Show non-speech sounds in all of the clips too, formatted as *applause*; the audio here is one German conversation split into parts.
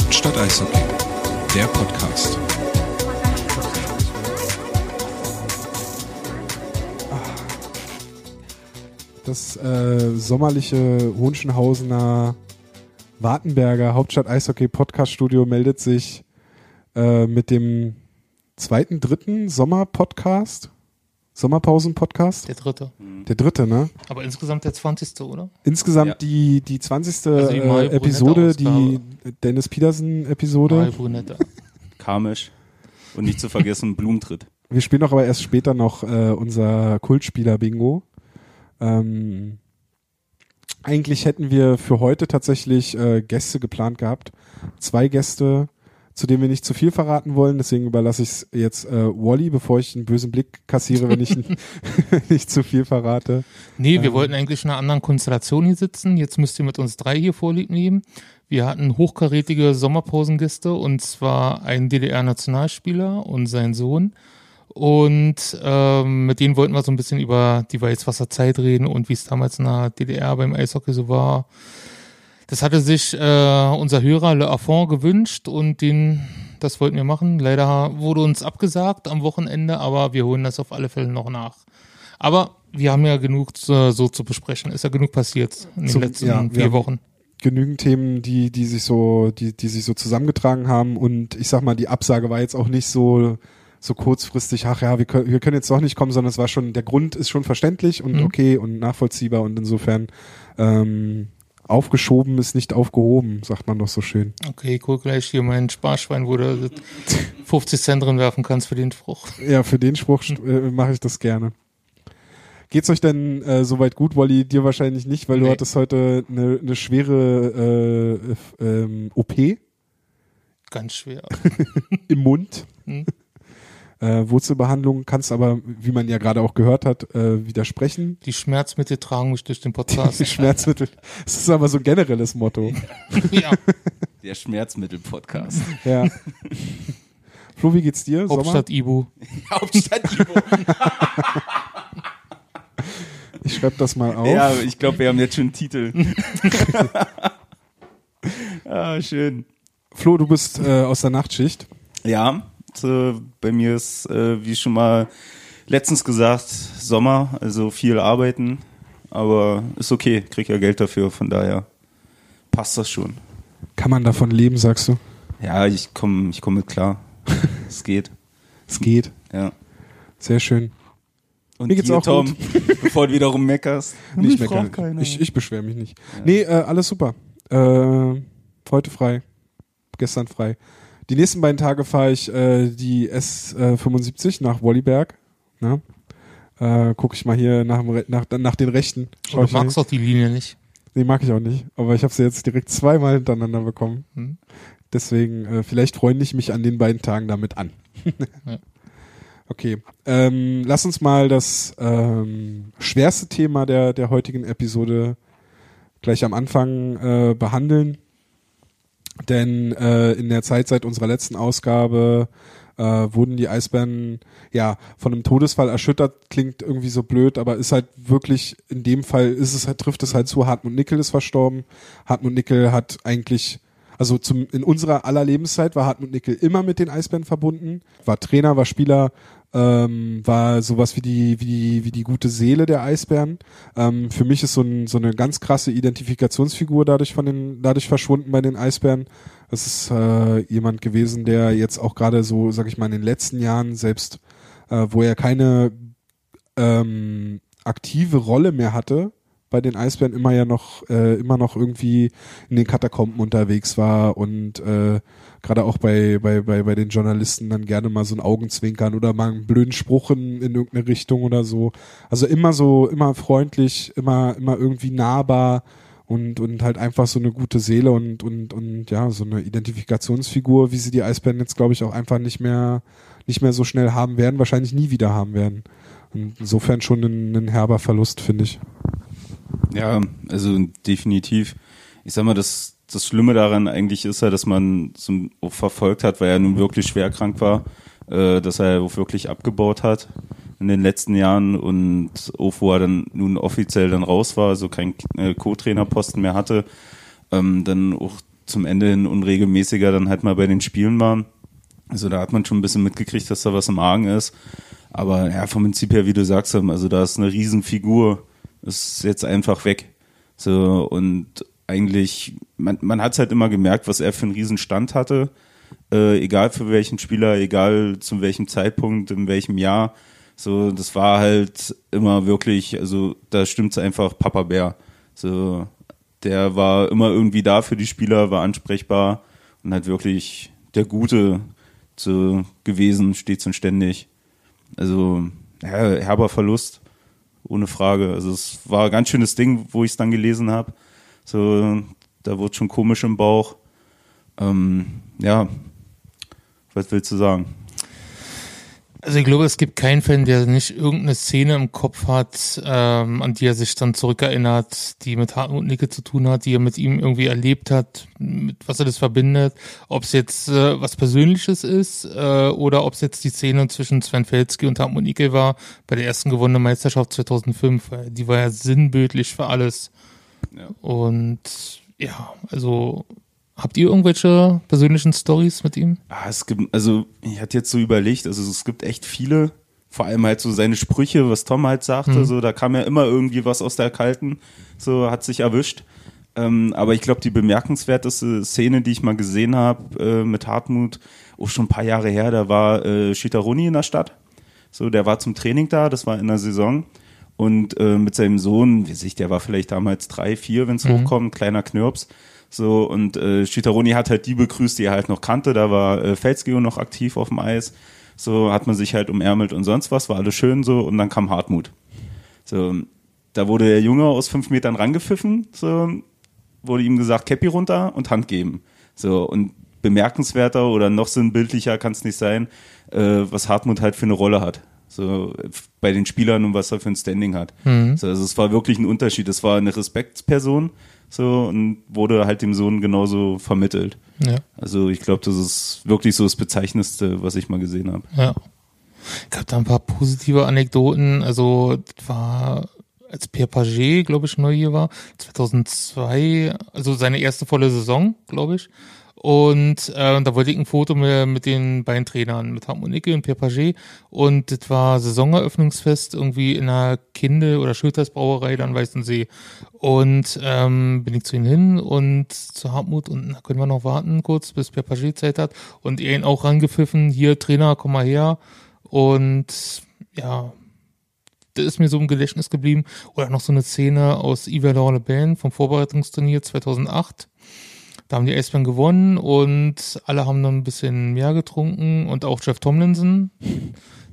Hauptstadt Eishockey, der Podcast. Das äh, sommerliche Hohenschönhausener Wartenberger Hauptstadt Eishockey Podcast Studio meldet sich äh, mit dem zweiten, dritten Sommer-Podcast. Sommerpausen-Podcast. Der dritte. Der dritte, ne? Aber insgesamt der 20. oder? Insgesamt Ja. die, die 20. Also die äh, Episode, die. Dennis Brunetta. Karmisch. Und nicht zu vergessen, Blumentritt. Wir spielen doch aber erst später noch äh, unser Kultspieler-Bingo. Ähm, eigentlich hätten wir für heute tatsächlich äh, Gäste geplant gehabt. Zwei Gäste, zu denen wir nicht zu viel verraten wollen. Deswegen überlasse ich es jetzt äh, Wally, bevor ich einen bösen Blick kassiere, wenn ich *laughs* nicht zu viel verrate. Nee, wir Ähm. wollten eigentlich in einer anderen Konstellation hier sitzen. Jetzt müsst ihr mit uns drei hier vorlieb nehmen. Wir hatten hochkarätige Sommerpausengäste und zwar einen DDR-Nationalspieler und sein Sohn. Und ähm, mit denen wollten wir so ein bisschen über die Weißwasserzeit reden und wie es damals in der DDR beim Eishockey so war. Das hatte sich äh, unser Hörer Le Affont gewünscht und den, das wollten wir machen. Leider wurde uns abgesagt am Wochenende, aber wir holen das auf alle Fälle noch nach. Aber wir haben ja genug zu, so zu besprechen. Ist ja genug passiert in den Zum- letzten ja, vier Wochen. Genügend Themen, die, die sich so, die, die sich so zusammengetragen haben und ich sag mal, die Absage war jetzt auch nicht so, so kurzfristig, ach ja, wir können, wir können jetzt doch nicht kommen, sondern es war schon, der Grund ist schon verständlich und Mhm. okay und nachvollziehbar und insofern ähm, aufgeschoben ist nicht aufgehoben, sagt man doch so schön. Okay, ich hol gleich hier mein Sparschwein, wo du 50 Cent drin werfen kannst für den Spruch. Ja, für den Spruch äh, mache ich das gerne. Geht's euch denn äh, soweit gut, Wolli? Dir wahrscheinlich nicht, weil du Nee. hattest heute eine, eine schwere äh, ähm, OP Ganz schwer. *laughs* im Mund. Hm. Äh, Wurzelbehandlung kannst aber, wie man ja gerade auch gehört hat, äh, widersprechen. Die Schmerzmittel tragen mich durch den Die Podcast. *laughs* Schmerzmittel. Das ist aber so ein generelles Motto. ja, Der Schmerzmittel-Podcast. Ja. Flo, wie geht's dir? Sommer? Hauptstadt Ibu. *laughs* Hauptstadt Ivo. Ich schreibe das mal auf. Ja, ich glaube, wir haben jetzt schon einen Titel. *laughs* ah, schön. Flo, du bist äh, aus der Nachtschicht. Ja, bei mir ist, äh, wie schon mal letztens gesagt, Sommer, also viel arbeiten. Aber ist okay, krieg ja Geld dafür, von daher passt das schon. Kann man davon leben, sagst du? Ja, ich komme ich komm mit klar. *laughs* es geht. Es geht. Ja. Sehr schön. Und Mir geht's dir, auch Tom, *laughs* bevor du wiederum meckerst. *laughs* Nicht Mich meckern. Ich, ich beschwere mich nicht. Nee, äh, alles super. Äh, heute frei. Gestern frei. Die nächsten beiden Tage fahre ich äh, die S75 nach Wolliberg. Ne? Äh, guck ich mal hier nach, dem nach, nach den Rechten. Schau du magst doch die Linie nicht. Nee, mag ich auch nicht. Aber ich habe sie jetzt direkt zweimal hintereinander bekommen. Hm. Deswegen, äh, vielleicht freue ich mich an den beiden Tagen damit an. *laughs* Ja. Okay. Ähm, lass uns mal das ähm, schwerste Thema der, der heutigen Episode gleich am Anfang äh, behandeln. Denn äh, in der Zeit seit unserer letzten Ausgabe äh, wurden die Eisbären ja von einem Todesfall erschüttert, klingt irgendwie so blöd, aber ist halt wirklich, in dem Fall ist es halt, trifft es halt zu, Hartmut Nickel ist verstorben. Hartmut Nickel hat eigentlich, also zum, in unserer aller Lebenszeit war Hartmut Nickel immer mit den Eisbären verbunden, war Trainer, war Spieler, ähm, war sowas wie die, wie die, wie die gute Seele der Eisbären. Ähm, für mich ist so, ein, so eine ganz krasse Identifikationsfigur dadurch von den, dadurch verschwunden bei den Eisbären. Das ist äh, jemand gewesen, der jetzt auch gerade so, sag ich mal, in den letzten Jahren selbst, äh, wo er keine ähm, aktive Rolle mehr hatte, bei den Eisbären immer ja noch, äh, immer noch irgendwie in den Katakomben unterwegs war und äh, gerade auch bei, bei, bei, bei den Journalisten dann gerne mal so ein Augenzwinkern oder mal einen blöden Spruch in, in irgendeine Richtung oder so. Also immer so, immer freundlich, immer, immer irgendwie nahbar und, und halt einfach so eine gute Seele und, und, und ja, so eine Identifikationsfigur, wie sie die Eisbären jetzt, glaube ich, auch einfach nicht mehr, nicht mehr so schnell haben werden, wahrscheinlich nie wieder haben werden. Insofern schon ein, ein herber Verlust, finde ich. Ja, also definitiv. Ich sag mal, das, das Schlimme daran eigentlich ist ja, dass man so auch verfolgt hat, weil er nun wirklich schwer krank war, äh, dass er auch wirklich abgebaut hat in den letzten Jahren und auch wo er dann nun offiziell dann raus war, also kein äh, Co-Trainerposten mehr hatte, ähm, dann auch zum Ende hin unregelmäßiger dann halt mal bei den Spielen war. Also da hat man schon ein bisschen mitgekriegt, dass da was im Argen ist. Aber ja, vom Prinzip her, wie du sagst, also da ist eine Riesenfigur, ist jetzt einfach weg. So, und eigentlich, man, man hat es halt immer gemerkt, was er für einen Riesenstand hatte. Äh, egal für welchen Spieler, egal zu welchem Zeitpunkt, in welchem Jahr. So, das war halt immer wirklich, also da stimmt's einfach Papa Bär. So, der war immer irgendwie da für die Spieler, war ansprechbar und halt wirklich der Gute so gewesen, stets und ständig. Also, ja, herber Verlust, ohne Frage. Also es war ein ganz schönes Ding, wo ich es dann gelesen habe. So, da wurde schon komisch im Bauch. Ähm, ja, was willst du sagen? Also ich glaube, es gibt keinen Fan, der nicht irgendeine Szene im Kopf hat, ähm, an die er sich dann zurückerinnert, die mit Hartmut Nicke zu tun hat, die er mit ihm irgendwie erlebt hat, mit was er das verbindet. Ob es jetzt äh, was Persönliches ist äh, oder ob es jetzt die Szene zwischen Sven Felski und Hartmut Nicke war bei der ersten gewonnenen Meisterschaft 2005. Die war ja sinnbildlich für alles. Ja. Und ja, also Habt ihr irgendwelche persönlichen Stories mit ihm? Ah, es gibt, also ich hatte jetzt so überlegt, also es gibt echt viele, vor allem halt so seine Sprüche, was Tom halt sagte, mhm. so da kam ja immer irgendwie was aus der Kalten, so hat sich erwischt. Ähm, aber ich glaube, die bemerkenswerteste Szene, die ich mal gesehen habe äh, mit Hartmut, auch schon ein paar Jahre her, da war äh, Shitaroni in der Stadt. So, der war zum Training da, das war in der Saison. Und äh, mit seinem Sohn, wie sich, der war vielleicht damals drei, vier, wenn es mhm. hochkommt, kleiner Knirps. So, und äh, Shitaroni hat halt die begrüßt, die er halt noch kannte. Da war äh, Felsgeo noch aktiv auf dem Eis. So hat man sich halt umärmelt und sonst was, war alles schön so. Und dann kam Hartmut. So, da wurde der Junge aus fünf Metern rangepfiffen. So, wurde ihm gesagt, Käppi runter und Hand geben. So, und bemerkenswerter oder noch sinnbildlicher kann es nicht sein, äh, was Hartmut halt für eine Rolle hat. So bei den Spielern und was er für ein Standing hat. Mhm. So, also es war wirklich ein Unterschied. Es war eine Respektsperson, so und wurde halt dem Sohn genauso vermittelt. Ja. Also ich glaube, das ist wirklich so das Bezeichnendste, was ich mal gesehen habe. Ja. Ich habe da ein paar positive Anekdoten. Also das war als Pierre Paget, glaube ich, neu hier war, 2002, also seine erste volle Saison, glaube ich. Und äh, da wollte ich ein Foto mit, mit den beiden Trainern, mit Hartmut Nicke und Pierre Paget. Und das war Saisoneröffnungsfest irgendwie in einer Kinde- oder Schulters Brauerei dann Weißensee. Und ähm, bin ich zu ihnen hin und zu Hartmut und da können wir noch warten kurz, bis Pierre Paget Zeit hat. Und er ihn auch rangepfiffen, hier Trainer, komm mal her. Und ja, das ist mir so im Gedächtnis geblieben. Oder noch so eine Szene aus Yves Le Band vom Vorbereitungsturnier 2008 da haben die Eisbären gewonnen und alle haben dann ein bisschen mehr getrunken und auch Jeff Tomlinson.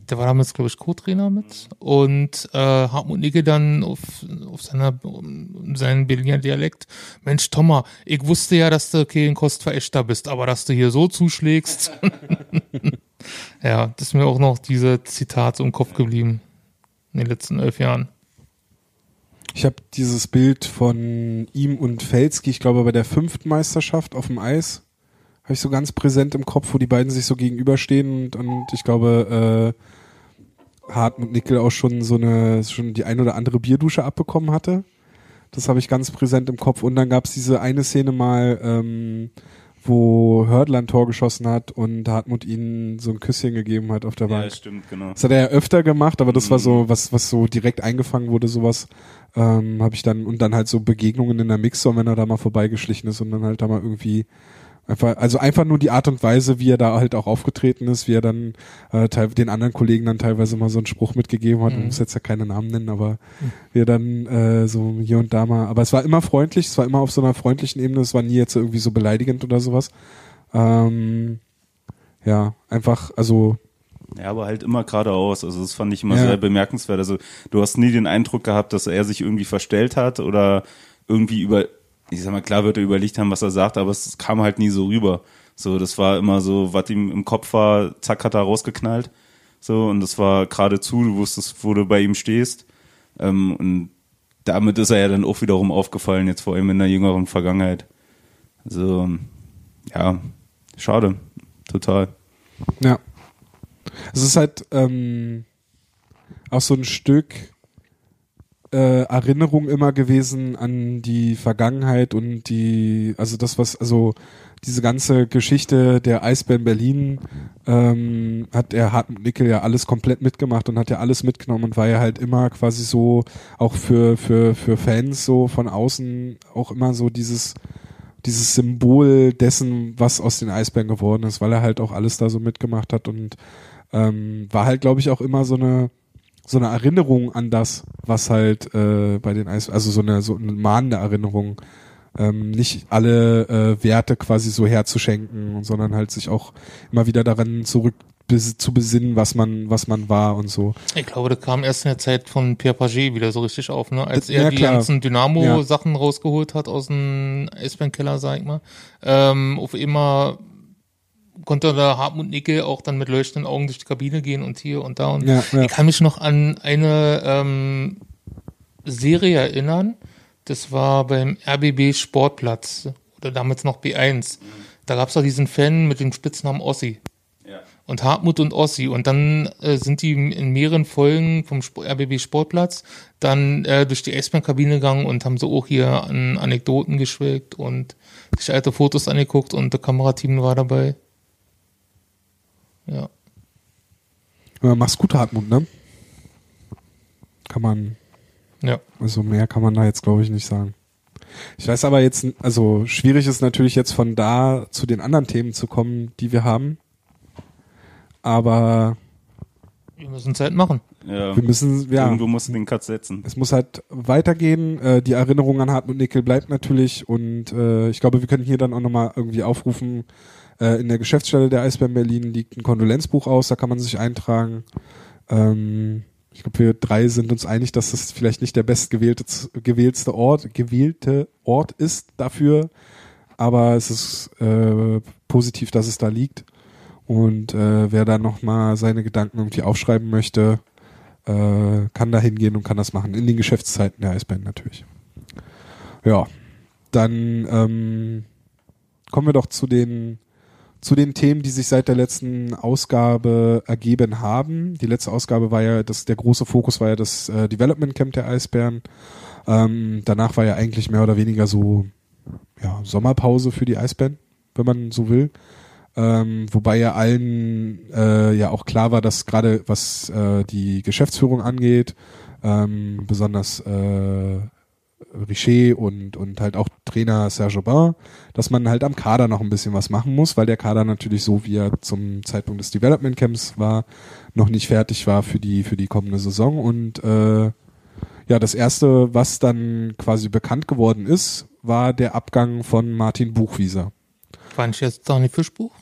Der war damals, glaube ich, Co-Trainer mit. Und äh, Hartmut Nicke dann auf, auf seiner, um, seinen Berliner Dialekt. Mensch, Thomas, ich wusste ja, dass du kein Kostverächter bist, aber dass du hier so zuschlägst. *laughs* ja, das ist mir auch noch diese Zitate im Kopf geblieben. In den letzten elf Jahren. Ich habe dieses Bild von ihm und Felski, ich glaube bei der fünften Meisterschaft auf dem Eis, habe ich so ganz präsent im Kopf, wo die beiden sich so gegenüberstehen und, und ich glaube äh, Hartmut Nickel auch schon so eine, schon die ein oder andere Bierdusche abbekommen hatte. Das habe ich ganz präsent im Kopf. Und dann gab es diese eine Szene mal, ähm, wo Hördler ein Tor geschossen hat und Hartmut ihnen so ein Küsschen gegeben hat auf der Bank. Ja, stimmt, genau. Das hat er ja öfter gemacht, aber das mhm. war so, mhm. was, was so direkt eingefangen wurde, sowas ähm, habe ich dann und dann halt so Begegnungen in der Mixer, wenn er da mal vorbeigeschlichen ist und dann halt da mal irgendwie einfach, also einfach nur die Art und Weise, wie er da halt auch aufgetreten ist, wie er dann äh, den anderen Kollegen dann teilweise mal so einen Spruch mitgegeben hat, mhm. ich muss jetzt ja keine Namen nennen, aber mhm. wie er dann äh, so hier und da mal, aber es war immer freundlich, es war immer auf so einer freundlichen Ebene, es war nie jetzt irgendwie so beleidigend oder sowas. Ähm, ja, einfach, also ja, aber halt immer geradeaus. Also das fand ich immer ja. sehr bemerkenswert. Also du hast nie den Eindruck gehabt, dass er sich irgendwie verstellt hat oder irgendwie über, ich sag mal, klar wird er überlegt haben, was er sagt, aber es kam halt nie so rüber. So, das war immer so, was ihm im Kopf war, zack, hat er rausgeknallt. So, und das war geradezu, du wusstest, wo du bei ihm stehst. Ähm, und damit ist er ja dann auch wiederum aufgefallen, jetzt vor allem in der jüngeren Vergangenheit. Also, ja, schade. Total. Ja. Es ist halt ähm, auch so ein Stück äh, Erinnerung immer gewesen an die Vergangenheit und die, also das, was, also diese ganze Geschichte der Eisbären Berlin ähm, hat er Hartmut Nickel ja alles komplett mitgemacht und hat ja alles mitgenommen und war ja halt immer quasi so auch für für für Fans so von außen auch immer so dieses dieses Symbol dessen, was aus den Eisbären geworden ist, weil er halt auch alles da so mitgemacht hat und ähm, war halt, glaube ich, auch immer so eine so eine Erinnerung an das, was halt äh, bei den Eis, also so eine so eine mahnende Erinnerung, ähm, nicht alle äh, Werte quasi so herzuschenken, sondern halt sich auch immer wieder daran zurück zu besinnen, was man was man war und so. Ich glaube, das kam erst in der Zeit von Pierre Paget wieder so richtig auf, ne? Als Ja, er die klar. ganzen Dynamo-Sachen rausgeholt hat aus dem Eisbärenkeller, sag ich mal. Ähm, auf immer konnte der Hartmut Nickel auch dann mit leuchtenden Augen durch die Kabine gehen und hier und da und Ja, ja. ich kann mich noch an eine ähm, Serie erinnern. Das war beim RBB Sportplatz oder damals noch B1. Da gab's doch diesen Fan mit dem Spitznamen Ossi Ja. und Hartmut und Ossi. Und dann äh, sind die in mehreren Folgen vom Sp RBB Sportplatz dann äh, durch die Eisbahn-Kabine gegangen und haben so auch hier an Anekdoten geschwelgt und sich alte Fotos angeguckt und das Kamerateam war dabei. Ja. Ja, mach's gut, Hartmut, ne? Kann man, Ja. also mehr kann man da jetzt glaube ich nicht sagen. Ich weiß aber jetzt, also schwierig ist natürlich jetzt von da zu den anderen Themen zu kommen, die wir haben. Aber Wir müssen Zeit machen. Ja. wir müssen, ja, Irgendwo musst du den Cut setzen. es muss halt weitergehen. Äh, die Erinnerung an Hartmut Nickel bleibt natürlich und äh, ich glaube, wir können hier dann auch nochmal irgendwie aufrufen. Äh, in der Geschäftsstelle der Eisbären Berlin liegt ein Kondolenzbuch aus, da kann man sich eintragen. Ähm, ich glaube, wir drei sind uns einig, dass das vielleicht nicht der bestgewählte gewählteste Ort, gewählte Ort ist dafür, aber es ist äh, positiv, dass es da liegt. Und äh, wer da nochmal seine Gedanken irgendwie aufschreiben möchte, äh, kann da hingehen und kann das machen. In den Geschäftszeiten der Eisbären natürlich. Ja, dann ähm, kommen wir doch zu den zu den Themen, die sich seit der letzten Ausgabe ergeben haben. Die letzte Ausgabe war ja, das, der große Fokus war ja das äh, Development Camp der Eisbären. Ähm, danach war ja eigentlich mehr oder weniger so ja, Sommerpause für die Eisbären, wenn man so will. Ähm, wobei ja allen äh, ja auch klar war, dass gerade was äh, die Geschäftsführung angeht, ähm, besonders äh, Richer und, und halt auch Trainer Serge Aubin, dass man halt am Kader noch ein bisschen was machen muss, weil der Kader natürlich so, wie er zum Zeitpunkt des Development Camps war, noch nicht fertig war für die, für die kommende Saison. Und äh, ja, das erste, was dann quasi bekannt geworden ist, war der Abgang von Martin Buchwieser. War nicht jetzt nicht Fischbuch?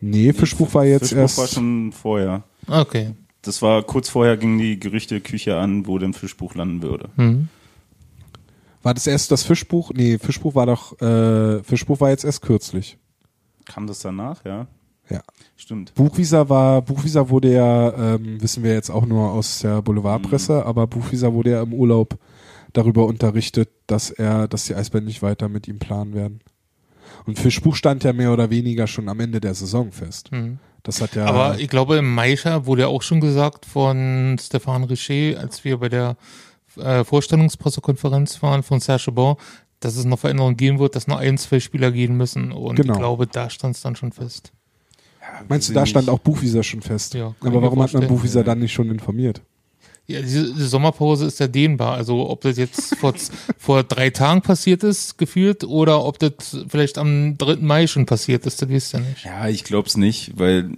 Nee, Fischbuch war jetzt Fischbuch erst. war schon vorher. Okay. Das war kurz vorher ging die Gerüchteküche an, wo denn Fischbuch landen würde. Hm. War das erst das Fischbuch? Nee, Fischbuch war doch, äh, Fischbuch war jetzt erst kürzlich. Kam das danach, ja? Ja. Stimmt. Buchwieser war, Buchwieser wurde ja, ähm, wissen wir jetzt auch nur aus der Boulevardpresse, aber Buchwieser wurde ja im Urlaub darüber unterrichtet, dass er, dass die Eisbären nicht weiter mit ihm planen werden. Und Fischbuch stand ja mehr oder weniger schon am Ende der Saison fest. Hm. Das hat ja. Aber ich glaube, im Maischer wurde ja auch schon gesagt von Stefan Richer, als wir bei der äh, Vorstellungspressekonferenz waren von Serge Bon, dass es noch Veränderungen geben wird, dass nur ein, zwei Spieler gehen müssen. Und Genau. ich glaube, da stand es dann schon fest. meinst du, da stand auch Buchwieser schon fest? Ja, Aber warum hat man. Buchwieser dann nicht schon informiert? Ja, diese, Sommerpause ist ja dehnbar. Also ob das jetzt vor, *laughs* vor drei Tagen passiert ist, gefühlt, oder ob das vielleicht am 3. Mai schon passiert ist, das wisst ihr nicht. Ja, ich glaub's nicht, weil,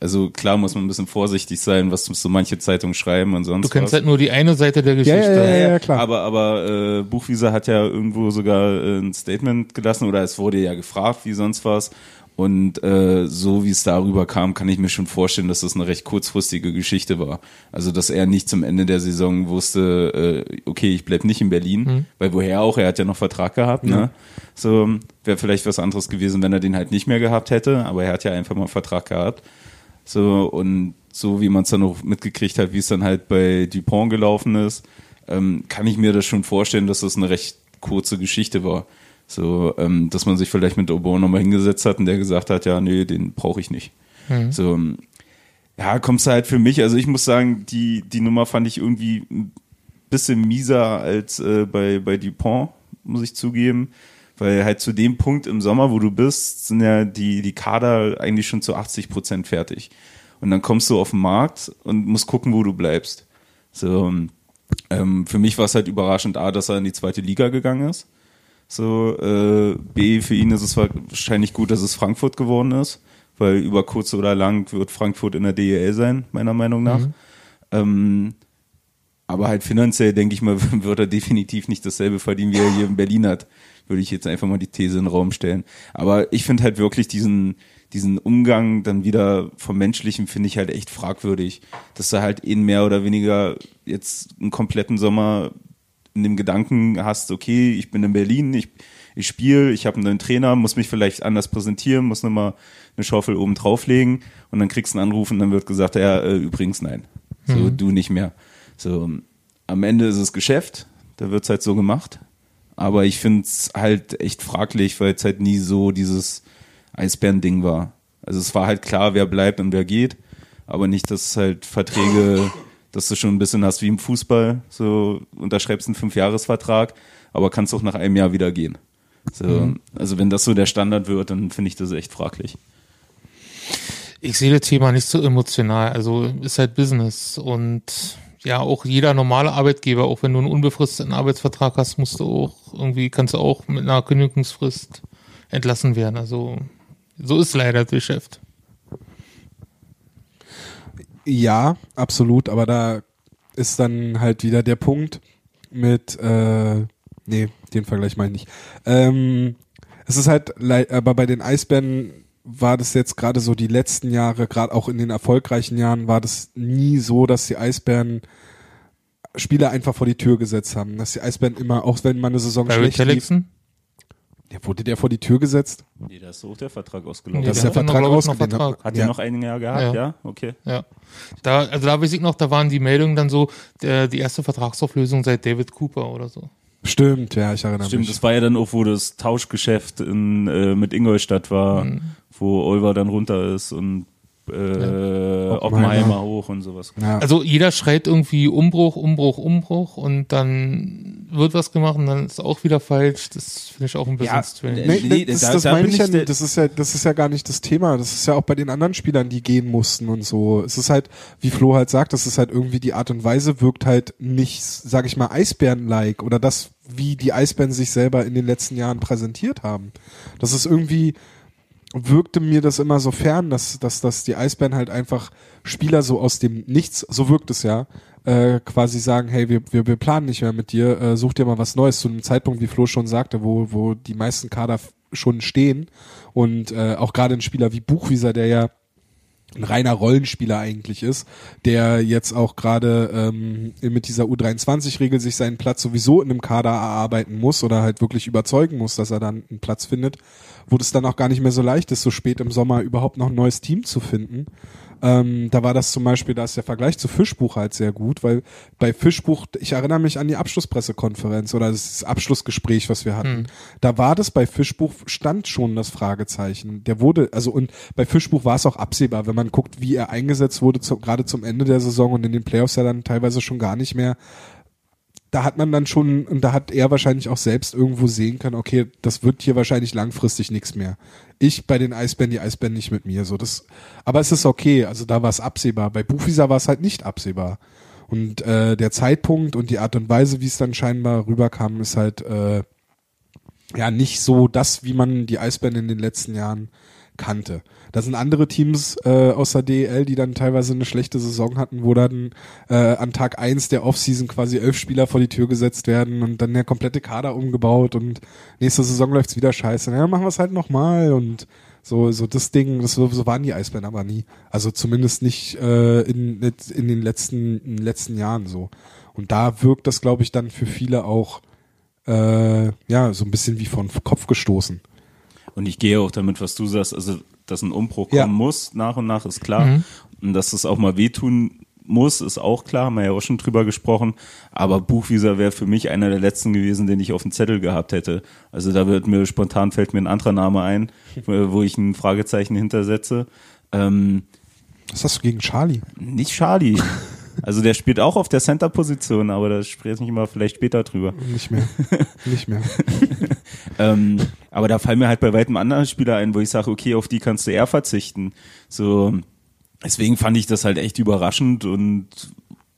also klar muss man ein bisschen vorsichtig sein, was so manche Zeitungen schreiben und sonst Du kennst was. halt nur die eine Seite der Geschichte. ja, ja, ja, klar. Aber, aber äh, Buchwieser hat ja irgendwo sogar äh, ein Statement gelassen oder es wurde ja gefragt, wie sonst was. Und äh, so wie es darüber kam, kann ich mir schon vorstellen, dass das eine recht kurzfristige Geschichte war. Also dass er nicht zum Ende der Saison wusste, äh, okay, ich bleib nicht in Berlin, weil woher auch, er hat ja noch Vertrag gehabt, ne? So wäre vielleicht was anderes gewesen, wenn er den halt nicht mehr gehabt hätte, aber er hat ja einfach mal einen Vertrag gehabt. So, und so wie man es dann auch mitgekriegt hat, wie es dann halt bei Dupont gelaufen ist, ähm, kann ich mir das schon vorstellen, dass das eine recht kurze Geschichte war. So, ähm, dass man sich vielleicht mit Aubin nochmal hingesetzt hat und der gesagt hat, ja, nee, den brauche ich nicht. So, ähm, ja, kommst du halt für mich, also ich muss sagen, die, die Nummer fand ich irgendwie ein bisschen mieser als äh, bei, bei Dupont, muss ich zugeben. Weil halt zu dem Punkt im Sommer, wo du bist, sind ja die, die Kader eigentlich schon zu 80 Prozent fertig. Und dann kommst du auf den Markt und musst gucken, wo du bleibst. So, ähm, für mich war es halt überraschend, A, dass er in die zweite Liga gegangen ist. So, äh, B, für ihn ist es wahrscheinlich gut, dass es Frankfurt geworden ist, weil über kurz oder lang wird Frankfurt in der DEL sein, meiner Meinung nach. Mhm. Ähm, aber halt finanziell, denke ich mal, *laughs* wird er definitiv nicht dasselbe verdienen, wie er hier in Berlin hat. Würde ich jetzt einfach mal die These in den Raum stellen. Aber ich finde halt wirklich diesen, diesen Umgang dann wieder vom Menschlichen finde ich halt echt fragwürdig, dass du halt ihn mehr oder weniger jetzt einen kompletten Sommer in dem Gedanken hast, okay, ich bin in Berlin, ich, ich spiele, ich habe einen neuen Trainer, muss mich vielleicht anders präsentieren, muss nochmal eine Schaufel oben drauflegen und dann kriegst du einen Anruf und dann wird gesagt, ja, äh, übrigens nein, so mhm. du nicht mehr. So am Ende ist es Geschäft, da wird's halt so gemacht, aber ich finde es halt echt fraglich, weil es halt nie so dieses Eisbären-Ding war. Also es war halt klar, wer bleibt und wer geht, aber nicht, dass halt Verträge, dass du schon ein bisschen hast wie im Fußball, so unterschreibst einen Fünfjahresvertrag, aber kannst auch nach einem Jahr wieder gehen. So, mhm. Also wenn das so der Standard wird, dann finde ich das echt fraglich. Ich sehe das Thema nicht so emotional. Also ist halt Business und ja, auch jeder normale Arbeitgeber, auch wenn du einen unbefristeten Arbeitsvertrag hast, musst du auch irgendwie, kannst du auch mit einer Kündigungsfrist entlassen werden. Also so ist leider das Geschäft. Ja, absolut, aber da ist dann halt wieder der Punkt mit, äh, nee, den Vergleich meine ich nicht. Ähm, es ist halt, aber bei den Eisbären war das jetzt gerade so die letzten Jahre, gerade auch in den erfolgreichen Jahren, war das nie so, dass die Eisbären Spieler einfach vor die Tür gesetzt haben. Dass die Eisbären immer, auch wenn man eine Saison Barry schlecht lief, ja, wurde der vor die Tür gesetzt? Nee, da ist so der Vertrag ausgelaufen. Nee, das ist der Vertrag ausgelaufen. Hat ja. er noch ein Jahr gehabt, ja. ja? Okay. Ja. Da, also da weiß ich noch, da waren die Meldungen dann so, der, die erste Vertragsauflösung seit David Cooper oder so. Stimmt, ja, ich erinnere Stimmt, mich. Stimmt, das war ja dann auch, wo das Tauschgeschäft in, äh, mit Ingolstadt war, mhm. wo Olver dann runter ist und äh, ja. Oppenheimer hoch und sowas. Ja. Also jeder schreit irgendwie Umbruch, Umbruch, Umbruch und dann wird was gemacht und dann ist auch wieder falsch. Das finde ich auch ein bisschen ja, strange. Nee, nee, das, das, das meine ich ja nicht. Das ist ja, das ist ja gar nicht das Thema. Das ist ja auch bei den anderen Spielern, die gehen mussten und so. Es ist halt, wie Flo halt sagt, das ist halt irgendwie die Art und Weise wirkt halt nicht, sag ich mal, Eisbären-like oder das, wie die Eisbären sich selber in den letzten Jahren präsentiert haben. Das ist irgendwie, wirkte mir das immer so fern, dass, dass, dass die Eisbären halt einfach Spieler so aus dem Nichts, so wirkt es ja, äh, quasi sagen, hey, wir, wir, wir planen nicht mehr mit dir, äh, such dir mal was Neues. Zu einem Zeitpunkt, wie Flo schon sagte, wo, wo die meisten Kader schon stehen. Und äh, auch gerade ein Spieler wie Buchwieser, der ja ein reiner Rollenspieler eigentlich ist, der jetzt auch gerade ähm, mit dieser U23-Regel sich seinen Platz sowieso in einem Kader erarbeiten muss oder halt wirklich überzeugen muss, dass er dann einen Platz findet, wo das dann auch gar nicht mehr so leicht ist, so spät im Sommer überhaupt noch ein neues Team zu finden. Ähm, da war das zum Beispiel, da ist der Vergleich zu Fischbuch halt sehr gut, weil bei Fischbuch, ich erinnere mich an die Abschlusspressekonferenz oder das Abschlussgespräch, was wir hatten. Mhm. Da war das bei Fischbuch stand schon das Fragezeichen. Der wurde, also und bei Fischbuch war es auch absehbar, wenn man guckt, wie er eingesetzt wurde, zu, gerade zum Ende der Saison und in den Playoffs ja dann teilweise schon gar nicht mehr da hat man dann schon, und da hat er wahrscheinlich auch selbst irgendwo sehen können, okay, das wird hier wahrscheinlich langfristig nichts mehr. Ich bei den Eisbären, die Eisbären nicht mit mir. So, das, aber es ist okay, also da war es absehbar. Bei Buchwieser war es halt nicht absehbar. Und äh, der Zeitpunkt und die Art und Weise, wie es dann scheinbar rüberkam, ist halt äh, ja nicht so das, wie man die Eisbären in den letzten Jahren kannte. Da sind andere Teams äh, aus der DEL, die dann teilweise eine schlechte Saison hatten, wo dann äh, an Tag eins der Offseason quasi elf Spieler vor die Tür gesetzt werden und dann der komplette Kader umgebaut und nächste Saison läuft's wieder scheiße. Ja, machen wir es halt nochmal und so, so das Ding, das, so waren die Eisbären aber nie. Also zumindest nicht äh, in, in den letzten, in den letzten Jahren so. Und da wirkt das, glaube ich, dann für viele auch äh, ja so ein bisschen wie von Kopf gestoßen. Und ich gehe auch damit, was du sagst, also dass ein Umbruch kommen ja. muss, nach und nach ist klar. Mhm. Und dass es auch mal wehtun muss, ist auch klar, haben wir ja auch schon drüber gesprochen. Aber Buchwieser wäre für mich einer der letzten gewesen, den ich auf dem Zettel gehabt hätte. Also da wird mir spontan fällt mir ein anderer Name ein, wo ich ein Fragezeichen hintersetze. Ähm, Was hast du gegen Charlie? Nicht Charlie. *laughs* Also der spielt auch auf der Center-Position, aber da sprechen wir mal vielleicht später drüber. Nicht mehr. *laughs* Nicht mehr. Ähm, aber da fallen mir halt bei weitem andere Spieler ein, wo ich sage, okay, auf die kannst du eher verzichten. So, deswegen fand ich das halt echt überraschend und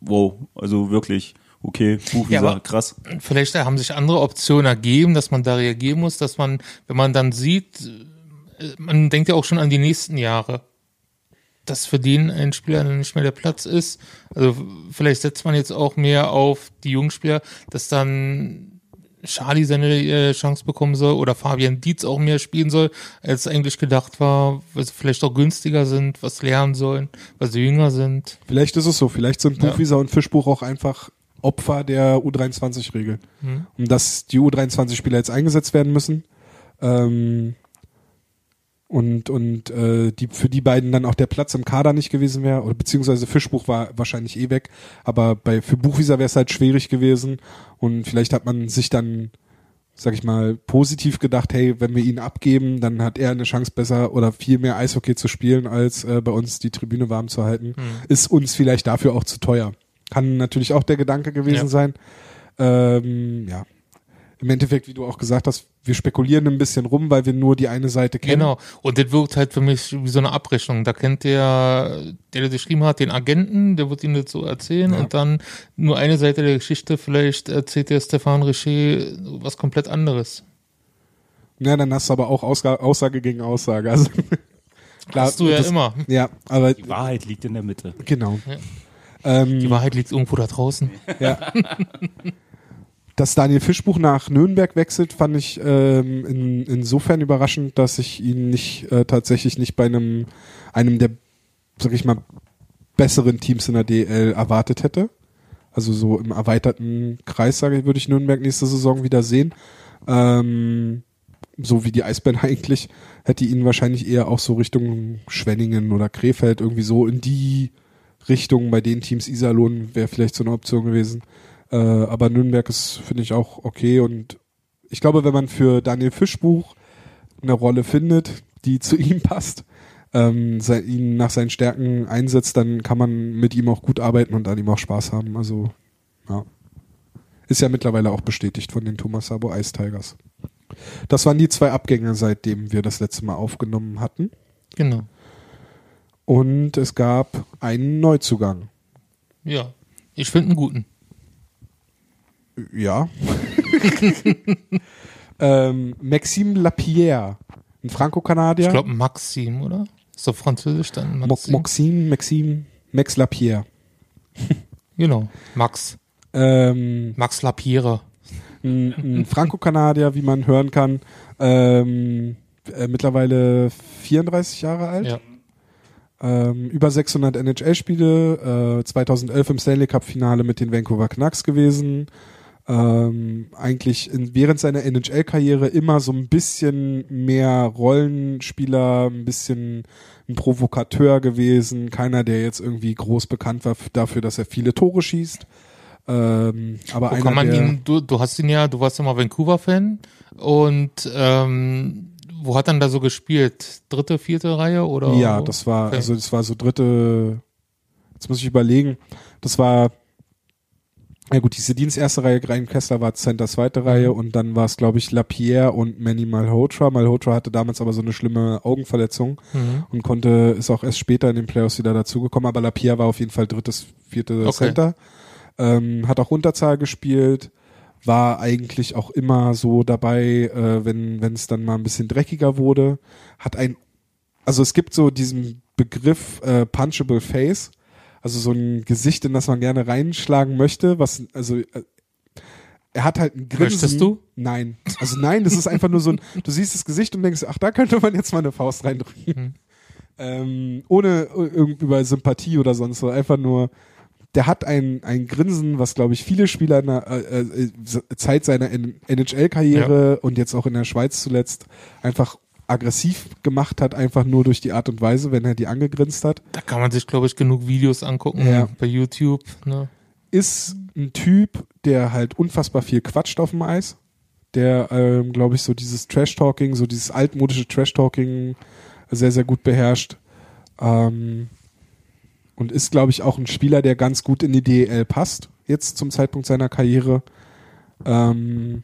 wow, also wirklich okay, Buchwieser, Ja, krass. Vielleicht haben sich andere Optionen ergeben, dass man da reagieren muss, dass man, wenn man dann sieht, äh, man denkt ja auch schon an die nächsten Jahre, dass für den ein Spieler dann nicht mehr der Platz ist. Also vielleicht setzt man jetzt auch mehr auf die jungen Spieler, dass dann Charlie seine äh, Chance bekommen soll oder Fabian Dietz auch mehr spielen soll, als eigentlich gedacht war, weil sie vielleicht auch günstiger sind, was lernen sollen, weil sie jünger sind. Vielleicht ist es so. Vielleicht sind Ja. Buchwieser und Fischbuch auch einfach Opfer der U23-Regel. Mhm. Und dass die U23-Spieler jetzt eingesetzt werden müssen. Ähm, und und äh, die für die beiden dann auch der Platz im Kader nicht gewesen wäre oder beziehungsweise Fischbuch war wahrscheinlich eh weg, aber bei für Buchwieser wäre es halt schwierig gewesen und vielleicht hat man sich dann sag ich mal positiv gedacht, hey, wenn wir ihn abgeben, dann hat er eine Chance besser oder viel mehr Eishockey zu spielen als äh, bei uns die Tribüne warm zu halten, ist uns vielleicht dafür auch zu teuer. Kann natürlich auch der Gedanke gewesen Ja. sein. Ähm, ja, im Endeffekt, wie du auch gesagt hast, wir spekulieren ein bisschen rum, weil wir nur die eine Seite kennen. Genau. Und das wirkt halt für mich wie so eine Abrechnung. Da kennt der, der das geschrieben hat, den Agenten, der wird ihm das so erzählen Ja. und dann nur eine Seite der Geschichte, vielleicht erzählt der Stefan Richer was komplett anderes. Ja, dann hast du aber auch Ausga Aussage gegen Aussage. Also, *laughs* klar, Hast du ja das, immer. Ja, aber Die Wahrheit liegt in der Mitte. genau. Ja. Ähm, Die Wahrheit liegt irgendwo da draußen. Ja. *laughs* Dass Daniel Fischbuch nach Nürnberg wechselt, fand ich ähm, in, insofern überraschend, dass ich ihn nicht äh, tatsächlich nicht bei einem einem der, sag ich mal, besseren Teams in der DL erwartet hätte. Also so im erweiterten Kreis, sage ich, würde ich Nürnberg nächste Saison wieder sehen. Ähm, so wie die Eisbären *laughs* eigentlich, hätte ihn wahrscheinlich eher auch so Richtung Schwenningen oder Krefeld irgendwie so in die Richtung bei den Teams Iserlohn wäre vielleicht so eine Option gewesen. Äh, aber Nürnberg ist, finde ich, auch okay. Und ich glaube, wenn man für Daniel Fischbuch eine Rolle findet, die zu ihm passt, ähm, sei, ihn nach seinen Stärken einsetzt, dann kann man mit ihm auch gut arbeiten und an ihm auch Spaß haben. Also, ja. Ist ja mittlerweile auch bestätigt von den Thomas Sabo Ice Tigers. Das waren die zwei Abgänge, seitdem wir das letzte Mal aufgenommen hatten. Genau. Und es gab einen Neuzugang. Ja. Ich finde einen guten. Ja. *laughs* ähm, Maxime Lapierre, ein Franco-Kanadier. Ich glaube Maxim, oder? Ist doch französisch dann Mo- Maxim. Maxime, Maxime, Max Lapierre. *laughs* Genau. Max. Ähm, Max Lapierre. ein, ein Franco-Kanadier, wie man hören kann. Ähm, äh, mittlerweile 34 Jahre alt. Ja. Ähm, über 600 NHL-Spiele, äh, 2011 im Stanley Cup-Finale mit den Vancouver Canucks gewesen. Ähm, eigentlich in, während seiner NHL-Karriere immer so ein bisschen mehr Rollenspieler, ein bisschen ein Provokateur gewesen. Keiner, der jetzt irgendwie groß bekannt war dafür, dass er viele Tore schießt. Ähm, aber Wo einer, kann man der, ihn, du, du hast ihn ja, du warst ja mal Vancouver-Fan und ähm, wo hat er denn da so gespielt? Dritte, vierte Reihe oder? Ja, das war, Okay. also das war so dritte, jetzt muss ich überlegen, das war, ja gut, diese Dienst erste Reihe, Ryan Kessler war Center zweite Reihe und dann war es, glaube ich, Lapierre und Manny Malhotra. Malhotra hatte damals aber so eine schlimme Augenverletzung Mhm. und konnte, ist auch erst später in den Playoffs wieder dazugekommen, aber Lapierre war auf jeden Fall drittes, vierte Okay. Center. Ähm, hat auch Unterzahl gespielt, war eigentlich auch immer so dabei, äh, wenn wenn es dann mal ein bisschen dreckiger wurde. Hat ein, also es gibt so diesen Begriff äh, punchable face, also so ein Gesicht, in das man gerne reinschlagen möchte, was also äh, er hat halt ein Grinsen. Möchtest du? Nein. Also nein, das ist einfach nur so ein, du siehst das Gesicht und denkst, ach, da könnte man jetzt mal eine Faust reindrücken. Mhm. Ähm, ohne irgendwie über Sympathie oder sonst was. Einfach nur, der hat ein, ein Grinsen, was glaube ich viele Spieler in der äh, äh, Zeit seiner NHL-Karriere und jetzt auch in der Schweiz zuletzt einfach aggressiv gemacht hat, einfach nur durch die Art und Weise, wenn er die angegrinst hat. Da kann man sich, glaube ich, genug Videos angucken Ja. bei YouTube. Ne? ist ein Typ, der halt unfassbar viel quatscht auf dem Eis. Der, ähm, glaube ich, so dieses Trash-Talking, so dieses altmodische Trash-Talking sehr, sehr gut beherrscht. Ähm, und ist, glaube ich, auch ein Spieler, der ganz gut in die DEL passt, jetzt zum Zeitpunkt seiner Karriere. Ähm,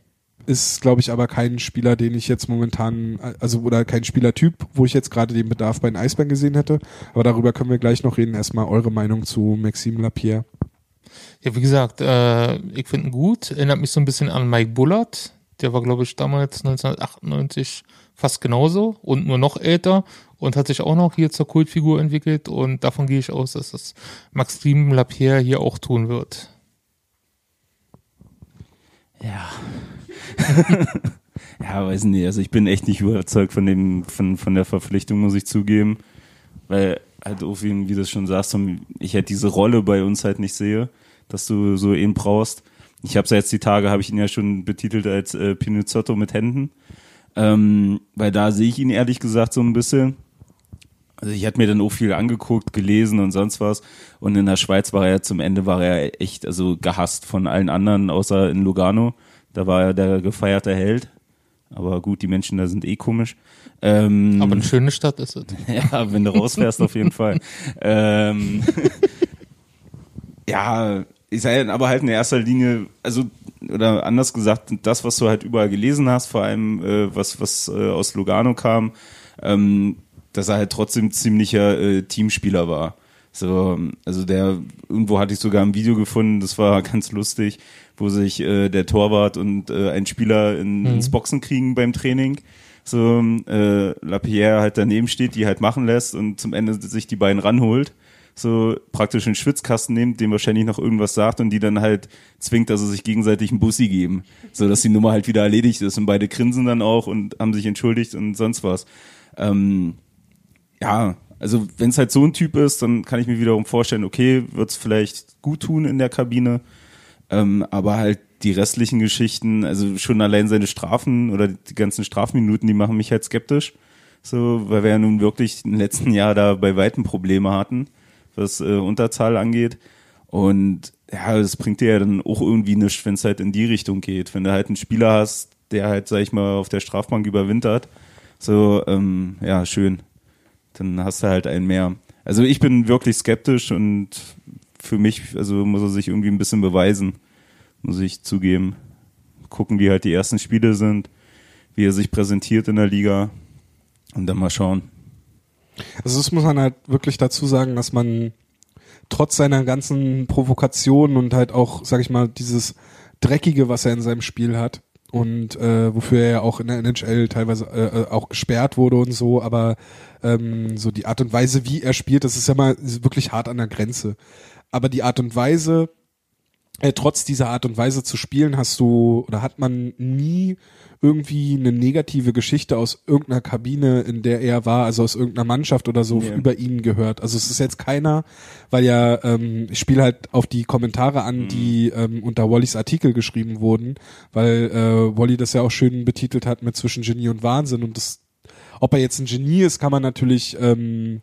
ist, glaube ich, aber kein Spieler, den ich jetzt momentan, also oder kein Spielertyp, wo ich jetzt gerade den Bedarf bei den Eisbären gesehen hätte. Aber darüber können wir gleich noch reden. Erstmal eure Meinung zu Maxime Lapierre. Ja, wie gesagt, äh, ich finde ihn gut. Erinnert mich so ein bisschen an Mike Bullard. Der war, glaube ich, damals 1998 fast genauso und nur noch älter und hat sich auch noch hier zur Kultfigur entwickelt. Und davon gehe ich aus, dass das Maxime Lapierre hier auch tun wird. Ja. *laughs* ja, weiß nicht. Also ich bin echt nicht überzeugt von dem, von, von der Verpflichtung, muss ich zugeben. Weil halt auch wie, du das schon sagst, ich halt diese Rolle bei uns halt nicht sehe, dass du so ihn brauchst. Ich habe jetzt die Tage, habe ich ihn ja schon betitelt als äh, Pinizotto mit Händen. Ähm, weil da sehe ich ihn ehrlich gesagt so ein bisschen. Also ich hatte mir dann auch viel angeguckt, gelesen und sonst was. Und in der Schweiz war er zum Ende war er echt also gehasst von allen anderen, außer in Lugano. Da war er der gefeierte Held. Aber gut, die Menschen da sind eh komisch. Ähm, aber eine schöne Stadt ist es. *laughs* ja, wenn du rausfährst, auf jeden Fall. Ähm, *laughs* ja, ich sage aber halt in erster Linie, also oder anders gesagt, das, was du halt überall gelesen hast, vor allem äh, was, was äh, aus Lugano kam, ähm, dass er halt trotzdem ziemlicher äh, Teamspieler war. So, also der, irgendwo hatte ich sogar ein Video gefunden, das war *laughs* ganz lustig, wo sich äh, der Torwart und äh, ein Spieler in, mhm. ins Boxen kriegen beim Training. So, äh, Lapierre halt daneben steht, die halt machen lässt und zum Ende sich die beiden ranholt so praktisch einen Schwitzkasten nimmt, dem wahrscheinlich noch irgendwas sagt und die dann halt zwingt, dass sie sich gegenseitig einen Bussi geben, so dass die Nummer halt wieder erledigt ist und beide grinsen dann auch und haben sich entschuldigt und sonst was. Ähm, ja, also wenn es halt so ein Typ ist, dann kann ich mir wiederum vorstellen, okay, wird es vielleicht gut tun in der Kabine, ähm, aber halt die restlichen Geschichten, also schon allein seine Strafen oder die ganzen Strafminuten, die machen mich halt skeptisch. So, weil wir ja nun wirklich im letzten Jahr da bei weitem Probleme hatten, was äh, Unterzahl angeht. Und ja, das bringt dir ja dann auch irgendwie nichts, wenn es halt in die Richtung geht. Wenn du halt einen Spieler hast, der halt, sag ich mal, auf der Strafbank überwintert, so, ähm, ja, schön dann hast du halt einen mehr. Also ich bin wirklich skeptisch und für mich, also muss er sich irgendwie ein bisschen beweisen, muss ich zugeben. Gucken, wie halt die ersten Spiele sind, wie er sich präsentiert in der Liga und dann mal schauen. Also das muss man halt wirklich dazu sagen, dass man trotz seiner ganzen Provokationen und halt auch, sag ich mal, dieses Dreckige, was er in seinem Spiel hat, und äh, wofür er ja auch in der NHL teilweise äh, äh, auch gesperrt wurde und so, aber ähm, so die Art und Weise, wie er spielt, das ist ja mal wirklich hart an der Grenze. Aber die Art und Weise, äh, trotz dieser Art und Weise zu spielen, hast du oder hat man nie irgendwie eine negative Geschichte aus irgendeiner Kabine, in der er war, also aus irgendeiner Mannschaft oder so, nee. über ihn gehört. Also es ist jetzt keiner, weil ja, ähm, ich spiele halt auf die Kommentare an, mhm. die ähm, unter Wallys Artikel geschrieben wurden, weil äh, Wally das ja auch schön betitelt hat mit zwischen Genie und Wahnsinn und das ob er jetzt ein Genie ist, kann man natürlich ähm,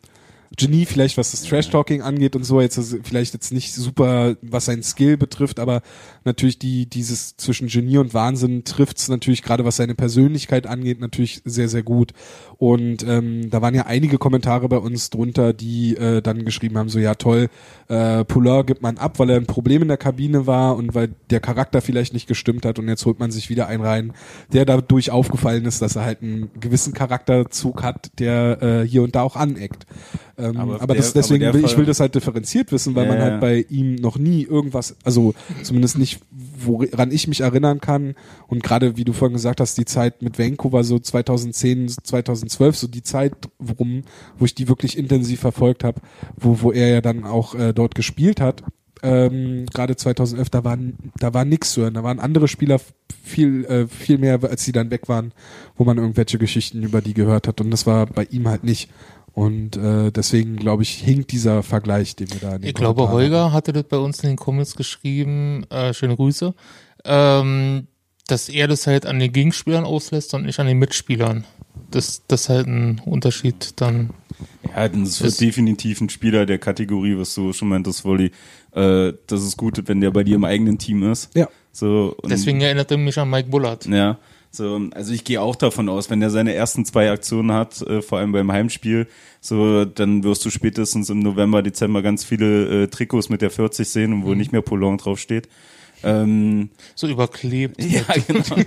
Genie vielleicht, was das Trash-Talking angeht und so, jetzt vielleicht jetzt nicht super, was sein Skill betrifft, aber natürlich die, dieses zwischen Genie und Wahnsinn trifft's natürlich gerade, was seine Persönlichkeit angeht, natürlich sehr, sehr gut. Und ähm, da waren ja einige Kommentare bei uns drunter, die äh, dann geschrieben haben, so ja toll, äh, Poulain gibt man ab, weil er ein Problem in der Kabine war und weil der Charakter vielleicht nicht gestimmt hat und jetzt holt man sich wieder einen rein, der dadurch aufgefallen ist, dass er halt einen gewissen Charakterzug hat, der äh, hier und da auch aneckt. Ähm, aber, aber der, das, deswegen aber will ich will das halt differenziert wissen, weil ja, man halt bei ihm noch nie irgendwas, also zumindest nicht, woran ich mich erinnern kann. Und gerade wie du vorhin gesagt hast, die Zeit mit Vancouver so 2010, 2012, so die Zeit, worum, wo ich die wirklich intensiv verfolgt habe, wo, wo er ja dann auch äh, dort gespielt hat. Ähm, gerade 2011, da war, da war nix zu hören. Da waren andere Spieler viel, äh, viel mehr, als sie dann weg waren, wo man irgendwelche Geschichten über die gehört hat. Und das war bei ihm halt nicht. Und äh, deswegen, glaube ich, hinkt dieser Vergleich, den wir da in den Ich glaube, Holger hatte das bei uns in den Comments geschrieben, äh, schöne Grüße, ähm, dass er das halt an den Gegenspielern auslässt und nicht an den Mitspielern. Das, das ist halt ein Unterschied dann. Ja, das ist definitiv ein Spieler der Kategorie, was du schon meintest, Wolli. Äh, das ist gut, wenn der bei dir im eigenen Team ist. Ja. So, Deswegen erinnert er mich an Mike Bullard. Ja. So, also ich gehe auch davon aus, wenn er seine ersten zwei Aktionen hat, äh, vor allem beim Heimspiel, so dann wirst du spätestens im November, Dezember ganz viele äh, Trikots mit der 40 sehen, wo nicht mehr Poulon draufsteht. Ähm, So überklebt. *laughs* ja, genau. *laughs*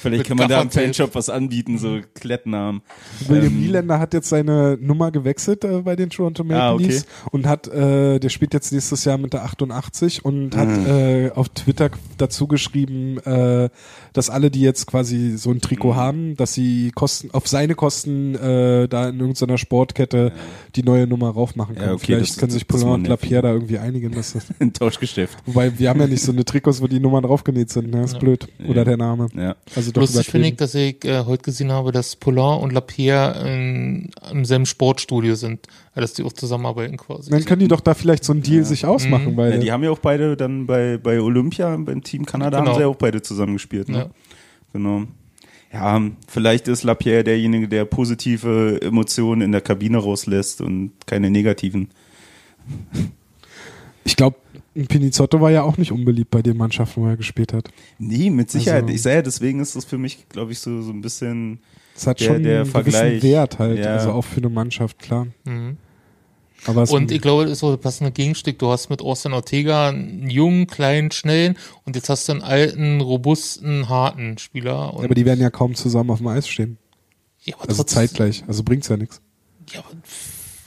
Vielleicht kann man da im. Fanshop was anbieten, so Klettnamen. William Ähm, Nylander hat jetzt seine Nummer gewechselt äh, bei den Toronto Maple Ah, okay. Leafs und hat, äh, der spielt jetzt nächstes Jahr mit der 88 und hat Mhm. äh, auf Twitter dazu geschrieben, äh, dass alle, die jetzt quasi so ein Trikot Mhm. haben, dass sie Kosten auf seine Kosten äh, da in irgendeiner Sportkette die neue Nummer raufmachen Ja, können. okay, Vielleicht das- können sich das Poulin war und. Lapierre da irgendwie einigen. Dass das, *laughs* Ein Tauschgeschäft. wobei wir haben ja nicht so eine Trikots, wo die Nummern draufgenäht sind. Ne? ist Ja. blöd. Oder Ja. der Name. Ja. Also doch Lustig finde ich, dass ich äh, heute gesehen habe, dass Poulain und Lapierre in, im selben Sportstudio sind, äh, dass die auch zusammenarbeiten quasi. Dann können die doch da vielleicht so einen Deal sich ausmachen, Mhm. weil Ja, die haben ja auch beide dann bei, bei Olympia, beim Team Kanada, Genau. haben sie ja auch beide zusammengespielt. Ne? Ja. Genau. Ja, vielleicht ist Lapierre derjenige, der positive Emotionen in der Kabine rauslässt und keine negativen. Ich glaube, Pinizotto war ja auch nicht unbeliebt bei den Mannschaften, wo er gespielt hat. Nee, mit Sicherheit. Also- ich sage ja, deswegen ist das für mich, glaube ich, so, so ein bisschen. Es hat Der- schon der einen Vergleich, gewissen Wert halt, ja. also auch für eine Mannschaft, klar. Mhm. Aber es Und ich glaube, das ist so das passende Gegenstück. Du hast mit Austin Ortega einen jungen, kleinen, schnellen und jetzt hast du einen alten, robusten, harten Spieler. Und, aber die werden ja kaum zusammen auf dem Eis stehen. ja, aber Also zeitgleich. Also bringt's ja nichts. Ja, aber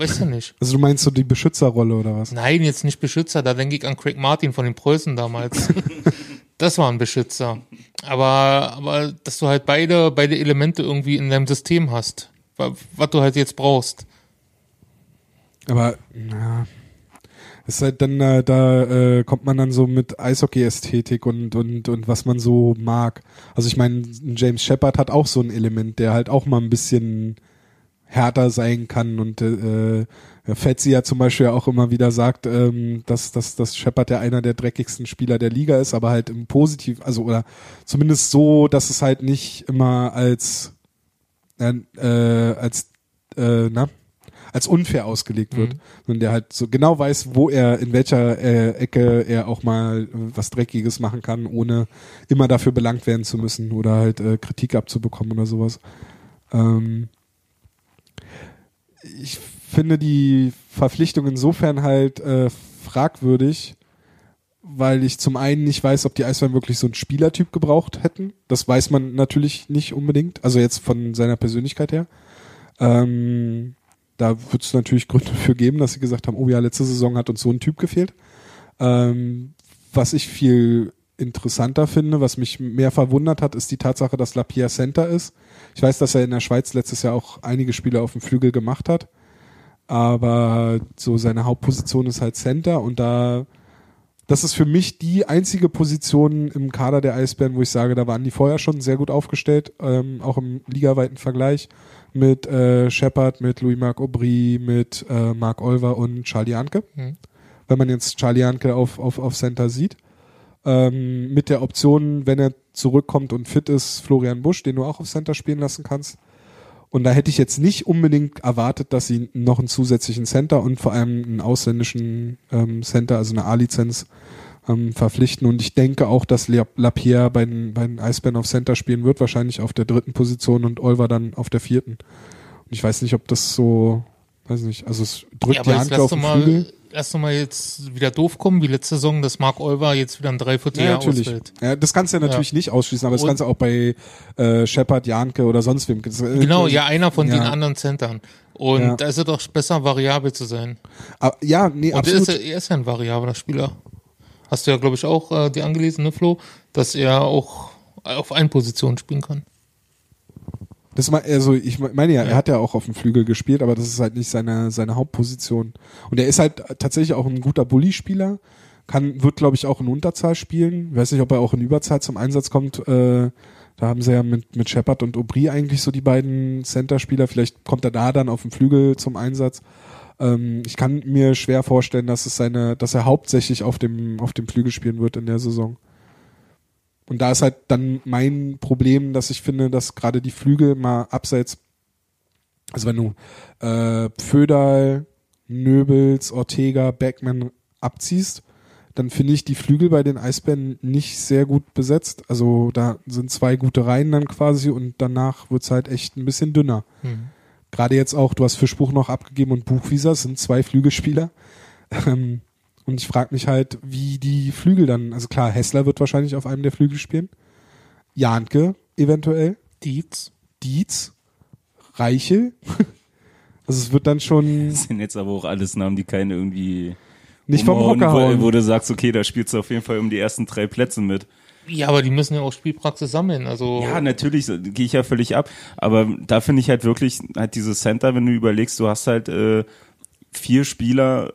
weißt du nicht. Also du meinst so die Beschützerrolle oder was? Nein, jetzt nicht Beschützer, da denke ich an Craig Martin von den Preußen damals. *laughs* das war ein Beschützer. Aber, aber dass du halt beide, beide Elemente irgendwie in deinem System hast, wa- was du halt jetzt brauchst. Aber ja, es ist halt dann äh, da äh, kommt man dann so mit Eishockey-Ästhetik und und und was man so mag. Also ich meine, James Shepard hat auch so ein Element, der halt auch mal ein bisschen härter sein kann und äh, äh, Fetzi ja zum Beispiel auch immer wieder sagt, ähm, dass, dass, dass Shepard ja einer der dreckigsten Spieler der Liga ist, aber halt im Positiv, also oder zumindest so, dass es halt nicht immer als äh, äh, als äh, na, als unfair ausgelegt wird, Mhm. sondern der halt so genau weiß, wo er, in welcher äh, Ecke er auch mal was Dreckiges machen kann, ohne immer dafür belangt werden zu müssen oder halt äh, Kritik abzubekommen oder sowas. Ähm, ich finde die Verpflichtung insofern halt äh, fragwürdig, weil ich zum einen nicht weiß, ob die Eisbären wirklich so einen Spielertyp gebraucht hätten. Das weiß man natürlich nicht unbedingt, also jetzt von seiner Persönlichkeit her. Ähm, da wird es natürlich Gründe für geben, dass sie gesagt haben, oh ja, letzte Saison hat uns so ein Typ gefehlt. Ähm, was ich viel interessanter finde, was mich mehr verwundert hat, ist die Tatsache, dass Lapierre Center ist. Ich weiß, dass er in der Schweiz letztes Jahr auch einige Spiele auf dem Flügel gemacht hat, aber so seine Hauptposition ist halt Center und da das ist für mich die einzige Position im Kader der Eisbären, wo ich sage, da waren die vorher schon sehr gut aufgestellt, ähm, auch im ligaweiten Vergleich mit äh, Shepard, mit Louis-Marc Aubry, mit äh, Marc Olver und Charlie Anke. Mhm. Wenn man jetzt Charlie Anke auf, auf, auf Center sieht. Ähm, mit der Option, wenn er zurückkommt und fit ist, Florian Busch, den du auch auf Center spielen lassen kannst. Und da hätte ich jetzt nicht unbedingt erwartet, dass sie noch einen zusätzlichen Center und vor allem einen ausländischen ähm, Center, also eine A-Lizenz, ähm, verpflichten. Und ich denke auch, dass La- Lapierre bei den, bei den Eisbären auf Center spielen wird, wahrscheinlich auf der dritten Position und Olver dann auf der vierten. Und ich weiß nicht, ob das so, weiß nicht, also es drückt Ja, die Hand jetzt auf den Flügel. lass doch mal jetzt wieder doof kommen, wie letzte Saison, dass Mark Olver jetzt wieder ein Ja, Dreivierteljahr natürlich. ausfällt. Ja, das kannst du ja natürlich nicht ausschließen, aber das Und- kannst du auch bei äh, Shepard, Janke oder sonst wem. Äh, Genau, ja, einer von ja. den anderen Centern. Und Ja. da ist es doch besser, variabel zu sein. Ah, ja, nee, Und er absolut. ist, ja- er ist ja ein variabler Spieler. Hast du ja, glaube ich, auch äh, dir angelesen, ne, Flo? Dass er auch auf allen Positionen spielen kann. Das mal, also ich meine ja, er hat ja auch auf dem Flügel gespielt, aber das ist halt nicht seine seine Hauptposition. Und er ist halt tatsächlich auch ein guter Bully-Spieler, kann wird glaube ich auch in Unterzahl spielen. Weiß nicht, ob er auch in Überzahl zum Einsatz kommt. Äh, da haben sie ja mit mit Shepard und Aubry eigentlich so die beiden Center-Spieler. Vielleicht kommt er da dann auf dem Flügel zum Einsatz. Ähm, ich kann mir schwer vorstellen, dass es seine, dass er hauptsächlich auf dem auf dem Flügel spielen wird in der Saison. Und da ist halt dann mein Problem, dass ich finde, dass gerade die Flügel mal abseits, also wenn du äh, Pföderl, Nöbels, Ortega, Beckman abziehst, dann finde ich die Flügel bei den Eisbären nicht sehr gut besetzt. Also da sind zwei gute Reihen dann quasi und danach wird's halt echt ein bisschen dünner. Mhm. Gerade jetzt auch, du hast Fischbuch noch abgegeben und Buchwieser, es sind zwei Flügelspieler. *laughs* Ähm, und ich frage mich halt, wie die Flügel dann, also klar, Hessler wird wahrscheinlich auf einem der Flügel spielen. Janke eventuell, Dietz. Dietz, Reichel. *laughs* Also es wird dann schon Das sind jetzt aber auch alles Namen, die keine irgendwie nicht vom Hocker wo, hauen. wo du sagst, okay, da spielst du auf jeden Fall um die ersten drei Plätze mit. Ja, aber die müssen ja auch Spielpraxis sammeln. Also Ja, natürlich, gehe ich ja völlig ab. Aber da finde ich halt wirklich, halt dieses Center, wenn du überlegst, du hast halt äh, vier Spieler,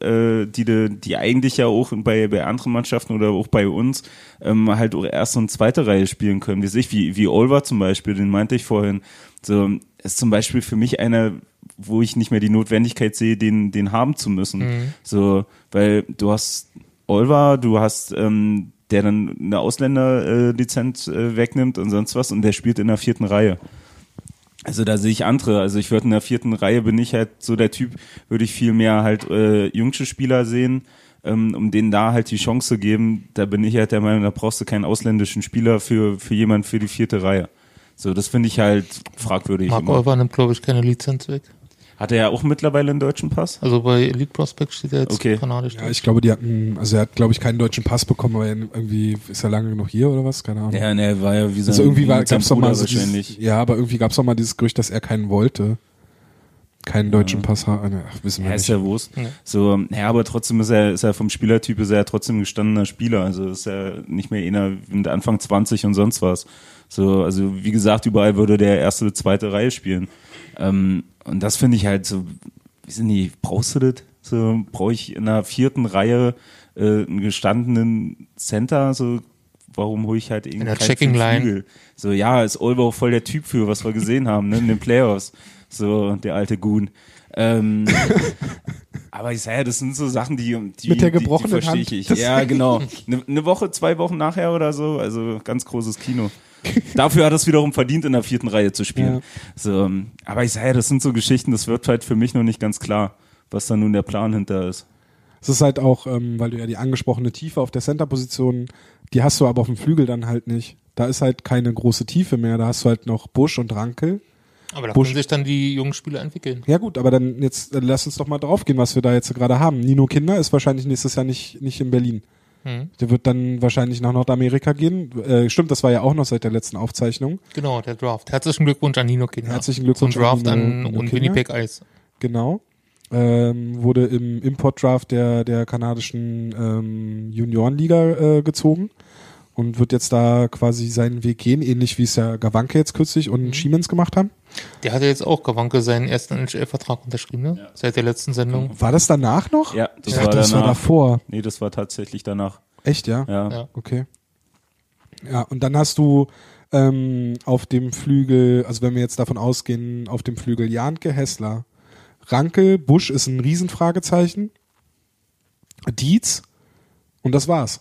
äh, die, die eigentlich ja auch bei, bei anderen Mannschaften oder auch bei uns ähm, halt auch erste und zweite Reihe spielen können. Wie sich, wie, wie Olver zum Beispiel, den meinte ich vorhin. So, ist zum Beispiel für mich einer, wo ich nicht mehr die Notwendigkeit sehe, den, den haben zu müssen. So, weil du hast Olver, du hast ähm, der dann eine Ausländerlizenz äh, wegnimmt und sonst was und der spielt in der vierten Reihe. Also da sehe ich andere. Also ich würde in der vierten Reihe bin ich halt so der Typ, würde ich viel mehr halt äh, jüngsche Spieler sehen, ähm, um denen da halt die Chance zu geben. Da bin ich halt der Meinung, da brauchst du keinen ausländischen Spieler für für jemand für die vierte Reihe. So, das finde ich halt fragwürdig. Immer. Olver nimmt, glaube ich, keine Lizenz weg. Hat er ja auch mittlerweile einen deutschen Pass? Also bei Elite Prospect steht er jetzt Okay. kanadisch. Ja, ich glaube, die hatten, also er hat, glaube ich, keinen deutschen Pass bekommen, aber er irgendwie ist er lange genug hier oder was? Keine Ahnung. Ja, ne, war ja wie sein, also irgendwie war, gab's doch mal so wahrscheinlich. dieses, ja, aber irgendwie gab's doch mal dieses Gerücht, dass er keinen wollte. Keinen deutschen Pass hat. Ach, wissen wir Ja, nicht. ist ja Wurst. Ja. So, ja, aber trotzdem ist er, ist er vom Spielertyp ist er ja trotzdem ein gestandener Spieler. Also ist er nicht mehr einer mit Anfang 20 und sonst was. So, also wie gesagt, überall würde der erste zweite Reihe spielen. Ähm, und das finde ich halt so, wie sind die, brauchst du das? So, brauche ich in der vierten Reihe äh, einen gestandenen Center, so warum hole ich halt irgendwie der keinen Checking Line. Flügel? So, ja, ist Olber auch voll der Typ für, was wir gesehen haben, ne, in den Playoffs. So, der alte Goon. Ähm, *laughs* *laughs* aber ich sage ja, das sind so Sachen, die, die Mit der die- die gebrochenen verstehe ich. Ja, genau. Eine ne Woche, zwei Wochen nachher oder so, also ganz großes Kino. *laughs* Dafür hat es wiederum verdient, in der vierten Reihe zu spielen. Ja. So, ähm, aber ich sage ja, das sind so Geschichten, das wird halt für mich noch nicht ganz klar, was da nun der Plan hinter ist. Es ist halt auch, ähm, weil du ja die angesprochene Tiefe auf der Center-Position, die hast du aber auf dem Flügel dann halt nicht. Da ist halt keine große Tiefe mehr. Da hast du halt noch Busch und Rankel. Aber da Busch- können sich dann die jungen Spieler entwickeln. Ja gut, aber dann jetzt äh, lass uns doch mal draufgehen, was wir da jetzt gerade haben. Nino Kinder ist wahrscheinlich nächstes Jahr nicht, nicht in Berlin. Mhm. Der wird dann wahrscheinlich nach Nordamerika gehen. Äh, stimmt, das war ja auch noch seit der letzten Aufzeichnung. Genau, der Draft. Herzlichen Glückwunsch an Nino Kinder. Herzlichen Glückwunsch Zum Draft an an, Nino- Nino und. Winnipeg Ice. Genau. Ähm, wurde im Import-Draft der, der kanadischen ähm, Juniorenliga äh, gezogen und wird jetzt da quasi seinen Weg gehen, ähnlich wie es ja Gawanke jetzt kürzlich und Mhm. Schiemens gemacht haben. Der hatte jetzt auch Gawanke seinen ersten NHL-Vertrag unterschrieben, ne? Seit der letzten Sendung. War das danach noch? Ja, das ich war dachte, das war davor. Nee, das war tatsächlich danach. Echt, ja? Ja. Ja. Okay. Ja, und dann hast du ähm, auf dem Flügel, also wenn wir jetzt davon ausgehen, auf dem Flügel Janke, Hessler, Ranke, Busch ist ein Riesenfragezeichen, Dietz und das war's.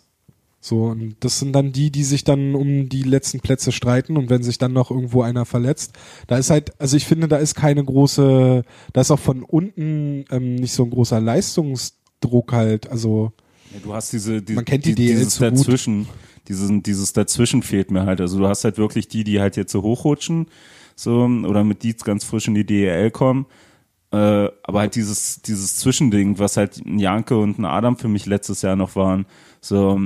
So, und das sind dann die, die sich dann um die letzten Plätze streiten und wenn sich dann noch irgendwo einer verletzt, da ist halt, also ich finde, da ist keine große, da ist auch von unten ähm, nicht so ein großer Leistungsdruck halt, also Ja, du hast diese, die, Man kennt die die DL dieses dazwischen, dieses, dieses dazwischen fehlt mir halt. Also du hast halt wirklich die, die halt jetzt so hochrutschen, so, oder mit Dietz ganz frisch in die DEL kommen. Äh, aber halt dieses, dieses Zwischending, was halt ein Janke und ein Adam für mich letztes Jahr noch waren, so,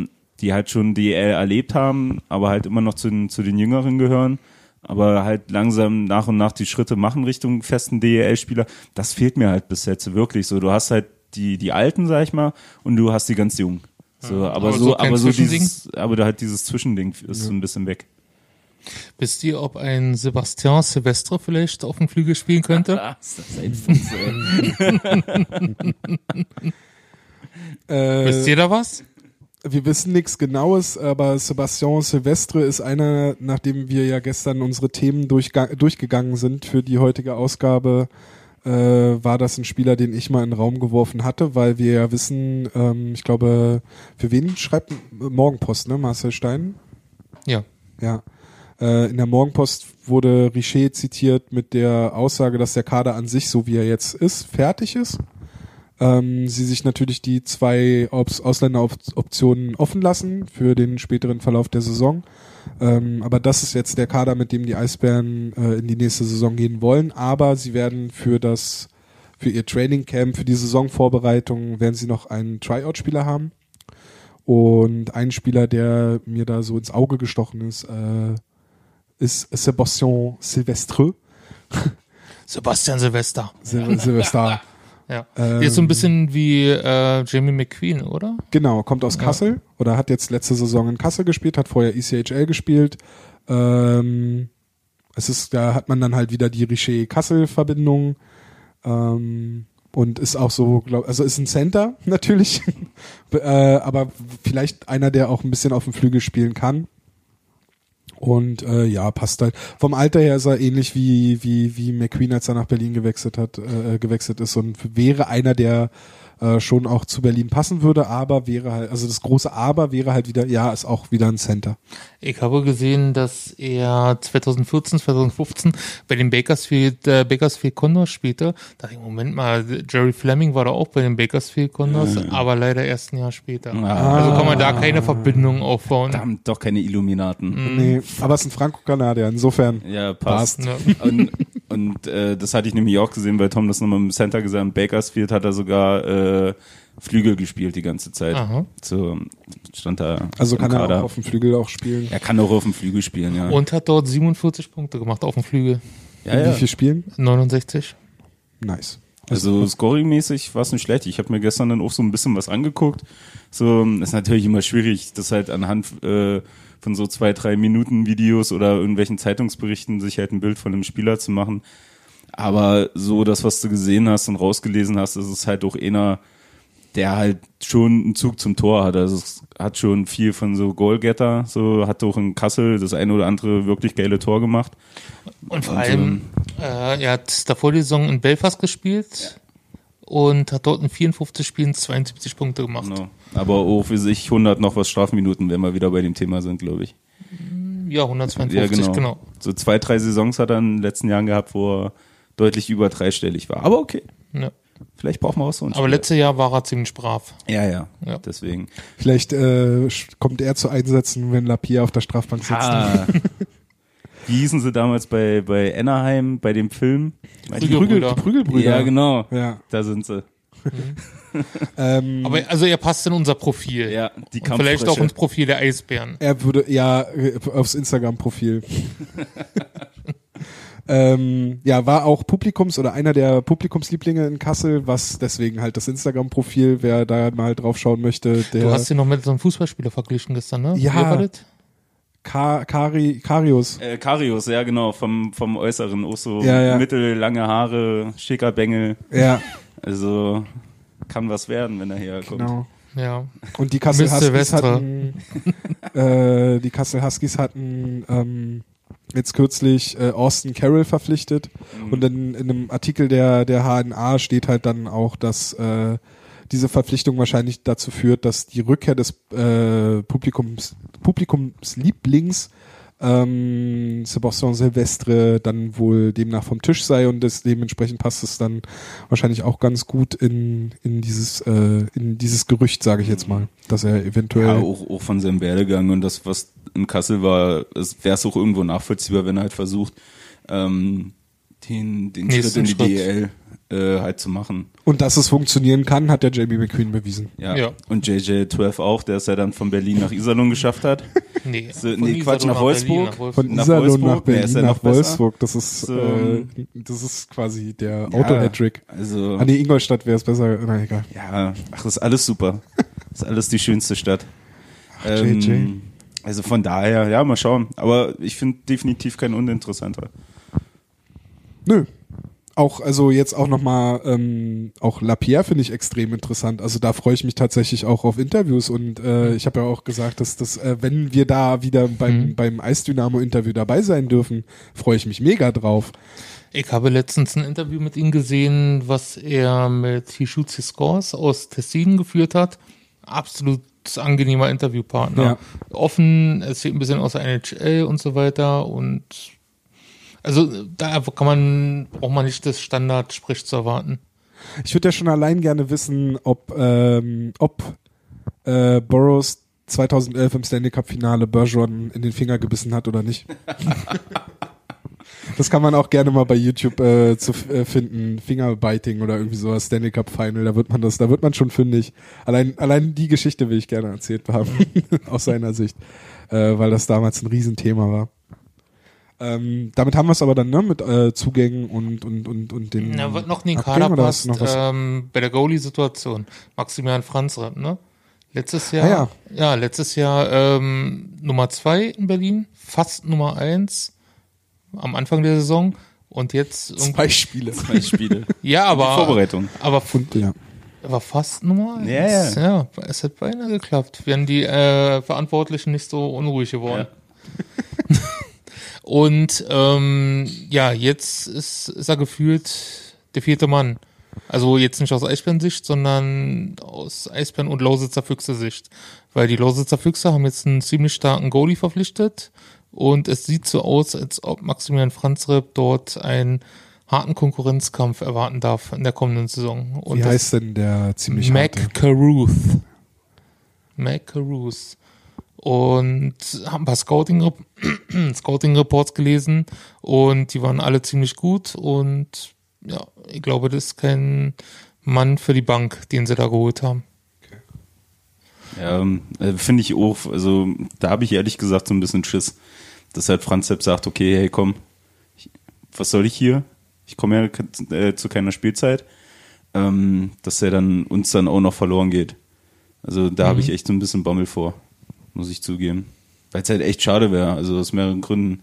die halt schon DEL erlebt haben, aber halt immer noch zu den, zu den Jüngeren gehören, aber halt langsam nach und nach die Schritte machen Richtung festen DEL-Spieler. Das fehlt mir halt bis jetzt wirklich so. Du hast halt die, die Alten, sag ich mal, und du hast die ganz Jungen. So, aber, aber so, so aber so dieses, aber da halt dieses Zwischending ist so ein bisschen weg. Wisst ihr, ob ein Sebastian Silvestre vielleicht auf dem Flügel spielen könnte? *laughs* ist das ein Fuß, *laughs* ey. äh, Wisst ihr da was? Wir wissen nichts Genaues, aber Sebastian Silvestre ist einer, nachdem wir ja gestern unsere Themen durchgegangen sind für die heutige Ausgabe, äh, war das ein Spieler, den ich mal in den Raum geworfen hatte, weil wir ja wissen, ähm, ich glaube, für wen schreibt Morgenpost, ne, Marcel Stein? Ja. Ja. Äh, in der Morgenpost wurde Richer zitiert mit der Aussage, dass der Kader an sich, so wie er jetzt ist, fertig ist. Ähm, sie sich natürlich die zwei Ops Ausländeroptionen offen lassen für den späteren Verlauf der Saison. Ähm, aber das ist jetzt der Kader, mit dem die Eisbären äh, in die nächste Saison gehen wollen. Aber sie werden für das, für ihr Training Camp, für die Saisonvorbereitung, werden sie noch einen Tryout-Spieler haben. Und ein Spieler, der mir da so ins Auge gestochen ist, äh, ist Sebastian Silvestre. *laughs* Sebastian Silvester. Sil Silvester. *laughs* Ja. Ähm, ist so ein bisschen wie äh, Jamie McQueen, oder? Genau, kommt aus Ja. Kassel oder hat jetzt letzte Saison in Kassel gespielt, hat vorher ECHL gespielt. Ähm, es ist, da hat man dann halt wieder die Richer-Kassel-Verbindung ähm, und ist auch so, glaub, also ist ein Center *laughs* natürlich, *laughs* äh, aber vielleicht einer, der auch ein bisschen auf dem Flügel spielen kann. Und äh, ja, passt halt. Vom Alter her ist er ähnlich wie wie wie McQueen, als er nach Berlin gewechselt hat, äh, gewechselt ist und wäre einer, der äh, schon auch zu Berlin passen würde, aber wäre halt, also das große Aber wäre halt wieder, ja, ist auch wieder ein Center. Ich habe gesehen, dass er 2014, 2015 bei den Bakersfield, äh, Bakersfield Condors spielte. Da dachte ich, Moment mal, Jerry Fleming war da auch bei den Bakersfield Condors, aber leider erst ein Jahr später. Ah, Also kann man da keine Verbindung aufbauen. verdammt, doch keine Illuminaten. Nee, aber es ist ein Franco-Kanadier, insofern. Ja, passt. Ja. *laughs* Und, und äh, das hatte ich nämlich auch gesehen, weil Tom das nochmal im Center gesagt hat. In Bakersfield hat er sogar äh, Flügel gespielt die ganze Zeit. Aha. So stand da. Also kann er Kader. auch auf dem Flügel auch spielen. Er kann auch auf dem Flügel spielen, ja. Und hat dort 47 Punkte gemacht auf dem Flügel. ja, In ja. Wie viel Spielen? 69. Nice. Also scoringmäßig war es nicht schlecht. Ich habe mir gestern dann auch so ein bisschen was angeguckt. So ist natürlich immer schwierig, das halt anhand äh, von so zwei, drei Minuten Videos oder irgendwelchen Zeitungsberichten sich halt ein Bild von einem Spieler zu machen. Aber so das, was du gesehen hast und rausgelesen hast, ist es halt auch einer, der halt schon einen Zug zum Tor hat. Also es hat schon viel von so Goalgetter, so hat auch in Kassel das eine oder andere wirklich geile Tor gemacht. Und vor Und, allem, äh, er hat davor die Saison in Belfast gespielt und hat dort in 54 Spielen 72 Punkte gemacht. Genau. Aber auch für sich 100 noch was Strafminuten, wenn wir wieder bei dem Thema sind, glaube ich. Ja, 152, Ja, genau. genau. So zwei, drei Saisons hat er in den letzten Jahren gehabt, wo er deutlich über dreistellig war. Aber okay. Ja. Vielleicht brauchen wir auch so einen Aber Spieler. letztes Jahr war er ziemlich brav. Ja, ja, Ja. Deswegen. Vielleicht äh, kommt er zu Einsätzen, wenn Lapierre auf der Strafbank sitzt. Ah. *laughs* Wie hießen sie damals bei, bei Anaheim, bei dem Film? Die, Prügel, die Prügelbrüder. Ja, genau. Ja. Da sind sie. *laughs* Ähm, Aber also er passt in unser Profil. Ja, die Und vielleicht auch ins Profil der Eisbären. Er würde, ja, aufs Instagram-Profil. *laughs* ähm, ja, war auch Publikums oder einer der Publikumslieblinge in Kassel, was deswegen halt das Instagram-Profil, wer da mal drauf schauen möchte, der Du hast ihn noch mit so einem Fußballspieler verglichen gestern, ne? Ja. Wer war das? Ka Kari, Karius. Äh, Karius, ja genau, vom, vom Äußeren. Auch so Ja, ja. mittellange Haare, schicker Bengel. Ja, Also kann was werden, wenn er herkommt. genau. Ja. Und die Kassel Huskies hatten, äh, die Kassel Huskies hatten ähm, jetzt kürzlich äh, Austin Carroll verpflichtet. Und in, in einem Artikel der der HNA steht halt dann auch, dass äh, diese Verpflichtung wahrscheinlich dazu führt, dass die Rückkehr des äh, Publikums Publikumslieblings ähm, Sebastian Silvestre dann wohl demnach vom Tisch sei und das, dementsprechend passt es dann wahrscheinlich auch ganz gut in, in dieses äh, in dieses Gerücht, sage ich jetzt mal, dass er eventuell Ja, auch, auch von seinem Werdegang und das, was in Kassel war, wäre es auch irgendwo nachvollziehbar, wenn er halt versucht, ähm, den, den Schritt in die Schritt. DEL äh, halt zu machen. und dass es funktionieren kann, hat der Jamie McQueen bewiesen. Ja. Ja. Und JJ12 auch, der es ja dann von Berlin nach Iserlohn geschafft hat. *laughs* Nee, So, von nee, Quatsch, Iserlohn nach Wolfsburg. Berlin, nach Von Nach Iserlohn Wolfsburg? nach Nee, Berlin ist der nach besser? Wolfsburg, das ist So. äh, das ist quasi der Ja, Auto-Hattrick. Also, An die Ingolstadt wäre es besser, na egal. ja, ach, das ist alles super. Das ist alles die schönste Stadt. Ach, JJ. Also von daher, ja, mal schauen. Aber ich finde definitiv kein uninteressanter. Nö. Auch, also jetzt auch nochmal, ähm, auch Lapierre finde ich extrem interessant. Also da freue ich mich tatsächlich auch auf Interviews und äh, ich habe ja auch gesagt, dass das, äh, wenn wir da wieder beim, Mhm. beim Eisdynamo-Interview dabei sein dürfen, freue ich mich mega drauf. Ich habe letztens ein Interview mit ihm gesehen, was er mit He Shoots His Scores aus Tessin geführt hat. Absolut angenehmer Interviewpartner. Ja. Offen, erzählt ein bisschen aus der NHL und so weiter und also da kann man, braucht man nicht das Standard-Sprich zu erwarten. Ich würde ja schon allein gerne wissen, ob, ähm, ob äh, Burroughs 2011 im Stanley Cup Finale Bergeron in den Finger gebissen hat oder nicht. *laughs* das kann man auch gerne mal bei YouTube äh, zu äh, finden, Fingerbiting oder irgendwie sowas, Stanley Cup Final, da wird man das, da wird man schon fündig. Allein, allein die Geschichte will ich gerne erzählt haben, *laughs* aus seiner Sicht, äh, weil das damals ein Riesenthema war. Ähm, damit haben wir es aber dann ne, mit äh, Zugängen und und und und den. Na, was noch Abgängen Kader passt, noch was? ähm, bei der Goalie-Situation. Maximilian Franzrapp, ne? Letztes Jahr, Ah, ja. letztes Jahr ähm, Nummer zwei in Berlin, fast Nummer eins am Anfang der Saison und jetzt Zwei Spiele. Zwei Spiele. *laughs* ja, aber Vorbereitung. aber Und ja. war fast Nummer eins. Ja, ja. ja, es hat beinahe geklappt. Wären die äh, Verantwortlichen nicht so unruhig geworden. *laughs* Und ähm, ja, jetzt ist, ist er gefühlt der vierte Mann. Also jetzt nicht aus Eisbären-Sicht, sondern aus Eisbären- und Lausitzer Füchse-Sicht. Weil die Lausitzer Füchse haben jetzt einen ziemlich starken Goalie verpflichtet und es sieht so aus, als ob Maximilian Franzreb dort einen harten Konkurrenzkampf erwarten darf in der kommenden Saison. Und Wie heißt denn der ziemlich harte? Mac Caruth. Mac Caruth. Und haben ein paar Scouting, *clears throat* Scouting Reports gelesen und die waren alle ziemlich gut und ja, ich glaube, das ist kein Mann für die Bank, den sie da geholt haben. Ja, ähm, äh, finde ich auch, also da habe ich ehrlich gesagt so ein bisschen Schiss, dass halt Franz Sepp sagt, okay, hey komm, ich, was soll ich hier? Ich komme ja äh, zu keiner Spielzeit, ähm, dass er dann uns dann auch noch verloren geht. Also da habe ich echt so ein bisschen Bammel vor, muss ich zugeben. Weil es halt echt schade wäre, also aus mehreren Gründen.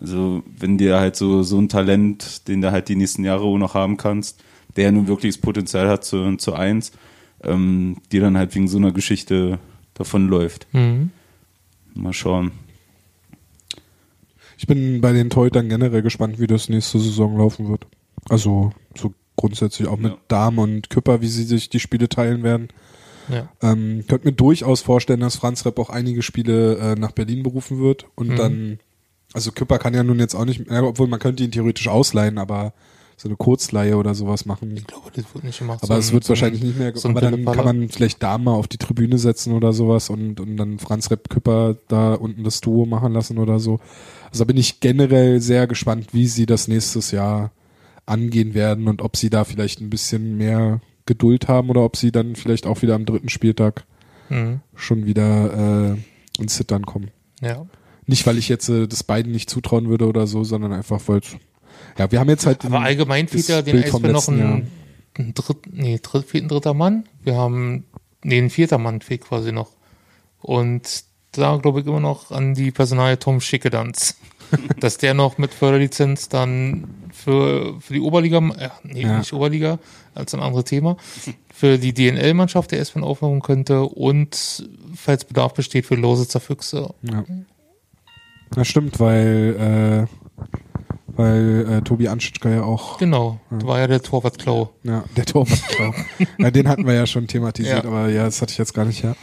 Also wenn dir halt so, so ein Talent, den du halt die nächsten Jahre auch noch haben kannst, der ja nun wirklich das Potenzial hat zu, zu eins, ähm, die dann halt wegen so einer Geschichte davonläuft. Mhm. Mal schauen. Ich bin bei den Torhütern generell gespannt, wie das nächste Saison laufen wird. Also so grundsätzlich auch mit Ja. Dahm und Küpper, wie sie sich die Spiele teilen werden. Ja. Ähm, könnte mir durchaus vorstellen, dass Franz Repp auch einige Spiele äh, nach Berlin berufen wird und Mhm. dann, also Küpper kann ja nun jetzt auch nicht, ja, obwohl man könnte ihn theoretisch ausleihen, aber so eine Kurzleihe oder sowas machen. Ich glaube, das wird nicht gemacht. Aber So es wird so ein- wahrscheinlich nicht mehr, so aber dann kann man vielleicht da mal auf die Tribüne setzen oder sowas und, und dann Franz Repp Küpper da unten das Duo machen lassen oder so. Also da bin ich generell sehr gespannt, wie sie das nächstes Jahr angehen werden und ob sie da vielleicht ein bisschen mehr Geduld haben oder ob sie dann vielleicht auch wieder am dritten Spieltag Mhm. schon wieder äh, ins Zittern kommen. Ja. Nicht, weil ich jetzt äh, das beiden nicht zutrauen würde oder so, sondern einfach, weil ja, wir haben jetzt halt Aber allgemein fehlt ja den Bild Eisbären noch ein, ein dritt, nee, dritt, ein dritter Mann. Wir haben, nee, ein vierter Mann fehlt quasi noch. Und da glaube ich immer noch an die Personalie Tom Schickedanz. *laughs* dass der noch mit Förderlizenz dann für, für die Oberliga, äh, nee, Ja. nicht Oberliga, als ein anderes Thema, für die DNL-Mannschaft der S-Bahn aufmachen könnte und falls Bedarf besteht für Lositzer Füchse. Ja. Das stimmt, weil, äh, weil äh, Tobi Anschitschka ja auch, Genau, da war ja der Torwartklau. ja, der Torwart, klar. *laughs* ja, den hatten wir ja schon thematisiert, Ja. aber ja, das hatte ich jetzt gar nicht, ja.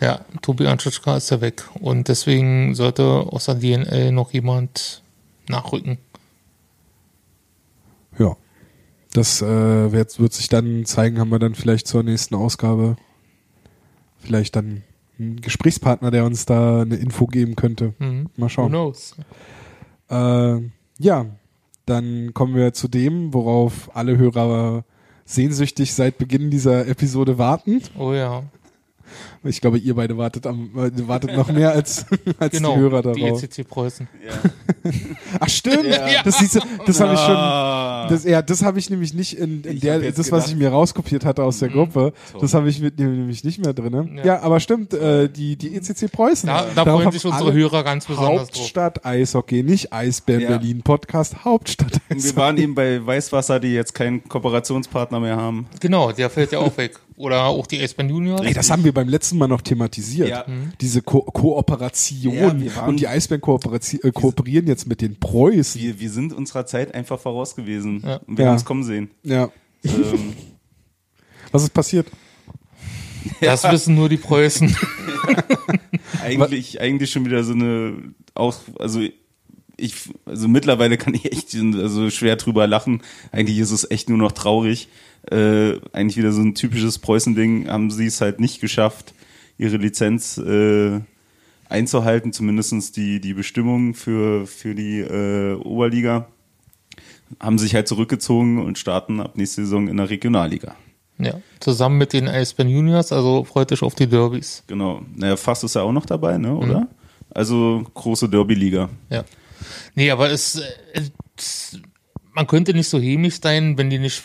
Ja, Tobi Anschutschka ist ja weg. Und deswegen sollte außer DNL noch jemand nachrücken. Ja. Das äh, wird, wird sich dann zeigen, haben wir dann vielleicht zur nächsten Ausgabe vielleicht dann einen Gesprächspartner, der uns da eine Info geben könnte. Mhm. Mal Who schauen. knows? Äh, ja, dann kommen wir zu dem, worauf alle Hörer sehnsüchtig seit Beginn dieser Episode warten. Oh ja, Ich glaube, ihr beide wartet, am, äh, wartet noch mehr als, *laughs* als genau. die Hörer die darauf. ECC Preußen. *laughs* Ach stimmt, Ja. das, siehst du, das habe ich schon. Ah. Das, ja, das habe ich nämlich nicht in, in der, das, was gedacht- ich mir rauskopiert hatte aus der Gruppe, Toll. das habe ich mit, nämlich nicht mehr drin. Ja. Ja. ja, aber stimmt, äh, die, die ECC Preußen. Da, da freuen sich unsere Hörer ganz besonders drauf. Hauptstadt Eishockey, nicht Eisbären Ja. Berlin Podcast, Hauptstadt Und Eishockey. wir waren eben bei Weißwasser, die jetzt keinen Kooperationspartner mehr haben. Genau, der fällt ja auch weg. Oder auch die Eisbären Juniors. Ey, das haben wir beim letzten Mal noch thematisiert. Ja. Diese Ko Kooperation. Ja, und die Eisbären äh, kooperieren jetzt mit den Preußen. Wir, wir sind unserer Zeit einfach voraus gewesen. Ja. Und wir Ja. haben es kommen sehen. Ja. ähm, *laughs* Was ist passiert? Das wissen nur die Preußen. *laughs* eigentlich, eigentlich schon wieder so eine, auch, also ich, also mittlerweile kann ich echt also schwer drüber lachen. Eigentlich ist es echt nur noch traurig. Äh, eigentlich wieder so ein typisches Preußen-Ding, haben sie es halt nicht geschafft, ihre Lizenz äh, einzuhalten, zumindestens die, die Bestimmungen für, für die äh, Oberliga. Haben sich halt zurückgezogen und starten ab nächste Saison in der Regionalliga. Ja, zusammen mit den Eisbären Juniors, also freut euch auf die Derbys. Genau. Naja, Fass ist ja auch noch dabei, ne, oder? Mhm. Also große Derby-Liga. Ja. Nee, aber es, es, man könnte nicht so hämisch sein, wenn die nicht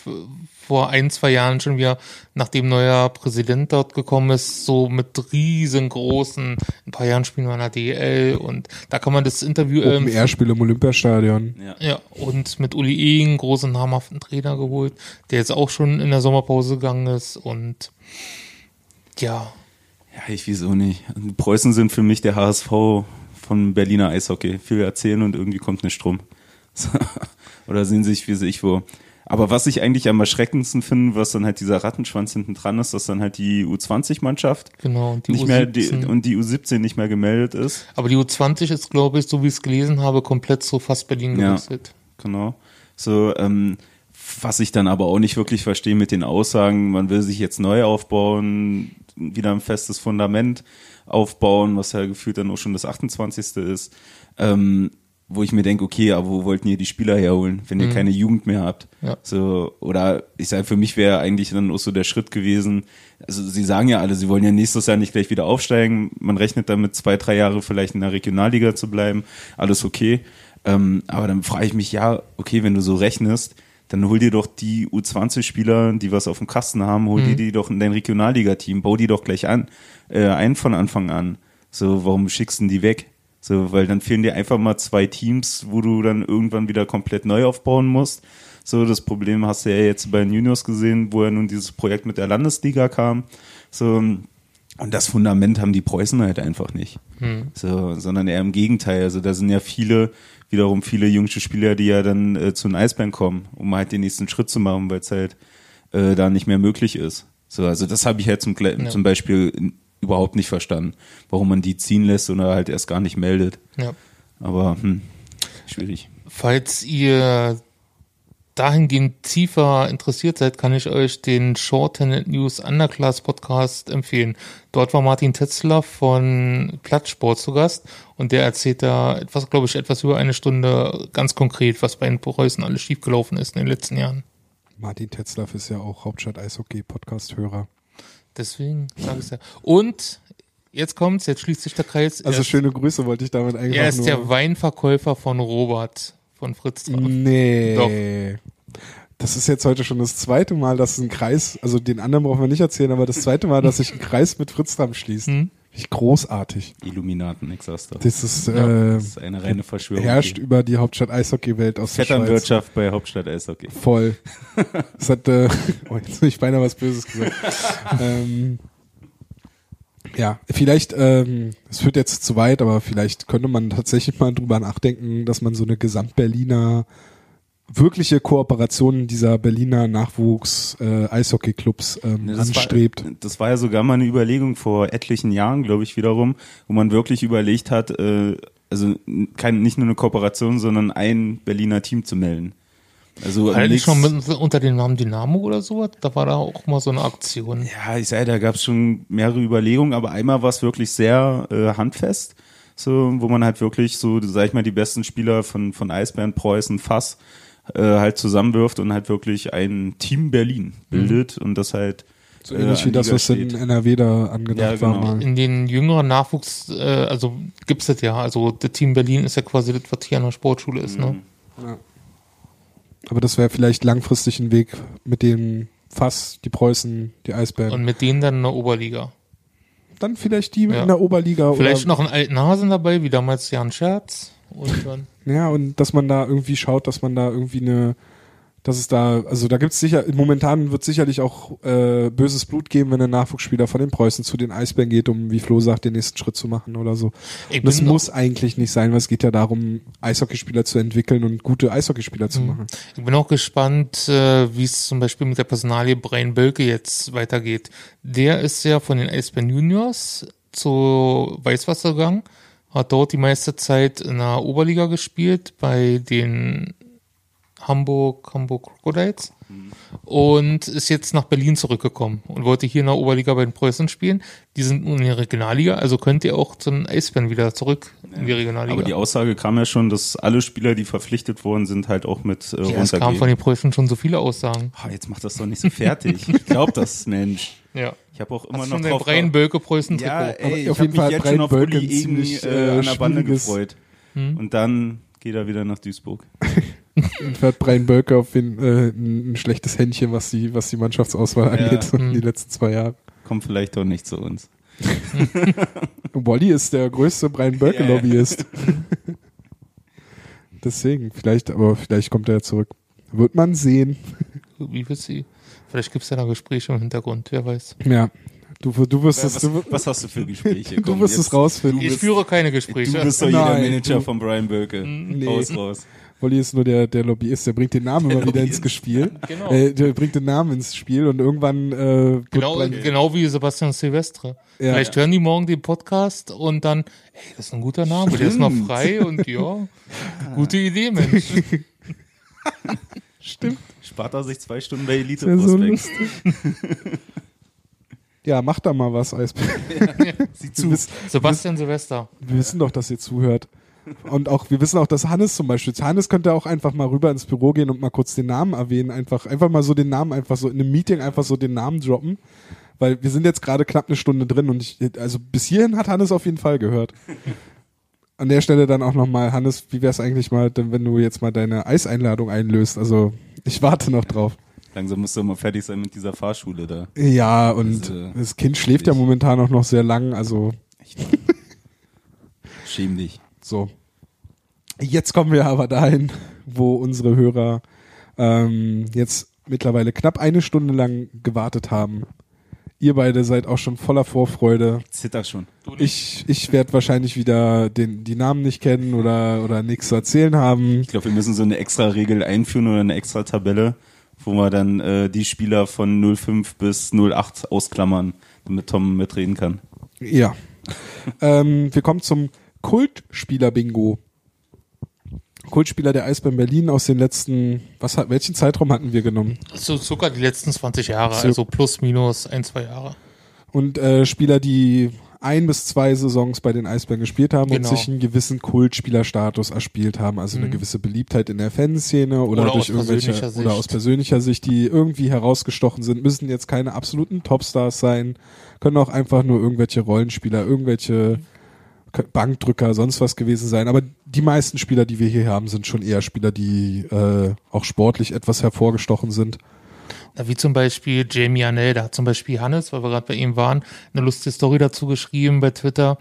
vor ein, zwei Jahren schon wieder, nachdem neuer Präsident dort gekommen ist, so mit riesengroßen, ein paar Jahren spielen wir in der DL und da kann man das Interview. Open ähm, Air-Spiel im Olympiastadion. Ja. ja, und mit Uli Egen, großen namhaften Trainer geholt, der jetzt auch schon in der Sommerpause gegangen ist und ja. Ja, ich wieso nicht. Preußen sind für mich der HSV von Berliner Eishockey. Viel erzählen und irgendwie kommt nicht Strom. *laughs* Oder sehen sich, wie sehe ich wo. Aber was ich eigentlich am erschreckendsten finde, was dann halt dieser Rattenschwanz hinten dran ist, dass dann halt die U20-Mannschaft genau, und die nicht U17. mehr die, und die U17 nicht mehr gemeldet ist. Aber die U20 ist, glaube ich, so wie ich es gelesen habe, komplett so fast Berlin gewechselt. Ja, genau. So, ähm, was ich dann aber auch nicht wirklich verstehe mit den Aussagen, man will sich jetzt neu aufbauen, wieder ein festes Fundament aufbauen, was ja gefühlt dann auch schon das 28. ist. Ähm, wo ich mir denke, okay, aber wo wollten ihr die Spieler herholen, wenn ihr mhm. keine Jugend mehr habt? Ja. So, oder ich sage, für mich wäre eigentlich dann auch so der Schritt gewesen, also sie sagen ja alle, sie wollen ja nächstes Jahr nicht gleich wieder aufsteigen, man rechnet damit zwei, drei Jahre vielleicht in der Regionalliga zu bleiben, alles okay. Ähm, aber dann frage ich mich, ja, okay, wenn du so rechnest, dann hol dir doch die U20-Spieler, die was auf dem Kasten haben, hol mhm. dir die doch in dein Regionalliga-Team, bau die doch gleich an, äh, ein von Anfang an. So, warum schickst du die weg? So, weil dann fehlen dir einfach mal zwei Teams, wo du dann irgendwann wieder komplett neu aufbauen musst. So, das Problem hast du ja jetzt bei den Juniors gesehen, wo ja nun dieses Projekt mit der Landesliga kam. So, und das Fundament haben die Preußen halt einfach nicht. Hm. So, sondern eher im Gegenteil. Also da sind ja viele, wiederum viele jüngste Spieler, die ja dann äh, zu den Eisbären kommen, um halt den nächsten Schritt zu machen, weil es halt äh, da nicht mehr möglich ist. So, also das habe ich halt zum, ja. zum Beispiel überhaupt nicht verstanden, warum man die ziehen lässt oder halt erst gar nicht meldet. Ja. Aber hm, schwierig. Falls ihr dahingehend tiefer interessiert seid, kann ich euch den Shorthanded News Underclass Podcast empfehlen. Dort war Martin Tetzler von Plattsport zu Gast und der erzählt da etwas, glaube ich, etwas über eine Stunde ganz konkret, was bei den Preußen alles schiefgelaufen ist in den letzten Jahren. Martin Tetzlaff ist ja auch Hauptstadt Eishockey Podcast Hörer. Deswegen sage ich ja. Und jetzt kommt's, jetzt schließt sich der Kreis. Also ist, schöne Grüße wollte ich damit eigentlich Er ist nur der Weinverkäufer von Robert von Fritz drauf. Nee. Doch. Das ist jetzt heute schon das zweite Mal, dass ein Kreis, also den anderen brauchen wir nicht erzählen, aber das zweite Mal, dass sich ein Kreis mit Fritz Damm schließt. Hm? Großartig. Illuminaten, ich doch. Das ist, ja, äh, das ist eine reine Verschwörung. Herrscht über die Hauptstadt Eishockey-Welt aus Vetternwirtschaft bei Hauptstadt Eishockey. Voll. *laughs* das hat, äh, oh, jetzt habe ich beinahe was Böses gesagt. *laughs* ähm, ja, vielleicht, ähm, es führt jetzt zu weit, aber vielleicht könnte man tatsächlich mal drüber nachdenken, dass man so eine Gesamtberliner wirkliche Kooperationen dieser Berliner Nachwuchs äh, Eishockey-Clubs ähm, das anstrebt. War, das war ja sogar mal eine Überlegung vor etlichen Jahren, glaube ich, wiederum, wo man wirklich überlegt hat, äh, also kein, nicht nur eine Kooperation, sondern ein Berliner Team zu melden. Also Eigentlich schon mit, unter dem Namen Dynamo oder so, da war da auch mal so eine Aktion. Ja, ich sage, da gab es schon mehrere Überlegungen, aber einmal war es wirklich sehr äh, handfest, so wo man halt wirklich so, sag ich mal, die besten Spieler von von Eisbären, Preußen, Fass äh, halt zusammenwirft und halt wirklich ein Team Berlin bildet mhm. und das halt so ähnlich äh, wie das, was steht. in NRW da angedacht ja, genau. war. In den jüngeren Nachwuchs, äh, also gibt's das ja, also das Team Berlin ist ja quasi das, was hier an der Sportschule ist, ne? mhm. ne? Ja. Aber das wäre vielleicht langfristig ein Weg mit dem Fass, die Preußen, die Eisbären. Und mit denen dann in der Oberliga. Dann vielleicht die ja. in der Oberliga. Vielleicht noch einen alten Hasen dabei, wie damals Jan Scherz. Und dann ja, und dass man da irgendwie schaut, dass man da irgendwie eine, dass es da, also da gibt's sicher, momentan wird sicherlich auch äh, böses Blut geben, wenn ein Nachwuchsspieler von den Preußen zu den Eisbären geht, um, wie Flo sagt, den nächsten Schritt zu machen oder so. Und das muss eigentlich nicht sein, weil es geht ja darum, Eishockeyspieler zu entwickeln und gute Eishockeyspieler zu mhm. machen. Ich bin auch gespannt, äh, wie es zum Beispiel mit der Personalie Brian Bölke jetzt weitergeht. Der ist ja von den Eisbären Juniors zu Weißwasser gegangen hat dort die meiste Zeit in der Oberliga gespielt, bei den Hamburg, Hamburg Crocodiles. Und ist jetzt nach Berlin zurückgekommen und wollte hier in der Oberliga bei den Preußen spielen. Die sind nun in der Regionalliga, also könnt ihr auch zu den Eisbären wieder zurück in die Regionalliga. Aber die Aussage kam ja schon, dass alle Spieler, die verpflichtet worden sind, halt auch mit äh, ja, es kamen von den Preußen schon so viele Aussagen. Ah, jetzt macht das doch nicht so fertig. Ich glaub *laughs* das, Mensch. Ja. Ich habe auch immer Hast noch schon den drauf Brian Bölke Preußen Trikot. Ja, ey, auf ich jeden mich Fall jetzt Brian schon auf Bölke Uli Egen äh, äh, an der Bande gefreut. Hm? Und dann geht er wieder nach Duisburg. *laughs* Dann fährt Brian Bölke auf den, äh, ein, schlechtes Händchen, was die, was die Mannschaftsauswahl Ja. angeht, Hm. die letzten zwei Jahre. Kommt vielleicht doch nicht zu uns. *laughs* Wally ist der größte Brian Bölke-Lobbyist. *laughs* Deswegen, vielleicht, aber vielleicht kommt er ja zurück. Wird man sehen. Wie wird sie? Vielleicht gibt es ja noch Gespräche im Hintergrund, wer weiß. Ja. Du, du wirst Was, es, du, was hast du für Gespräche? *laughs* du Komm, wirst jetzt- es rausfinden. Ich führe keine Du Gespräche. bist doch hier der Nein, Manager du- von Brian Bölke. Nee. Raus, raus. Wolli ist nur der, der Lobbyist, der bringt den Namen immer wieder ins Lobbyist. Spiel. *laughs* Genau. Äh, der bringt den Namen ins Spiel und irgendwann äh, Genau, Brian- genau wie Sebastian Silvestre. Ja. Vielleicht hören die morgen den Podcast und dann, hey, das ist ein guter Name, der ist noch Stimmt. frei und ja, gute Idee, Mensch. *laughs* Stimmt. Spart er sich zwei Stunden bei Elite lustig. *laughs* ja, mach da mal was, Eisbär. Sieh Wir, zu. wiss, Sebastian Silvester. wir wissen doch, dass ihr zuhört. Und auch, wir wissen auch, dass Hannes zum Beispiel, Hannes könnte auch einfach mal rüber ins Büro gehen und mal kurz den Namen erwähnen, einfach, einfach mal so den Namen, einfach so in einem Meeting einfach so den Namen droppen. Weil wir sind jetzt gerade knapp eine Stunde drin und ich, also bis hierhin hat Hannes auf jeden Fall gehört. *laughs* An der Stelle dann auch nochmal, Hannes, wie wär's eigentlich mal, denn wenn du jetzt mal deine Eiseinladung einlöst? Also, ich warte noch drauf. Langsam musst du mal fertig sein mit dieser Fahrschule da. Ja, und Das, äh, das Kind schläft ja momentan auch noch sehr lang, also Schäm dich. So. Jetzt kommen wir aber dahin, wo unsere Hörer ähm, jetzt mittlerweile knapp eine Stunde lang gewartet haben. Ihr beide seid auch schon voller Vorfreude. Zitter schon. Ich, ich werde wahrscheinlich wieder den, die Namen nicht kennen oder, oder nichts zu erzählen haben. Ich glaube, wir müssen so eine extra Regel einführen oder eine extra Tabelle, wo wir dann äh, die Spieler von 05 bis 08 ausklammern, damit Tom mitreden kann. Ja. *laughs* ähm, wir kommen zum Kultspieler-Bingo. Kultspieler der Eisbären Berlin aus den letzten, was hat, welchen Zeitraum hatten wir genommen? So sogar die letzten 20 Jahre, So. also plus minus ein, zwei Jahre. Und äh, Spieler, die ein bis zwei Saisons bei den Eisbären gespielt haben Genau. und sich einen gewissen Kultspielerstatus erspielt haben, also eine Mhm. gewisse Beliebtheit in der Fanszene oder, Oder durch aus irgendwelche persönlicher oder Sicht. aus persönlicher Sicht, die irgendwie herausgestochen sind, müssen jetzt keine absoluten Topstars sein, können auch einfach nur irgendwelche Rollenspieler, irgendwelche K- Bankdrücker, sonst was gewesen sein. Aber die meisten Spieler, die wir hier haben, sind schon eher Spieler, die äh, auch sportlich etwas hervorgestochen sind. Na, wie zum Beispiel Jamie Arnell, da hat zum Beispiel Hannes, weil wir gerade bei ihm waren, eine lustige Story dazu geschrieben bei Twitter.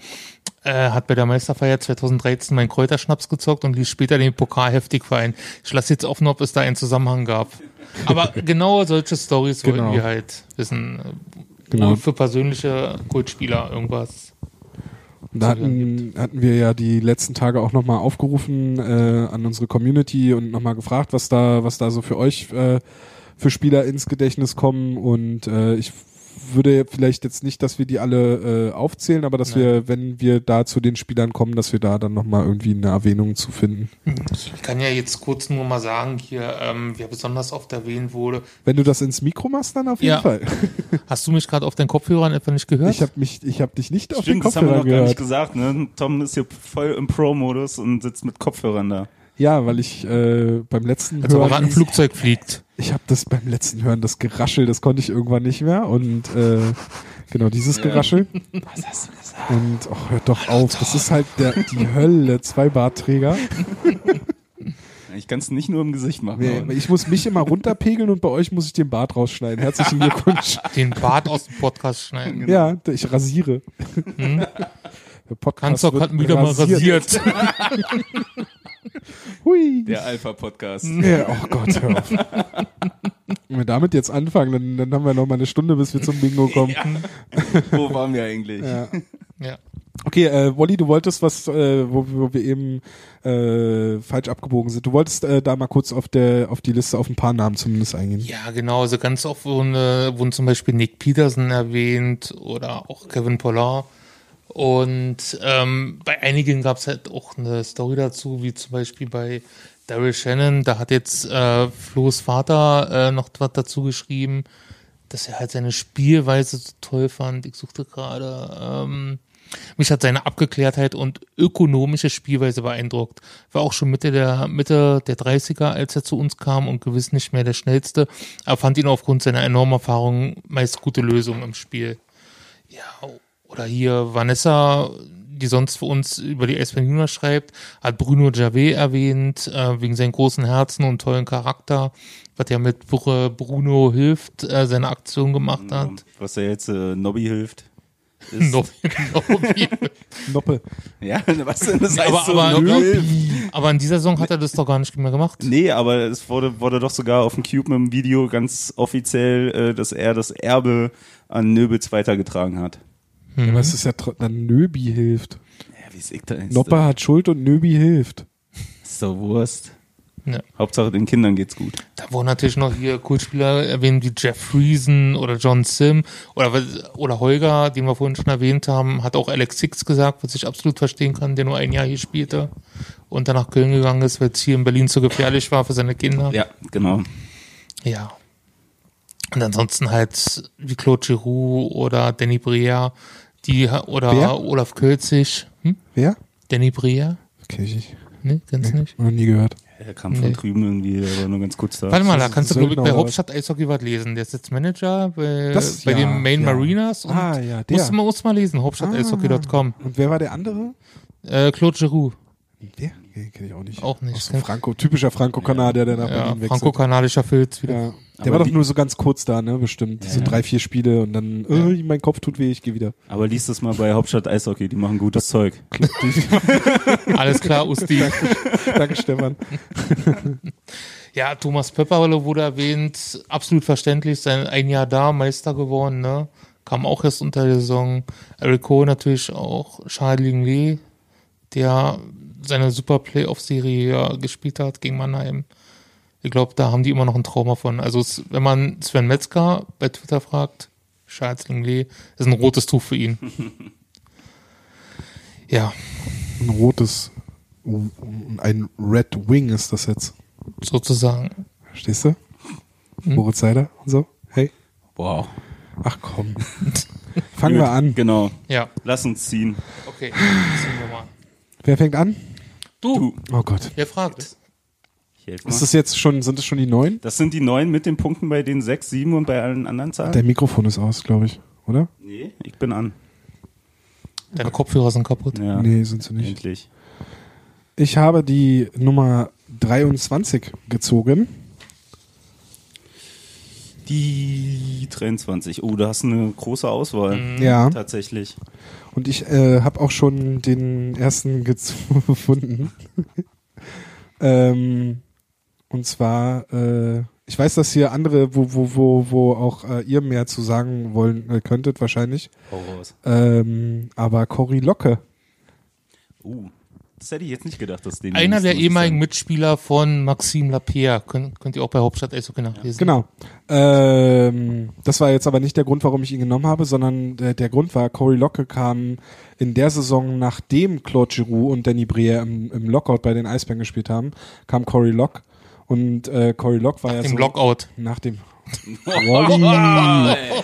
Äh, hat bei der Meisterfeier 2013 meinen Kräuterschnaps gezockt und ließ später den Pokal heftig fallen. Ich lasse jetzt offen, ob es da einen Zusammenhang gab. Aber *laughs* genau solche Stories Genau. wollten wir halt wissen. Genau. Für persönliche Kultspieler irgendwas. Und Da hatten, hatten wir ja die letzten Tage auch nochmal aufgerufen äh, an unsere Community und nochmal gefragt, was da, was da so für euch äh, für Spieler ins Gedächtnis kommen. Und äh, ich würde vielleicht jetzt nicht, dass wir die alle äh, aufzählen, aber dass Nein. wir, wenn wir da zu den Spielern kommen, dass wir da dann nochmal irgendwie eine Erwähnung zu finden. Ich kann ja jetzt kurz nur mal sagen, hier, ähm, wer besonders oft erwähnt wurde. Wenn du das ins Mikro machst, dann auf jeden Ja. Fall. *laughs* Hast du mich gerade auf deinen Kopfhörern etwa nicht gehört? Ich habe mich, ich habe dich nicht auf den Stimmt, das haben wir noch gar nicht gehört. gesagt. Ne? Tom ist hier voll im Pro-Modus und sitzt mit Kopfhörern da. Ja, weil ich äh, beim letzten Als ob er Hören gerade ein Flugzeug fliegt. Ich habe das beim letzten Hören, das Geraschel, das konnte ich irgendwann nicht mehr. Und äh, genau dieses Ja. Geraschel. Was hast du gesagt? Und oh, hört doch auf, das ist halt der, die Hölle, zwei Bartträger. Ich kann es nicht nur im Gesicht machen. Nee, ich muss mich immer runterpegeln und bei euch muss ich den Bart rausschneiden. Herzlichen Glückwunsch. Den Bart aus dem Podcast schneiden. Ja, ich rasiere. Hm? Der Podcast Kanzog wird wieder mal rasiert. *laughs* *laughs* Hui. Der Alpha-Podcast. Ja, oh Gott, hör auf. *laughs* Wenn wir damit jetzt anfangen, dann, dann haben wir noch mal eine Stunde, bis wir zum Bingo kommen. Wo waren wir eigentlich? Ja. Ja. Okay, äh, Wolli, du wolltest was, äh, wo, wo wir eben äh, falsch abgebogen sind. Du wolltest äh, da mal kurz auf der auf die Liste auf ein paar Namen zumindest eingehen. ja, genau. Also ganz oft wurden, äh, wurden zum Beispiel Nick Peterson erwähnt oder auch Kevin Pollard. Und ähm, bei einigen gab es halt auch eine Story dazu, wie zum Beispiel bei Daryl Shannon, da hat jetzt äh, Flo's Vater äh, noch was dazu geschrieben, dass er halt seine Spielweise so toll fand. Ich suchte gerade, ähm, mich hat seine Abgeklärtheit und ökonomische Spielweise beeindruckt. War auch schon Mitte der, Mitte der 30er, als er zu uns kam und gewiss nicht mehr der schnellste, aber fand ihn aufgrund seiner enormen Erfahrung meist gute Lösungen im Spiel. Ja, oder hier Vanessa, die sonst für uns über die Junior schreibt, hat Bruno Javet erwähnt, äh, wegen seinem großen Herzen und tollen Charakter, was er mit Br Bruno hilft, äh, seine Aktion gemacht hat. Was er jetzt äh, Nobby hilft. *laughs* Nobby, Nobby. *laughs* Noppe. ja, *laughs* was denn das heißt aber, so, aber, Nobby aber, hilft? aber in dieser Saison hat er das doch gar nicht mehr gemacht. Nee, aber es wurde, wurde doch sogar auf dem Cube im Video ganz offiziell, äh, dass er das Erbe an Nöbels weitergetragen hat. Aber es ist ja dann Nöbi hilft. Ja, wie sieht das? Noppe hat Schuld und Nöbi hilft. Ist doch Wurst. Ja. Hauptsache den Kindern geht's gut. Da wurden natürlich noch hier Kultspieler erwähnt, wie Jeff Friesen oder John Sim oder, oder Holger, den wir vorhin schon erwähnt haben, hat auch Alex Six gesagt, was ich absolut verstehen kann, der nur ein Jahr hier spielte und dann nach Köln gegangen ist, weil es hier in Berlin zu gefährlich war für seine Kinder. Ja, genau. Ja. Und ansonsten halt wie Claude Giroux oder Danny Breer, die oder Wer? Olaf Kölzig. Hm? Wer? Danny Breer? Kenn ich nicht. Ne, kennst du nicht? Noch nie gehört. Er kam von Nee. drüben irgendwie, der war nur ganz kurz da. Warte mal, da kannst du, glaube ich, bei Hauptstadt Eishockey was lesen. Der ist jetzt Manager bei, Das- bei ja, den Main ja. Marinas. Und Ah, ja, der. Musst du mal, musst du mal lesen, hauptstadteishockey.com. Und wer war der andere? Äh, Claude Giroux, Der? Nee, kenn ich auch nicht. auch nicht. Aus dem Franco, typischer Franco-Kanadier, der nach ja, Berlin wechselt. franco-kanadischer Filz wieder. Ja. Der Aber war doch nur so ganz kurz da, ne? Bestimmt. So drei, vier Spiele und dann, äh, mein Kopf tut weh, ich gehe wieder. Aber liest es mal bei Hauptstadt Eishockey, die machen gutes Zeug. *laughs* Alles klar, Usti. *laughs* Danke, Stefan. *laughs* Ja, Thomas Pepperle wurde erwähnt, absolut verständlich, sein ein Jahr da, Meister geworden, ne? Kam auch erst unter der Saison. Eric Cole natürlich auch, Charles Lee, der seine super Playoff-Serie ja gespielt hat gegen Mannheim. Ich glaube, da haben die immer noch ein Trauma von. Also es, wenn man Sven Metzger bei Twitter fragt, Charles Lee, ist ein rotes Tuch für ihn. *laughs* ja, Ein rotes, ein Red Wing ist das jetzt. sozusagen. Verstehst du? Hm? Moritz Seider und so. Hey. Wow. Ach komm. *laughs* Fangen wir an. Genau. Ja, Lass uns ziehen. okay. Ziehen wir mal. Wer fängt an? Du, Du, Oh Gott. wer fragt? Ist das jetzt schon, sind das schon die neun? Das sind die neun mit den Punkten bei den sechs, sieben und bei allen anderen Zahlen? Der Mikrofon ist aus, glaube ich, oder? nee, ich bin an. Deine Kopfhörer sind kaputt. Ja, Nee, sind sie nicht. endlich. Ich habe die Nummer 23 gezogen. Die 23. Oh, du hast eine große Auswahl. Ja. Tatsächlich. Und ich äh, habe auch schon den ersten *laughs* gefunden. *laughs* ähm, und zwar, äh, ich weiß, dass hier andere, wo, wo, wo, wo auch äh, ihr mehr zu sagen wollen äh, könntet, wahrscheinlich. Ähm, aber Cory Locke. Uh, das hätte ich jetzt nicht gedacht, dass den. Einer der ehemaligen. Mitspieler von Maxime Lapierre. Könnt, könnt ihr auch bei Hauptstadt Eishockey nachlesen. Genau. Ähm, das war jetzt aber nicht der Grund, warum ich ihn genommen habe, sondern der, der Grund war, Cory Locke kam in der Saison, nachdem Claude Giroux und Danny Briere im, im Lockout bei den Eisbären gespielt haben, kam Cory Locke. Und äh, Cory Locke war ja Im so... Lockout. Nach dem... *laughs* Wally!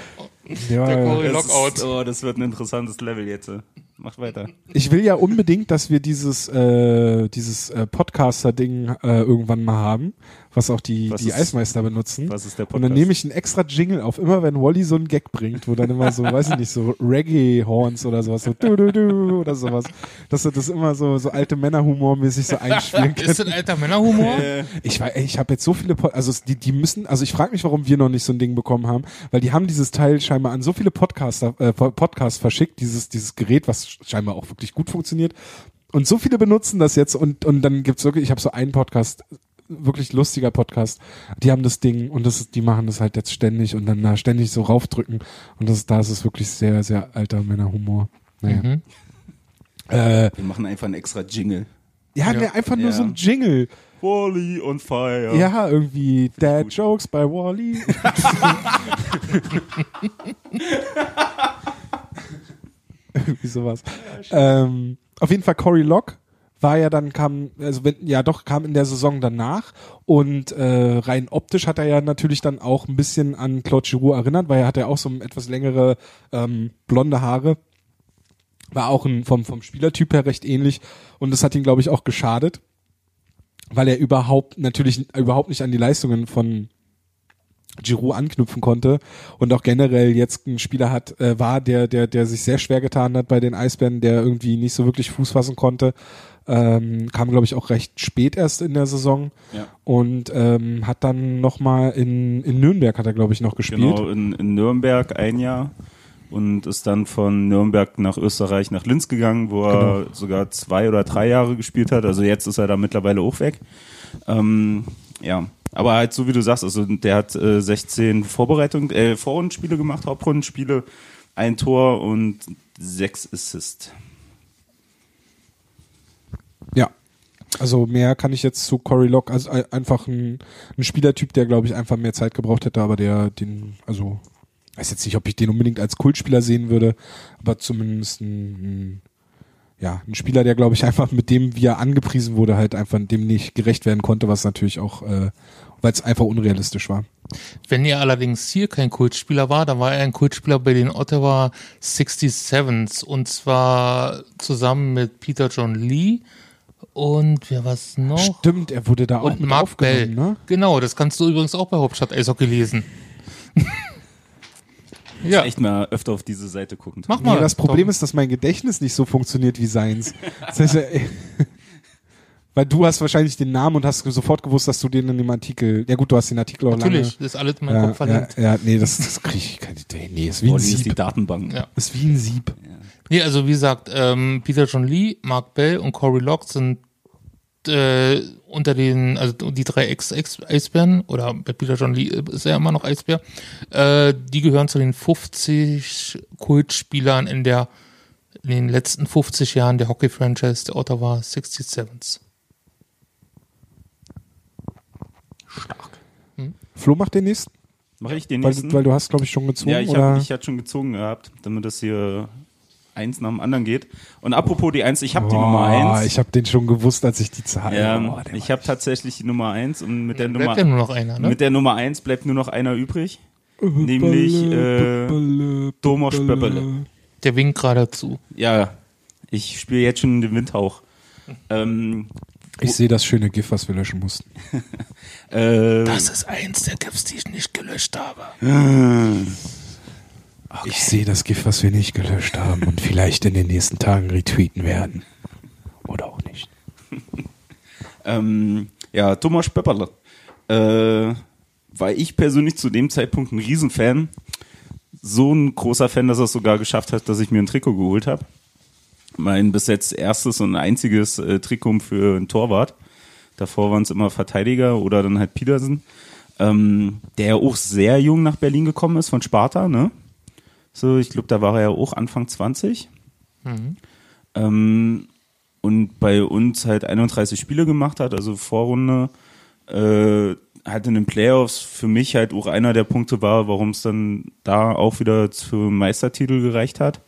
Der Der Das Lockout. Ist, oh, das wird ein interessantes Level jetzt. Macht weiter. ich will ja unbedingt, dass wir dieses, äh, dieses äh, Podcaster-Ding äh, irgendwann mal haben, was auch die, Was die ist- Eismeister benutzen. Was ist der Und Podcast? dann nehme ich einen extra Jingle auf, immer wenn Wally so einen Gag bringt, wo dann immer so, weiß ich nicht, so Reggae-Horns oder sowas, so du, du, du oder sowas, dass du das immer so, so alte Männerhumor-mäßig so einspielen *laughs* Ist kannst. das alter Männerhumor? *laughs* Ich, ey, ich habe jetzt so viele, Pod also die, die müssen, also ich frage mich, warum wir noch nicht so ein Ding bekommen haben, weil die haben dieses Teil scheinbar an so viele Podcaster, äh, Podcasts verschickt, dieses, dieses Gerät, was scheinbar auch wirklich gut funktioniert. Und so viele benutzen das jetzt und, und dann gibt's wirklich, ich habe so einen Podcast, wirklich lustiger Podcast, die haben das Ding und das ist, die machen das halt jetzt ständig und dann da ständig so raufdrücken und das, da ist es wirklich sehr, sehr alter Männerhumor. Naja. Mhm. Äh, Wir machen einfach einen extra Jingle. ja, Ja. Nee, einfach nur Ja. so ein Jingle. Wally on fire. Ja, irgendwie Dad gut. Jokes bei Wally. *laughs* irgendwie sowas. ähm, auf jeden Fall Cory Lock war ja dann kam also wenn, ja doch kam in der Saison danach und äh, rein optisch hat er ja natürlich dann auch ein bisschen an Claude Giroux erinnert, weil er hatte ja auch so etwas längere ähm, blonde Haare, war auch ein, vom vom Spielertyp her recht ähnlich und das hat ihn glaube ich auch geschadet, weil er überhaupt natürlich überhaupt nicht an die Leistungen von Giroud anknüpfen konnte und auch generell jetzt ein Spieler hat, äh, war, der, der, der sich sehr schwer getan hat bei den Eisbären, der irgendwie nicht so wirklich Fuß fassen konnte. Ähm, kam, glaube ich, auch recht spät erst in der Saison Ja. und ähm, hat dann nochmal in, in Nürnberg hat er, glaube ich, noch gespielt. Genau, in, in Nürnberg ein Jahr und ist dann von Nürnberg nach Österreich nach Linz gegangen, wo er sogar zwei oder drei Jahre gespielt hat. Also jetzt ist er da mittlerweile auch weg. Ähm, ja, aber halt so wie du sagst, also der hat äh, 16 Vorbereitung, äh, Vorrundenspiele gemacht, Hauptrundenspiele, ein Tor und sechs Assist. Ja. Also mehr kann ich jetzt zu Cory Lock, also ein- einfach ein, ein Spielertyp, der glaube ich einfach mehr Zeit gebraucht hätte, aber der den, also weiß jetzt nicht, ob ich den unbedingt als Kultspieler sehen würde, aber zumindest ein, ein ja, ein Spieler, der glaube ich einfach mit dem, wie er angepriesen wurde, halt einfach dem nicht gerecht werden konnte, was natürlich auch, äh, weil es einfach unrealistisch war. Wenn er allerdings hier kein Kultspieler war, dann war er ein Kultspieler bei den Ottawa 67s und zwar zusammen mit Peter John Lee und wer war's noch? Stimmt, er wurde da auch und mit Mark Bell. aufgenommen, ne? Genau, das kannst du übrigens auch bei Hauptstadt Eishockey lesen. Ja, Echt mal öfter auf diese Seite gucken. mach mal. Nee, das Problem Tom. ist, dass mein Gedächtnis nicht so funktioniert wie seins. Das heißt, äh, *laughs* weil du hast wahrscheinlich den Namen und hast sofort gewusst, dass du den in dem Artikel. Ja gut, du hast den Artikel auch Natürlich, das ist alles in meinem lange. Kopf Ja, verlinkt. ja, ja, nee, das, das kriege ich keine Idee. Nee, ist wie ein Olli ist die Sieb. Datenbank. Ja. Ist wie ein Sieb. Nee, also wie gesagt, ähm, Peter John Lee, Mark Bell und Corey Locke sind äh, unter den, also die drei Ex-Eisbären, oder bei Peter John Lee ist er immer noch Eisbär, äh, die gehören zu den 50 Kultspielern in der in den letzten 50 Jahren der Hockey-Franchise der Ottawa 67s. Flo macht den nächsten, Mache ich den weil, nächsten? du- weil du hast, glaube ich, schon gezogen. ja, ich habe ich hatte schon gezogen gehabt, damit das hier eins nach dem anderen geht. Und apropos die eins, ich habe die Nummer eins. Ich habe den schon gewusst, als ich die Zahl. Der ich habe tatsächlich die Nummer eins und mit der Dann Nummer bleibt ja nur noch einer, ne? mit der Nummer eins bleibt nur noch einer übrig, nämlich äh. Pöppele. Der winkt gerade zu. Ja, ich spiele jetzt schon den Windhauch. Ähm, Ich sehe das schöne GIF, was wir löschen mussten. *laughs* äh, Das ist eins der GIFs, die ich nicht gelöscht habe. *laughs* Ich sehe das GIF, was wir nicht gelöscht haben und vielleicht in den nächsten Tagen retweeten werden. Oder auch nicht. *laughs* ähm, ja, Thomas Pepperle. Äh, war ich persönlich zu dem Zeitpunkt ein Riesenfan. So ein großer Fan, dass er es sogar geschafft hat, dass ich mir ein Trikot geholt habe. Mein bis jetzt erstes und einziges äh, Trikot für einen Torwart. Davor waren es immer Verteidiger oder dann halt Petersen. Ähm, der auch sehr jung nach Berlin gekommen ist von Sparta, ne? So, ich glaube, da war er ja auch Anfang 20. Ähm, und bei uns halt 31 Spiele gemacht hat, also Vorrunde, äh, halt in den Playoffs für mich halt auch einer der Punkte war, warum es dann da auch wieder zum Meistertitel gereicht hat.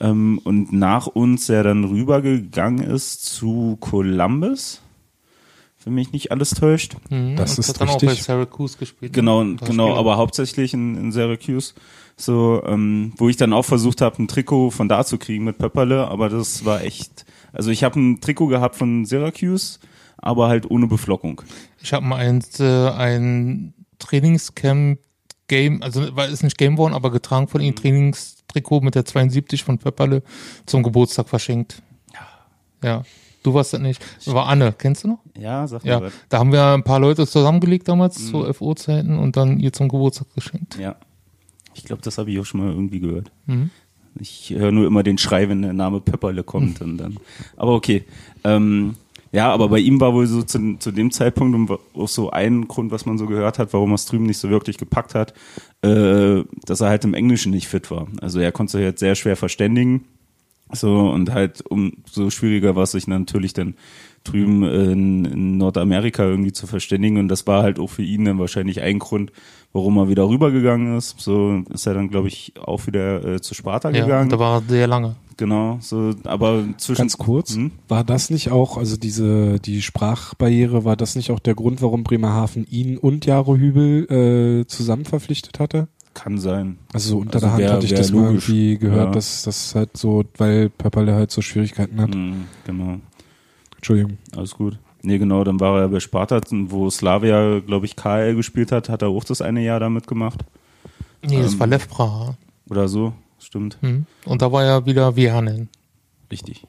Ähm, und nach uns der dann rübergegangen ist zu Columbus, wenn mich nicht alles täuscht. Mhm. Das und ist hat dann auch bei richtig. Syracuse gespielt. ne? Genau, genau, aber hauptsächlich in, in Syracuse. So, ähm, wo ich dann auch versucht habe, ein Trikot von da zu kriegen mit Pepperle, aber das war echt. Also ich habe ein Trikot gehabt von Syracuse, aber halt ohne Beflockung. Ich habe mal ein, äh, ein Trainingscamp Game, also war ist nicht Game Worn, aber getragen von Mhm. ihm Trainingstrikot mit der 72 von Pepperle zum Geburtstag verschenkt. Ja. Du warst das nicht. War Anne, kennst du noch? Ja, sag mal Ja. Da haben wir ein paar Leute zusammengelegt damals Mhm. zu FO-Zeiten und dann ihr zum Geburtstag geschenkt. Ja. Ich glaube, das habe ich auch schon mal irgendwie gehört. Mhm. Ich höre nur immer den Schrei, wenn der Name Pepperle kommt und dann. Aber okay. Ähm, ja, aber bei ihm war wohl so zu, zu dem Zeitpunkt und auch so ein Grund, was man so gehört hat, warum er es drüben nicht so wirklich gepackt hat, äh, dass er halt im Englischen nicht fit war. Also er konnte sich halt sehr schwer verständigen. So, und halt umso schwieriger war es sich natürlich dann drüben in, in Nordamerika irgendwie zu verständigen. Und das war halt auch für ihn dann wahrscheinlich ein Grund, warum er wieder rübergegangen ist. So ist er dann, glaube ich, auch wieder äh, zu Sparta Ja, gegangen. da war er sehr lange. genau, so, aber zwischen Ganz kurz, Hm? war das nicht auch, also diese, die Sprachbarriere, war das nicht auch der Grund, warum Bremerhaven ihn und Jaro Hübel äh, zusammen verpflichtet hatte? kann sein. Also so unter Also der Hand wär- hatte ich das mal logisch. irgendwie gehört, Ja. dass das halt so, weil Pöpperle halt so Schwierigkeiten hat. Mhm, genau. Entschuldigung. Alles gut. Nee, genau, dann war er bei Sparta, wo Slavia, glaube ich, KL gespielt hat, hat er auch das eine Jahr da mitgemacht. Nee, das Ähm, war Lev Praha. Oder so, stimmt. Hm. Und da war ja wieder Vianen. Richtig.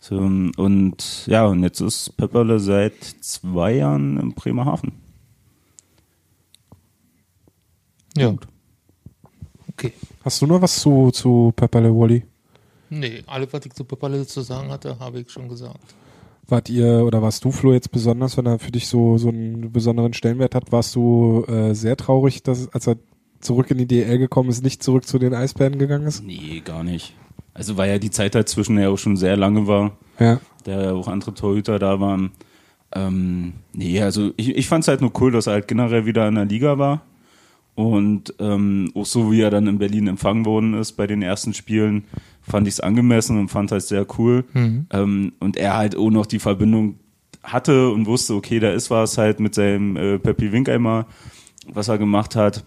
So, und ja, und jetzt ist Pepperle seit zwei Jahren in Bremerhaven. Ja. Okay. Hast du noch was zu, zu Pöpperle, Wally? Nee, alles, was ich zu Pepperle zu sagen hatte, habe ich schon gesagt. Wart ihr oder warst du, Flo, jetzt besonders, wenn er für dich so, so einen besonderen Stellenwert hat, warst du äh, sehr traurig, dass, als er zurück in die DL gekommen ist, nicht zurück zu den Eisbären gegangen ist? Nee, gar nicht. Also weil ja die Zeit dazwischen ja auch schon sehr lange war, Ja. da ja auch andere Torhüter da waren. Ähm, nee, also ich, ich fand es halt nur cool, dass er halt generell wieder in der Liga war. Und ähm, auch so wie er dann in Berlin empfangen worden ist bei den ersten Spielen, fand ich es angemessen und fand halt sehr cool. Ähm, und er halt auch noch die Verbindung hatte und wusste, okay, da ist was halt mit seinem äh, Peppi Winkeimer, was er gemacht hat.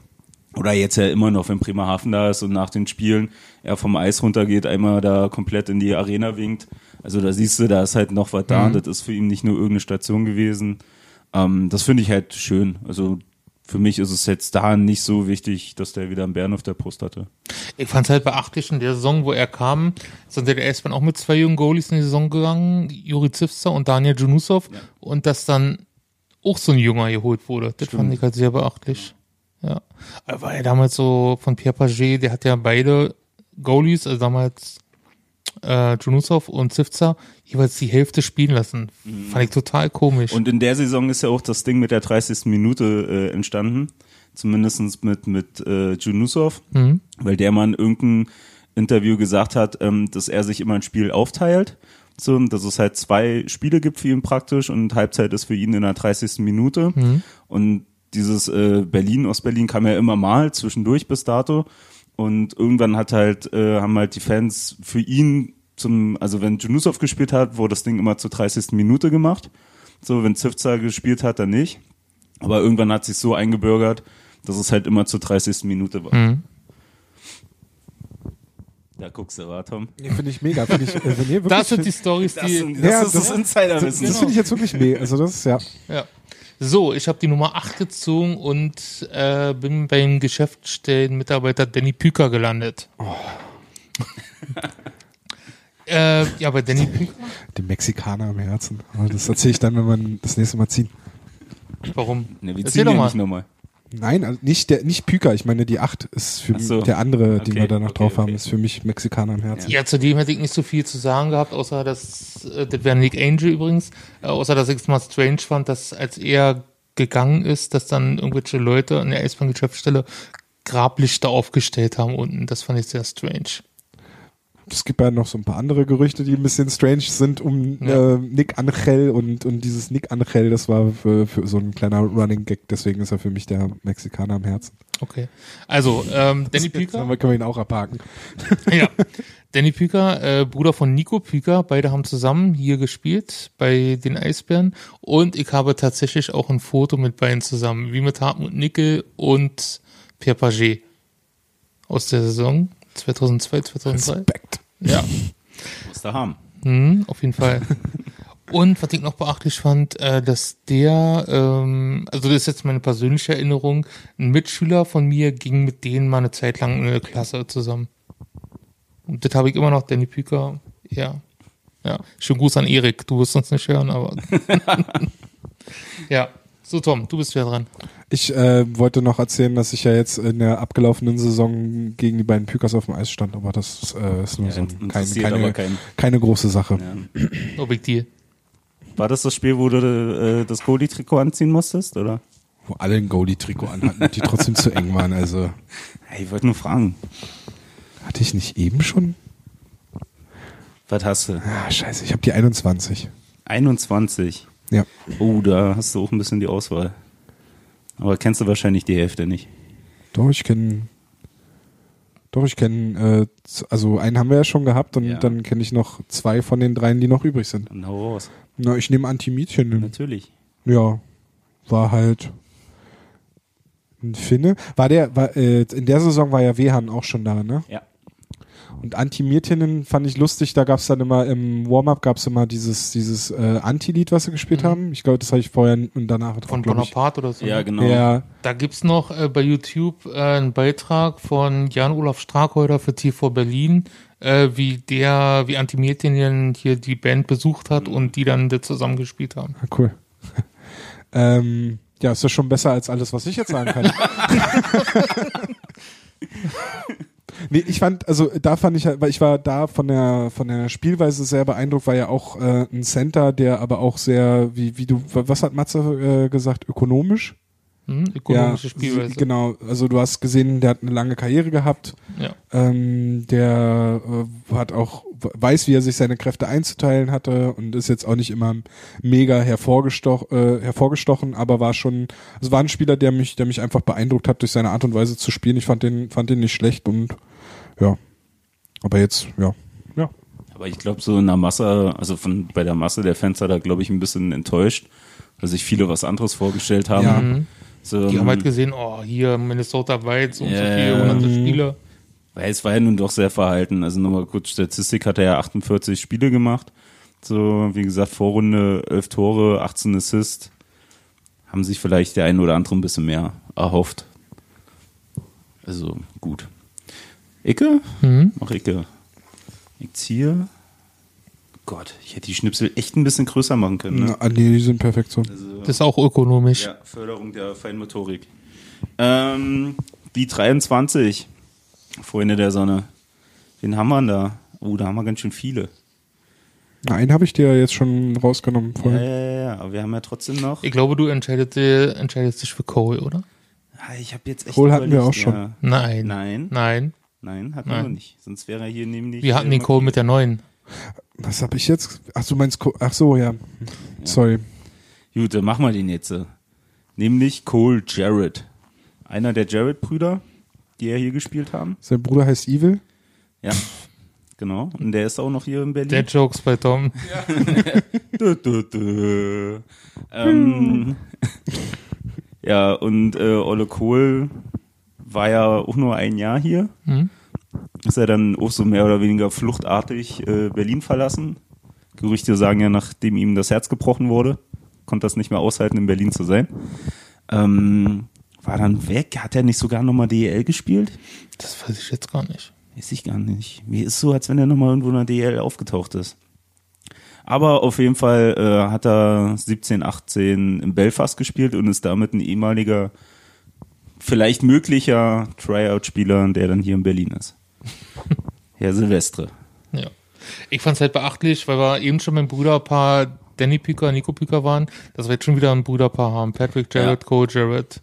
Oder jetzt ja immer noch, wenn Bremerhaven da ist und nach den Spielen er vom Eis runtergeht, einmal da komplett in die Arena winkt. Also da siehst du, da ist halt noch was da. Das ist für ihn nicht nur irgendeine Station gewesen. Ähm, das finde ich halt schön. Also für mich ist es jetzt da nicht so wichtig, dass der wieder einen Bären auf der Brust hatte. Ich fand es halt beachtlich in der Saison, wo er kam, sind der S-Bahn auch mit zwei jungen Goalies in die Saison gegangen, Juri Zivster und Daniel Junusov, und dass dann auch so ein Junger geholt wurde. Das fand ich halt sehr beachtlich. Ja. Aber war ja damals so von Pierre Paget, der hat ja beide Goalies, also damals äh, Junusov und Zivster, jeweils die Hälfte spielen lassen. Fand ich total komisch. Und in der Saison ist ja auch das Ding mit der 30. Minute äh, entstanden. Zumindest mit, mit äh, Junusov, weil der mal in irgendeinem Interview gesagt hat, ähm, dass er sich immer ein Spiel aufteilt. So, dass es halt zwei Spiele gibt für ihn praktisch und Halbzeit ist für ihn in der 30. Minute. Und dieses äh, Berlin, Ostberlin kam ja immer mal zwischendurch bis dato. Und irgendwann hat halt, äh, haben halt die Fans für ihn zum, also wenn Junusov gespielt hat, wurde das Ding immer zur 30. Minute gemacht. So, wenn Zivza gespielt hat, dann nicht. Aber irgendwann hat sich so eingebürgert, dass es halt immer zur 30. Minute war. Mhm. Da guckst du, war Tom. Nee, finde ich mega. Finde ich, äh, nee, *laughs* wirklich, das sind die find- Stories, Das, die. sind, das Ja, ist das- das, Insiderwissen. das Genau. finde ich jetzt wirklich mega. Also das ist ja. Ja. So, ich habe die Nummer 8 gezogen und äh, bin beim Geschäftsstellenmitarbeiter Danny Püker gelandet. äh, ja, bei Danny Püker. Die Mexikaner am Herzen. Aber das erzähle ich dann, wenn wir das nächste Mal ziehen. Warum? Ne, wir Erzähl ziehen doch mal. nicht nochmal. Nein, also nicht der, nicht Püker. Ich meine, die 8 ist für so. der andere, den Okay, wir da noch okay, drauf haben, okay. ist für mich Mexikaner am Herzen. Ja, zudem hätte ich nicht so viel zu sagen gehabt, außer dass, äh, das wäre Nick Angel übrigens, äh, außer dass ich es mal strange fand, dass als er gegangen ist, dass dann irgendwelche Leute in der Eisbahn-Geschäftsstelle Grablichter aufgestellt haben unten. Das fand ich sehr strange. Es gibt ja noch so ein paar andere Gerüchte, die ein bisschen strange sind um Ja. äh, Nick Angel und, und dieses Nick Angel, das war für, für so ein kleiner Running Gag, deswegen ist er für mich der Mexikaner am Herzen. Okay. Also, ähm, Danny haben wir- können wir ihn auch abhaken. *laughs* ja. *laughs* Danny Püker, äh, Bruder von Nico Püker, beide haben zusammen hier gespielt bei den Eisbären und ich habe tatsächlich auch ein Foto mit beiden zusammen, wie mit Hartmut Nickel und Pierre Paget aus der Saison 2002, 2003. Respekt. Ja, Muss da haben. mhm, auf jeden Fall. Und was ich noch beachtlich fand, äh, dass der, ähm, also das ist jetzt meine persönliche Erinnerung, ein Mitschüler von mir ging mit denen mal eine Zeit lang in eine Klasse zusammen. Und das habe ich immer noch, Danny Püker, ja. Ja, schönen Gruß an Erik, du wirst uns nicht hören, aber. *laughs* *laughs* ja, so Tom, du bist wieder dran. Ich äh, wollte noch erzählen, dass ich ja jetzt in der abgelaufenen Saison gegen die beiden Pükers auf dem Eis stand, aber das äh, ist nur Ja, so ein, keine, interessiert keine, aber keinen. keine große Sache. Ja. No big deal. War das das Spiel, wo du äh, das Goalie-Trikot anziehen musstest, oder? Wo alle ein Goalie-Trikot anhatten und die trotzdem zu eng waren. Also Hey, ich wollte nur fragen. hatte ich nicht eben schon? Was hast du? Ah, scheiße, ich habe die 21. 21. Ja. Oh, da hast du auch ein bisschen die Auswahl. Aber kennst du wahrscheinlich die Hälfte nicht. Doch, ich kenne. Doch, ich kenne, äh, also einen haben wir ja schon gehabt und Ja. dann kenne ich noch zwei von den dreien, die noch übrig sind. Dann hau raus. Na, ich nehme Antimietchen. Natürlich. Ja, war halt ein Finne. War der, war, äh, in der Saison war ja Wehan auch schon da, ne? Ja. Und Anti-Mirtinen fand ich lustig, da gab's dann immer im Warm-Up gab's immer dieses, dieses äh, Anti-Lied, was sie gespielt haben. Ich glaube, das habe ich vorher und danach Von glaub ich. Bonaparte oder so. Ja, genau. Ja, Da gibt's noch äh, bei YouTube äh, einen Beitrag von Jan-Olaf Strakheuder für TV Berlin, äh, wie der, wie Antimädchen hier die Band besucht hat und die dann da zusammen gespielt haben. Ah, cool. *laughs* ähm, ja, ist das schon besser als alles, was ich jetzt sagen kann. *laughs* *laughs* nee, ich fand, also da fand ich, halt- weil ich war da von der von der Spielweise sehr beeindruckt, war ja auch äh, ein Center, der aber auch sehr, wie wie du, was hat Matze äh, gesagt, ökonomisch? Hm? Ökonomische ja, Spielweise. Genau, also du hast gesehen, der hat eine lange Karriere gehabt, Ja. ähm, der äh, hat auch weiß, wie er sich seine Kräfte einzuteilen hatte und ist jetzt auch nicht immer mega hervorgestoch, äh, hervorgestochen, aber war schon, also war ein Spieler, der mich, der mich einfach beeindruckt hat durch seine Art und Weise zu spielen. Ich fand den, fand den nicht schlecht und ja, aber jetzt, ja, ja, Aber ich glaube, so in der Masse, also von bei der Masse der Fans hat er, glaube ich, ein bisschen enttäuscht, weil sich viele was anderes vorgestellt haben. Ja. Mhm. So, Die haben halt gesehen, oh, hier Minnesota so und so Ja, viele hunderte Mhm. Weil es war ja nun doch sehr verhalten. Also nochmal kurz Statistik hat er ja 48 Spiele gemacht. So, wie gesagt, Vorrunde 11 Tore, 18 Assists. Haben sich vielleicht der eine oder andere ein bisschen mehr erhofft. Also gut. Icke? Mhm. Mach Icke. Ich ziehe. Gott, ich hätte die Schnipsel echt ein bisschen größer machen können. Ne? Na, nee, die sind perfekt so. Also, Das ist auch ökonomisch. ja, Förderung der Feinmotorik. Ähm, die 23, Freunde der Sonne. Wen haben wir denn da? Oh, da haben wir ganz schön viele. Na, einen habe ich dir jetzt schon rausgenommen Ja, vorhin. ja, ja, ja, aber wir haben ja trotzdem noch. Ich glaube, du entscheidest, entscheidest dich für Cole, oder? Ah, Ich habe jetzt echt. Cole hatten wir auch schon. Ja. Nein. Nein, Nein. nein, hatten Nein. wir nicht. Sonst wäre er hier nämlich. Wir hatten äh, den Cole mit der neuen. Was habe ich jetzt? Ach, du meinst, Co- ach so, ja. Sorry. Gut, dann machen wir den jetzt. Nämlich Cole Jarrett. Einer der Jarrett-Brüder, die ja hier gespielt haben. Sein Bruder heißt Evil. Ja. Genau. Und der ist auch noch hier in Berlin. Dead Jokes bei Tom. Dö, dö, dö. Ähm, *laughs* ja, und äh, Olle Kohl war ja auch nur ein Jahr hier. Hm? Ist er dann auch so mehr oder weniger fluchtartig äh, Berlin verlassen. Gerüchte sagen ja, nachdem ihm das Herz gebrochen wurde, konnte das nicht mehr aushalten, in Berlin zu sein. Ähm, war dann weg. Hat er nicht sogar nochmal DEL gespielt? Das weiß ich jetzt gar nicht. Weiß ich gar nicht. Mir ist so, als wenn er nochmal irgendwo in der DL aufgetaucht ist. Aber auf jeden Fall äh, hat er 17, 18 in Belfast gespielt und ist damit ein ehemaliger, vielleicht möglicher Tryout-Spieler, der dann hier in Berlin ist. *laughs* Herr Silvestre. Ja. Ich fand es halt beachtlich, weil wir eben schon beim Brüderpaar Danny Picker, Nico Picker waren, dass wir jetzt schon wieder ein Brüderpaar haben. Patrick Jarrett, Ja. Cole Jarrett.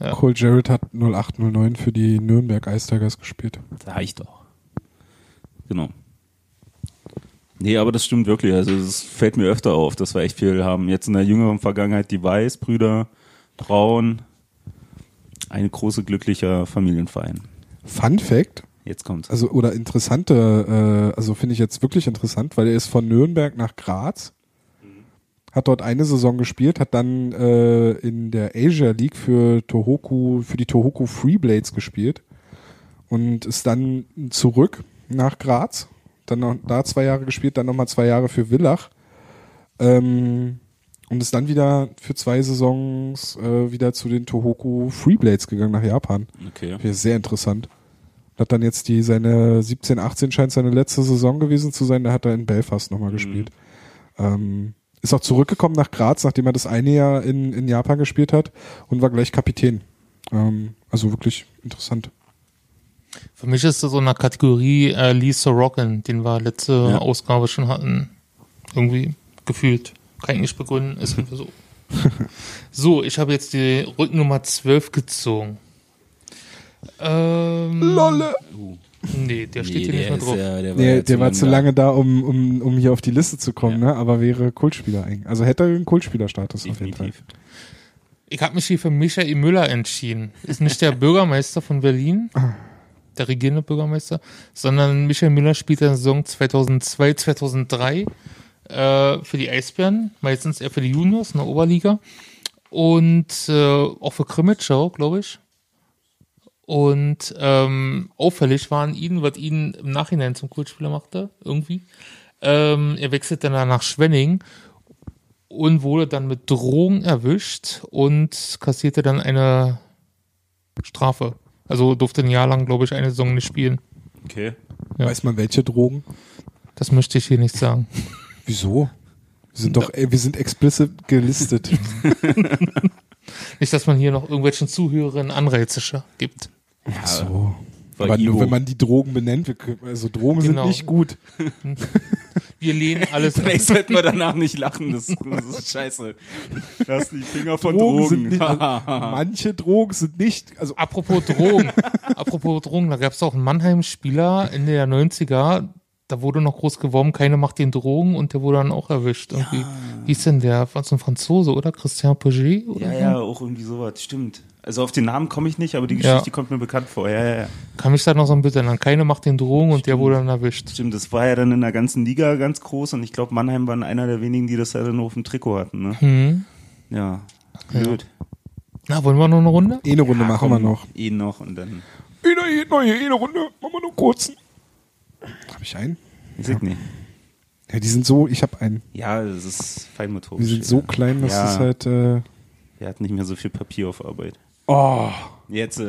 Ja. Cole Jarrett hat 0809 für die Nürnberg Ice Tigers gespielt. Das reicht doch. Genau. Nee, aber das stimmt wirklich. Also es fällt mir öfter auf, dass wir echt viel haben. Jetzt in der jüngeren Vergangenheit die Weiß, Brüder, Braun. Ein großer glücklicher Familienverein. Fun Fact, Jetzt kommt's. also oder interessante, äh, also finde ich jetzt wirklich interessant, weil er ist von Nürnberg nach Graz, hat dort eine Saison gespielt, hat dann äh, in der Asia League für Tohoku, für die Tohoku Freeblades gespielt und ist dann zurück nach Graz, dann noch da zwei Jahre gespielt, dann nochmal zwei Jahre für Villach ähm, und ist dann wieder für zwei Saisons äh, wieder zu den Tohoku Freeblades gegangen nach Japan. Okay. Ich sehr interessant. Hat dann jetzt die, seine 17, 18 scheint seine letzte Saison gewesen zu sein, da hat er in Belfast nochmal gespielt. Ähm, ist auch zurückgekommen nach Graz, nachdem er das eine Jahr in, in Japan gespielt hat und war gleich Kapitän. Ähm, also wirklich interessant. Für mich ist das so eine Kategorie äh, Lee Sorokin, den wir letzte Ja. Ausgabe schon hatten. Irgendwie gefühlt. Kann ich nicht begründen, ist *laughs* einfach so. so, ich habe jetzt die Rücknummer 12 gezogen. Ähm, Lolle! Nee, der steht hier nicht mehr drauf. ja, der Nee, ja der war zu zu lang lange da, um, um, um hier auf die Liste zu kommen, ne? aber wäre Kultspieler eigentlich. Also hätte er einen Kultspielerstatus auf jeden Fall. Definitiv. Ich habe mich hier für Michael Müller entschieden. Ist nicht der *laughs* Bürgermeister von Berlin, der regierende Bürgermeister, sondern Michael Müller spielt in der Saison 2002, 2003 äh, für die Eisbären, meistens eher für die Juniors in der Oberliga und äh, auch für Krimitschau, glaube ich. Und ähm, auffällig war an ihn, was ihn im Nachhinein zum Kultspieler machte, irgendwie. Ähm, er wechselte dann nach Schwenning und wurde dann mit Drogen erwischt und kassierte dann eine Strafe. Also durfte ein Jahr lang, glaube ich, eine Saison nicht spielen. Okay. Ja. Weiß man welche Drogen? Das möchte ich hier nicht sagen. *laughs* Wieso? Wir sind doch, ey, wir sind explicit gelistet. *laughs* Nicht, dass man hier noch irgendwelchen Zuhörern Anreize gibt. Ach so. Aber nur wenn man die Drogen benennt, also Drogen Genau. sind nicht gut. *laughs* Wir lehnen *laughs* alles ab. Vielleicht sollten wir danach nicht lachen, das, das ist scheiße. Lass die Finger von Drogen, Drogen. sind nicht, also, *laughs* manche Drogen sind nicht, also Apropos Drogen. Apropos Drogen, da gab es auch einen Mannheim-Spieler Ende der 90er, da wurde noch groß geworben, keine macht den Drogen und der wurde dann auch erwischt. Irgendwie. Wie ist denn der? War so ein Franzose, oder? Christian Paget? Oder Ja, ja, auch irgendwie sowas, stimmt. Also auf den Namen komme ich nicht, aber die Ja. Geschichte kommt mir bekannt vor. Ja, ja, ja. Kann mich da noch so ein bisschen an. Keine macht den Drogen und der wurde dann erwischt. Stimmt, das war ja dann in der ganzen Liga ganz groß und ich glaube, Mannheim waren einer der wenigen, die das ja dann auf dem Trikot hatten. Ne? Hm. Ja, blöd. Na, wollen wir noch eine Runde? eh eine Runde Ja, machen komm, wir noch. Eh noch und dann. Eine, neue, eine Runde, machen wir nur kurzen. Habe ich einen? Ich sag nicht. Ja, die sind so, ich habe einen. Ja, das ist feinmotorisch. Die sind so ja. klein, dass Ja. das halt, äh, Er hat nicht mehr so viel Papier auf Arbeit. Oh, Jetzt,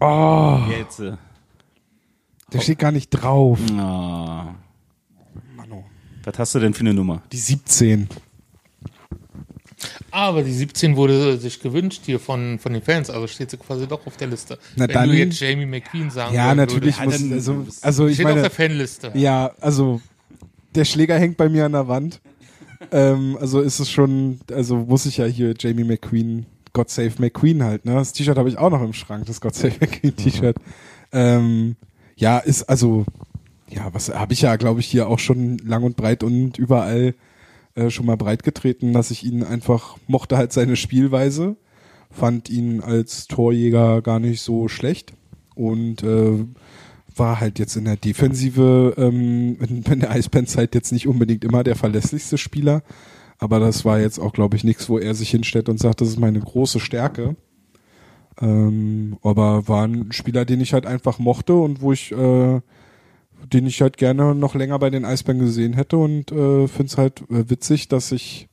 oh, jetzt. der steht gar nicht drauf. Ah. Mano. Was hast du denn für eine Nummer? Die 17. Aber die 17 wurde sich gewünscht hier von, von den Fans, also steht sie quasi doch auf der Liste. Na Wenn dann- du jetzt Jamie McQueen sagen Ja, natürlich Ja, muss, also, also Würdest. ich Steht auf meine, der Fanliste. ja, also der Schläger hängt bei mir an der Wand. ähm, also ist es schon, also muss ich ja hier Jamie McQueen, God Save McQueen halt, ne? Das T-Shirt habe ich auch noch im Schrank, das God Save McQueen T-Shirt. Ähm, ja, ist also, ja, was habe ich ja, glaube ich, hier auch schon lang und breit und überall äh, schon mal breit getreten, dass ich ihn einfach mochte halt seine Spielweise, fand ihn als Torjäger gar nicht so schlecht und äh, war halt jetzt in der Defensive ähm, in, *laughs* in der Eisbären-Zeit jetzt nicht unbedingt immer der verlässlichste Spieler, aber das war jetzt auch, glaube ich, nichts, wo er sich hinstellt und sagt, das ist meine große Stärke. Ähm, aber war ein Spieler, den ich halt einfach mochte und wo ich, äh, den ich halt gerne noch länger bei den Eisbären gesehen hätte und äh, finde es halt äh, witzig, dass ich,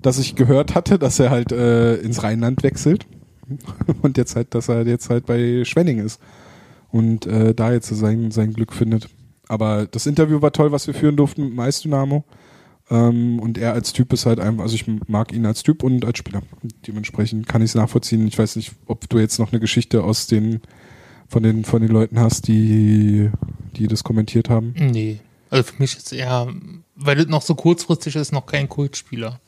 dass ich gehört hatte, dass er halt äh, ins Rheinland wechselt *laughs* und jetzt halt, dass er jetzt halt bei Schwenning ist und äh, da jetzt sein, sein Glück findet. Aber das Interview war toll, was wir führen durften mit dem Eisdynamo. Ähm, und er als Typ ist halt einfach, also ich mag ihn als Typ und als Spieler. Dementsprechend kann ich es nachvollziehen. Ich weiß nicht, ob du jetzt noch eine Geschichte aus den von den von den Leuten hast, die die das kommentiert haben. Nee. Also für mich ist eher, weil das noch so kurzfristig ist, noch kein Kultspieler.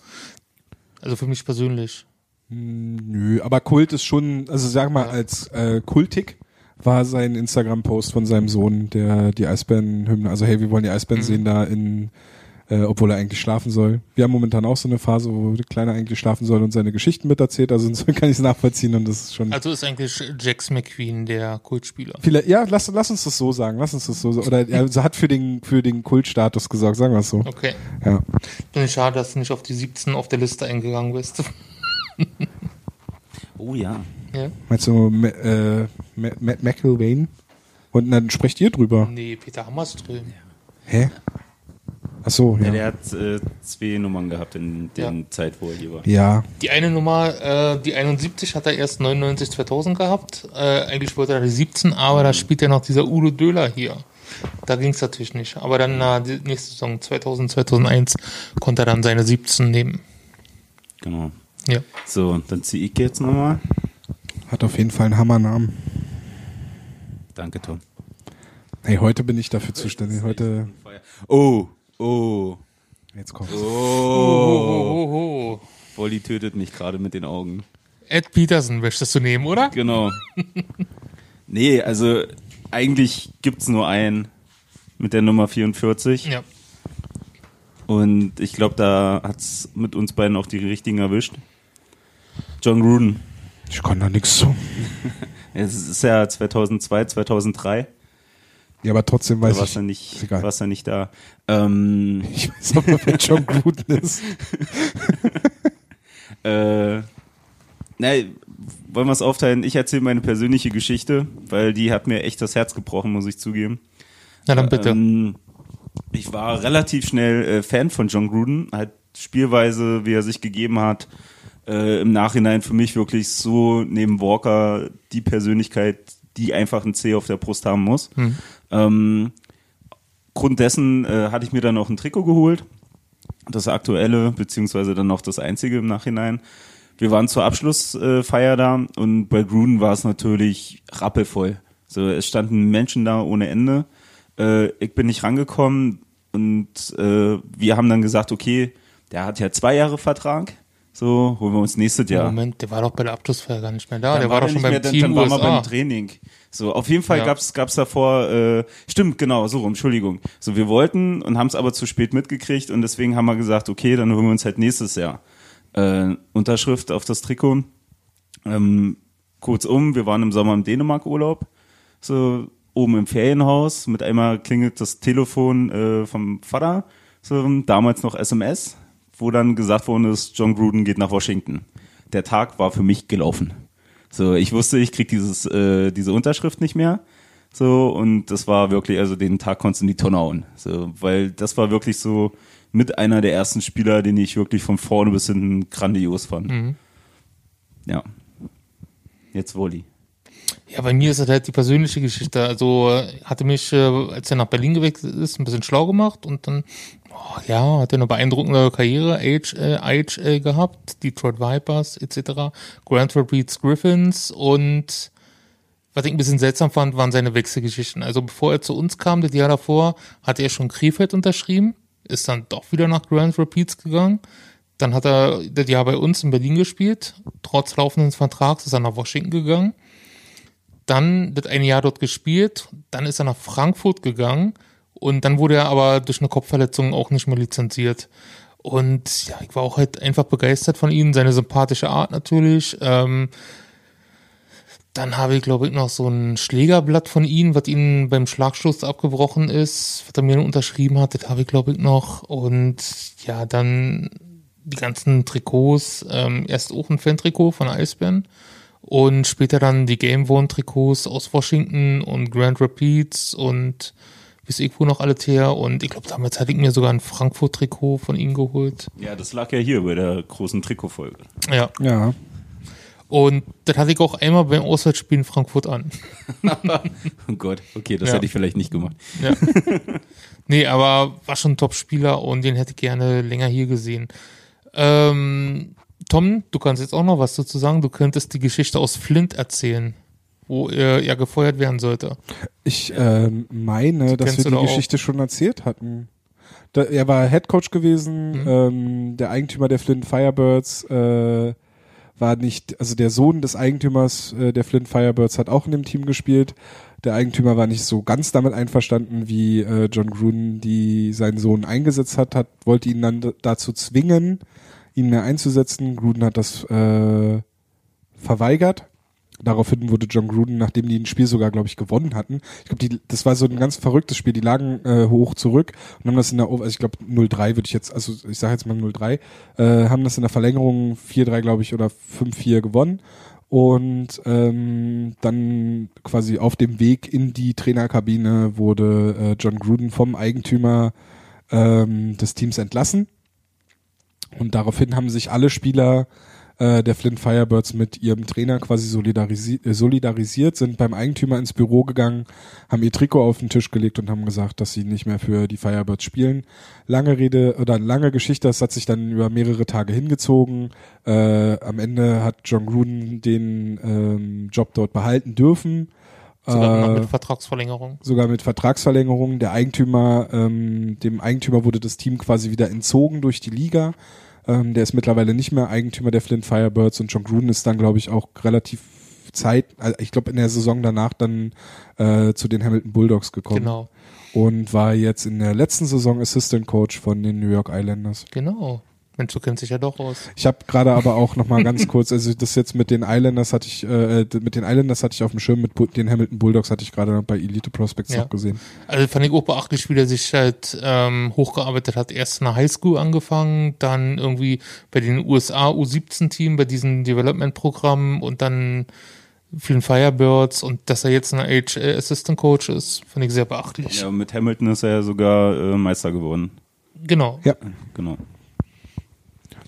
Also für mich persönlich. Nö, aber Kult ist schon, also sag mal, als äh, kultig war sein Instagram-Post von seinem Sohn, der die Eisbären-Hymne, also hey, wir wollen die Eisbären sehen da in, äh, obwohl er eigentlich schlafen soll. Wir haben momentan auch so eine Phase, wo der Kleine eigentlich schlafen soll und seine Geschichten miterzählt, also insofern kann ich es nachvollziehen und das ist schon. Also ist eigentlich Jax McQueen der Kultspieler. Viele, ja, lass, lass uns das so sagen, lass uns das so sagen. Oder er hat für den, für den Kultstatus gesorgt, sagen wir es so. Okay. Ja. Finde ich schade, dass du nicht auf die 17 auf der Liste eingegangen bist. *laughs* Oh ja. ja? Meinst du äh, Ma- Ma- McIlvain? Und dann sprecht ihr drüber. Nee, Peter Hammerström. Hä? Ach so, ja. ja. Der hat äh, zwei Nummern gehabt in der Ja. Zeit, wo er hier war. Ja, Die eine Nummer, äh, die 71 hat er erst 99, 2000 gehabt. Äh, eigentlich wollte er die 17, aber da spielt ja noch dieser Udo Döhler hier. Da ging es natürlich nicht. Aber dann na, die nächste Saison 2000, 2001 konnte er dann seine 17 nehmen. Genau. Ja. So, und dann ziehe ich jetzt nochmal. hat auf jeden Fall einen Hammernamen. Danke, Tom. Hey, heute bin ich dafür zuständig. Heute, Oh, oh, jetzt kommt's. Oh, oh. oh, oh. Wolli tötet mich gerade mit den Augen. Ed Peterson möchtest du nehmen, oder? Genau. *laughs* nee, also eigentlich gibt's nur einen mit der Nummer 44. Ja. Und ich glaube, da hat's mit uns beiden auch die richtigen erwischt. John Gruden. Ich kann da nichts zu. *laughs* Es ist ja 2002, 2003. Ja, aber trotzdem weiß warst ich. du nicht, ist egal. warst du nicht da. Ähm, *laughs* Ich weiß aber, wer John Gruden ist. *laughs* Äh, na, wollen wir es aufteilen? Ich erzähle meine persönliche Geschichte, weil die hat mir echt das Herz gebrochen, muss ich zugeben. Na dann bitte. Ähm, ich war relativ schnell äh, Fan von John Gruden, halt Spielweise, wie er sich gegeben hat. Äh, Im Nachhinein für mich wirklich so neben Walker die Persönlichkeit, die einfach ein C auf der Brust haben muss. Ähm, Grund dessen äh, hatte ich mir dann noch ein Trikot geholt. Das aktuelle, beziehungsweise dann noch das einzige im Nachhinein. Wir waren zur Abschlussfeier da und bei Gruden war es natürlich rappelvoll. So, es standen Menschen da ohne Ende. Äh, ich bin nicht rangekommen und äh, wir haben dann gesagt, okay, der hat ja zwei Jahre Vertrag. So, holen wir uns nächstes Jahr. Moment, der war doch bei der Abschlussfeier gar nicht mehr da. Dann der war, doch schon beim mehr, dann, Team dann waren wir USA. beim Training. So, auf jeden Fall Ja. gab's gab's davor, äh, stimmt, genau, so rum, Entschuldigung. So, wir wollten und haben es aber zu spät mitgekriegt und deswegen haben wir gesagt, okay, dann holen wir uns halt nächstes Jahr äh, Unterschrift auf das Trikot. Ähm, kurzum, wir waren im Sommer im Dänemark-Urlaub, so oben im Ferienhaus. Mit einmal klingelt das Telefon äh, vom Vater, so damals noch SMS, wo dann gesagt worden ist, John Gruden geht nach Washington. Der Tag war für mich gelaufen. So, ich wusste, ich krieg dieses äh, diese Unterschrift nicht mehr. So und das war wirklich, also den Tag konntest du in die Tonne hauen. So, weil das war wirklich so mit einer der ersten Spieler, den ich wirklich von vorne bis hinten grandios fand. Ja. Jetzt Woli. Ja, bei mir ist das halt die persönliche Geschichte. Also äh, hatte mich, äh, als er nach Berlin gewechselt ist, ein bisschen schlau gemacht und dann, ja, hat er eine beeindruckende Karriere, AHL, IHL gehabt, Detroit Vipers etc., Grand Rapids Griffins und was ich ein bisschen seltsam fand, waren seine Wechselgeschichten. Also bevor er zu uns kam, das Jahr davor, hatte er schon Krefeld unterschrieben, ist dann doch wieder nach Grand Rapids gegangen. Dann hat er das Jahr bei uns in Berlin gespielt. Trotz laufenden Vertrags ist er nach Washington gegangen dann das eine Jahr dort gespielt, dann ist er nach Frankfurt gegangen und dann wurde er aber durch eine Kopfverletzung auch nicht mehr lizenziert. Und ja, ich war auch halt einfach begeistert von ihm, seine sympathische Art natürlich. Ähm, dann habe ich, glaube ich, noch so ein Schlägerblatt von ihm, was ihm beim Schlagstoß abgebrochen ist, was er mir unterschrieben hat, das habe ich, glaube ich, noch. Und ja, dann die ganzen Trikots, ähm, erst auch ein Fan-Trikot von Eisbären und später dann die Game One Trikots aus Washington und Grand Rapids und bis ich wo noch alles her und ich glaube damals hatte ich mir sogar ein Frankfurt Trikot von ihm geholt. Ja, das lag ja hier bei der großen Trikotfolge. Ja. Ja. Und das hatte ich auch einmal beim Auswärtsspiel in Frankfurt an. *laughs* Oh Gott, okay, das Ja. hätte ich vielleicht nicht gemacht. Ja. *laughs* nee, aber war schon ein Top-Spieler und den hätte ich gerne länger hier gesehen. Ähm, Tom, du kannst jetzt auch noch was dazu sagen. Du könntest die Geschichte aus Flint erzählen, wo er ja gefeuert werden sollte. Ich ähm, meine, dass kennst wir die doch auch. Geschichte schon erzählt hatten. Da, er war Head Coach gewesen, Mhm. ähm, der Eigentümer der Flint Firebirds äh, war nicht, also der Sohn des Eigentümers äh, der Flint Firebirds hat auch in dem Team gespielt. Der Eigentümer war nicht so ganz damit einverstanden, wie äh, John Gruden die seinen Sohn eingesetzt hat, hat wollte ihn dann dazu zwingen, ihn mehr einzusetzen. Gruden hat das äh, verweigert. Daraufhin wurde John Gruden, nachdem die ein Spiel sogar, glaube ich, gewonnen hatten, ich glaube, das war so ein ganz verrücktes Spiel, die lagen äh, hoch zurück und haben das in der, also ich glaube 0-3 würde ich jetzt, also ich sage jetzt mal 0-3, äh, haben das in der Verlängerung 4-3, glaube ich, oder 5-4 gewonnen und ähm, dann quasi auf dem Weg in die Trainerkabine wurde äh, John Gruden vom Eigentümer ähm, des Teams entlassen und daraufhin haben sich alle Spieler äh, der Flint Firebirds mit ihrem Trainer quasi solidarisi äh, solidarisiert, sind beim Eigentümer ins Büro gegangen, haben ihr Trikot auf den Tisch gelegt und haben gesagt, dass sie nicht mehr für die Firebirds spielen. Lange Rede oder lange Geschichte, das hat sich dann über mehrere Tage hingezogen. Äh, am Ende hat John Gruden den ähm, Job dort behalten dürfen. Sogar Äh, mit Vertragsverlängerung. sogar mit Vertragsverlängerung. Der Eigentümer, ähm, dem Eigentümer wurde das Team quasi wieder entzogen durch die Liga. Ähm, der ist mittlerweile nicht mehr Eigentümer der Flint Firebirds und John Gruden ist dann, glaube ich, auch relativ Zeit, also ich glaube in der Saison danach dann äh, zu den Hamilton Bulldogs gekommen. Genau. Und war jetzt in der letzten Saison Assistant Coach von den New York Islanders. Genau. Mensch, du kennst dich ja doch aus. Ich habe gerade aber auch noch mal ganz *laughs* kurz, also das jetzt mit den Islanders hatte ich, äh, mit den Islanders hatte ich auf dem Schirm, mit Bu- den Hamilton Bulldogs hatte ich gerade bei Elite Prospects Ja. noch gesehen. Also fand ich auch beachtlich, wie der sich halt ähm, hochgearbeitet hat. Erst in der Highschool angefangen, dann irgendwie bei den USA U17-Team, bei diesen Development-Programmen und dann vielen Firebirds und dass er jetzt ein HL Assistant Coach ist, fand ich sehr beachtlich. Ja, mit Hamilton ist er ja sogar äh, Meister geworden. Genau. Ja. Genau.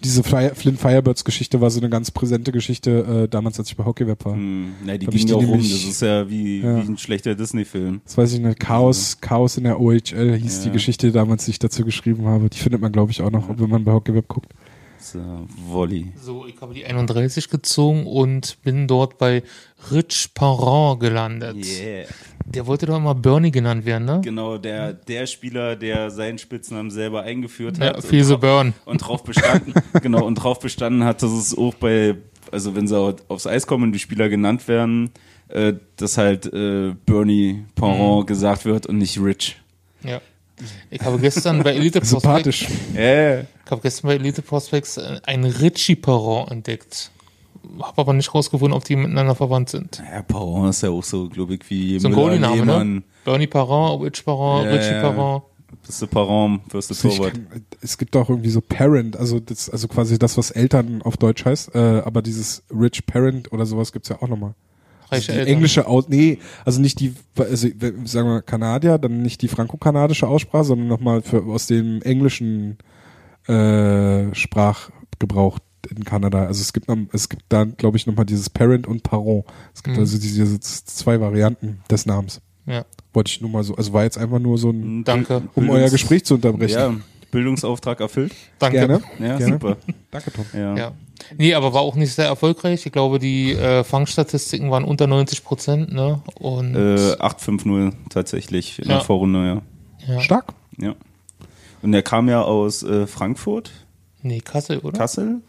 Diese Fire, Flint Firebirds Geschichte war so eine ganz präsente Geschichte, äh, damals als ich bei Hockeyweb war. Hm, na, die ging ja auch rum. nämlich- Das ist ja wie, Ja. wie ein schlechter Disney-Film. Das weiß ich nicht. Chaos, Chaos in der OHL hieß Ja. die Geschichte damals, die ich dazu geschrieben habe. Die findet man, glaube ich, auch noch, wenn man bei Hockeyweb guckt. Das ist, äh, Volley. So, ich habe die 31 gezogen und bin dort bei Rich Parent gelandet. Yeah. Der wollte doch immer Bernie genannt werden, ne? Genau, der, der Spieler, der seinen Spitznamen selber eingeführt Ja, hat. Fiese und, Burn. und drauf bestanden, *laughs* genau, und drauf bestanden hat, dass es auch bei, also wenn sie au- aufs Eis kommen und die Spieler genannt werden, äh, dass halt äh, Bernie Parent gesagt wird und nicht Rich. Ja. Ich habe gestern bei Elite Prospects, Sympathisch. Äh, ich habe gestern bei Elite Prospects äh, einen Richie Parent entdeckt. Habe aber nicht rausgefunden, ob die miteinander verwandt sind. ja, Parent ist ja auch so, glaube ich, wie So ein Goalie-Name, ne? Bernie Parent, Rich Parent, Ja, Richie ja. Parent. Bist du Parent, wirst du Also Torwart. kann, es gibt auch irgendwie so Parent, also das, also quasi das, was Eltern auf Deutsch heißt, äh, aber dieses Rich Parent oder sowas gibt's ja auch nochmal. Also Reiche die Eltern. englische Aus, nee, also nicht die, also sagen wir Kanadier, dann nicht die franco-kanadische Aussprache, sondern nochmal für aus dem englischen äh, Sprachgebrauch in Kanada. Also es gibt noch, es gibt da, glaube ich, nochmal dieses Parent und Parent. Es gibt Mhm. also diese, diese zwei Varianten des Namens. Ja, Wollte ich nur mal so, also war jetzt einfach nur so ein, danke. um Bildungs- euer Gespräch zu unterbrechen. Ja, Bildungsauftrag erfüllt. Danke. Gerne. Ja, Gerne. super. Danke, Tom. Ja. Ja. Nee, aber war auch nicht sehr erfolgreich. Ich glaube, die äh, Fangstatistiken waren unter 90 Prozent, ne? Und Äh, 8-5-0 tatsächlich in Ja. der Vorrunde, ja. ja. Stark. ja. Und er kam ja aus äh, Frankfurt, Nee, Kassel, oder? Kassel.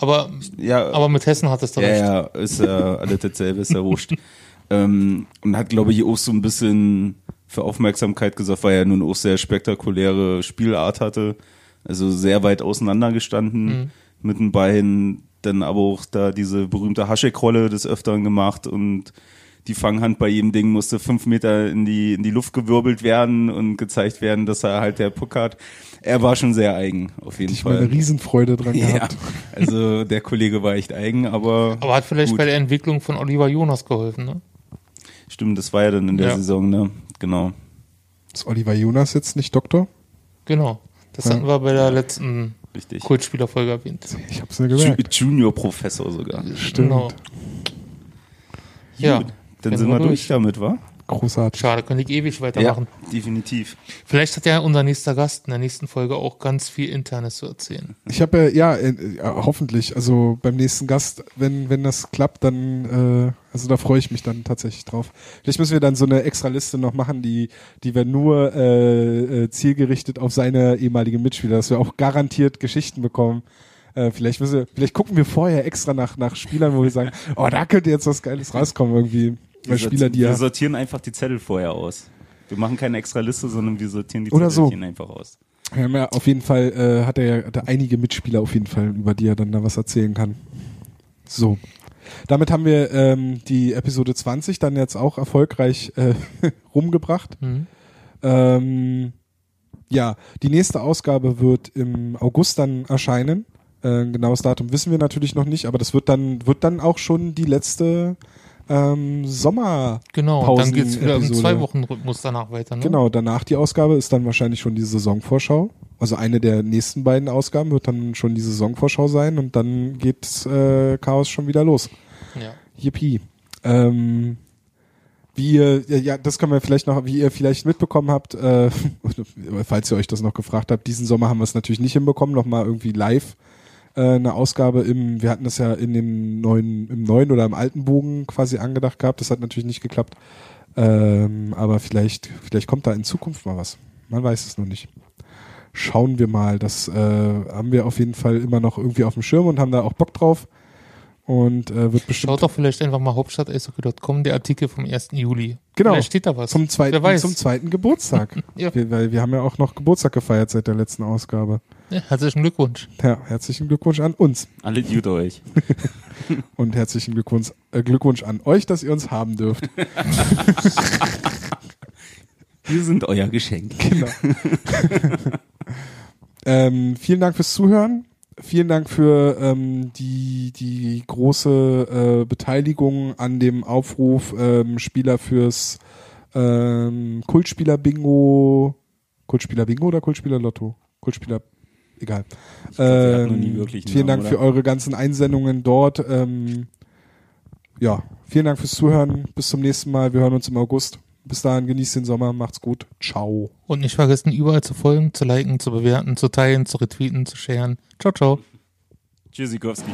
Aber, Ja, aber mit Hessen hattest du ja, recht. ja, ist ja alles dasselbe, ist ja wurscht. *laughs* ähm, und hat, glaube ich, auch so ein bisschen für Aufmerksamkeit gesorgt, weil er nun auch sehr spektakuläre Spielart hatte. Also sehr weit auseinander gestanden Mhm. mit den Beinen, dann aber auch da diese berühmte Haschek-Rolle des Öfteren gemacht und die Fanghand bei jedem Ding musste fünf Meter in die, in die Luft gewirbelt werden und gezeigt werden, dass er halt der Puck hat. Er war schon sehr eigen, auf jeden Ich Fall. eine Riesenfreude dran Ja, gehabt. *laughs* also der Kollege war echt eigen, aber, Aber hat vielleicht Gut. bei der Entwicklung von Oliver Jonas geholfen, ne? stimmt, das war ja dann in der Ja. Saison, ne? Genau. Ist Oliver Jonas jetzt nicht Doktor? Genau. Das Ja. hatten wir bei der letzten Richtig. Kultspielerfolge erwähnt. Ich hab's mir gemerkt. Ju Junior-Professor sogar. Stimmt. Genau. Ja. Gut, dann sind wir wir durch durch. damit, wa? Großartig. Schade, könnte ich ewig weitermachen. definitiv. Vielleicht hat ja unser nächster Gast in der nächsten Folge auch ganz viel Internes zu erzählen. Ich habe ja, ja, äh, ja, hoffentlich, also beim nächsten Gast, wenn, wenn das klappt, dann, äh, also da freue ich mich dann tatsächlich drauf. Vielleicht müssen wir dann so eine extra Liste noch machen, die, die wir nur äh, äh, zielgerichtet auf seine ehemaligen Mitspieler, dass wir auch garantiert Geschichten bekommen. Äh, vielleicht müssen wir, vielleicht gucken wir vorher extra nach, nach Spielern, wo wir sagen, *laughs* oh, da könnte jetzt was Geiles rauskommen irgendwie. Wir Spieler, die wir ja, sortieren einfach die Zettel vorher aus. Wir machen keine extra Liste, sondern wir sortieren die Oder so. Einfach aus. ja auf jeden Fall, äh, hat er ja hat er einige Mitspieler auf jeden Fall, über die er dann da was erzählen kann. So. Damit haben wir ähm, die Episode 20 dann jetzt auch erfolgreich äh, *laughs* rumgebracht. Mhm. Ähm, ja, die nächste Ausgabe wird im August dann erscheinen. Äh, genaues Datum wissen wir natürlich noch nicht, aber das wird dann, wird dann auch schon die letzte ähm, Sommer. Genau, dann geht's wieder im. Zwei-Wochen-Rhythmus danach weiter, ne? Genau, danach die Ausgabe ist dann wahrscheinlich schon die Saisonvorschau. Also eine der nächsten beiden Ausgaben wird dann schon die Saisonvorschau sein und dann geht äh, Chaos schon wieder los. Ja. Yippie. Ähm, wie ihr, ja, ja, das können wir vielleicht noch, wie ihr vielleicht mitbekommen habt, äh, *laughs* falls ihr euch das noch gefragt habt, diesen Sommer haben wir es natürlich nicht hinbekommen, nochmal irgendwie live äh, eine Ausgabe im, wir hatten das ja in dem neuen, im neuen oder im alten Bogen quasi angedacht gehabt, das hat natürlich nicht geklappt. Ähm, aber vielleicht, vielleicht kommt da in Zukunft mal was. Man weiß es noch nicht. Schauen wir mal. Das äh, haben wir auf jeden Fall immer noch irgendwie auf dem Schirm und haben da auch Bock drauf. und äh, wird bestimmt Schaut doch vielleicht einfach mal hauptstadt-eishockey.com, der Artikel vom 1. Juli. Genau. Vielleicht steht da was. zum zweiten, Wer weiß. zum zweiten Geburtstag. *laughs* Ja. wir, weil wir haben ja auch noch Geburtstag gefeiert seit der letzten Ausgabe. Ja, herzlichen Glückwunsch. Ja, herzlichen Glückwunsch an uns Alle gut euch. *laughs* und herzlichen Glückwunsch, äh, Glückwunsch an euch, dass ihr uns haben dürft. *laughs* Wir sind euer Geschenk. Genau. *laughs* ähm, vielen Dank fürs Zuhören. Vielen Dank für ähm, die, die große äh, Beteiligung an dem Aufruf ähm, Spieler fürs ähm, Kultspieler Bingo. Kultspieler Bingo oder Kultspieler Lotto? Kultspieler, egal. glaub, Ähm, vielen Namen, Dank für oder? eure ganzen Einsendungen dort. Ähm, ja, vielen Dank fürs Zuhören. Bis zum nächsten Mal. Wir hören uns im August. Bis dahin, genießt den Sommer. Macht's gut. Ciao. Und nicht vergessen, überall zu folgen, zu liken, zu bewerten, zu teilen, zu retweeten, zu sharen. Ciao, ciao. Tschüssikowski.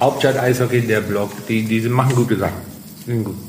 Hauptstadt Eishockey, der Blog, die, die machen gute Sachen. Sind gut.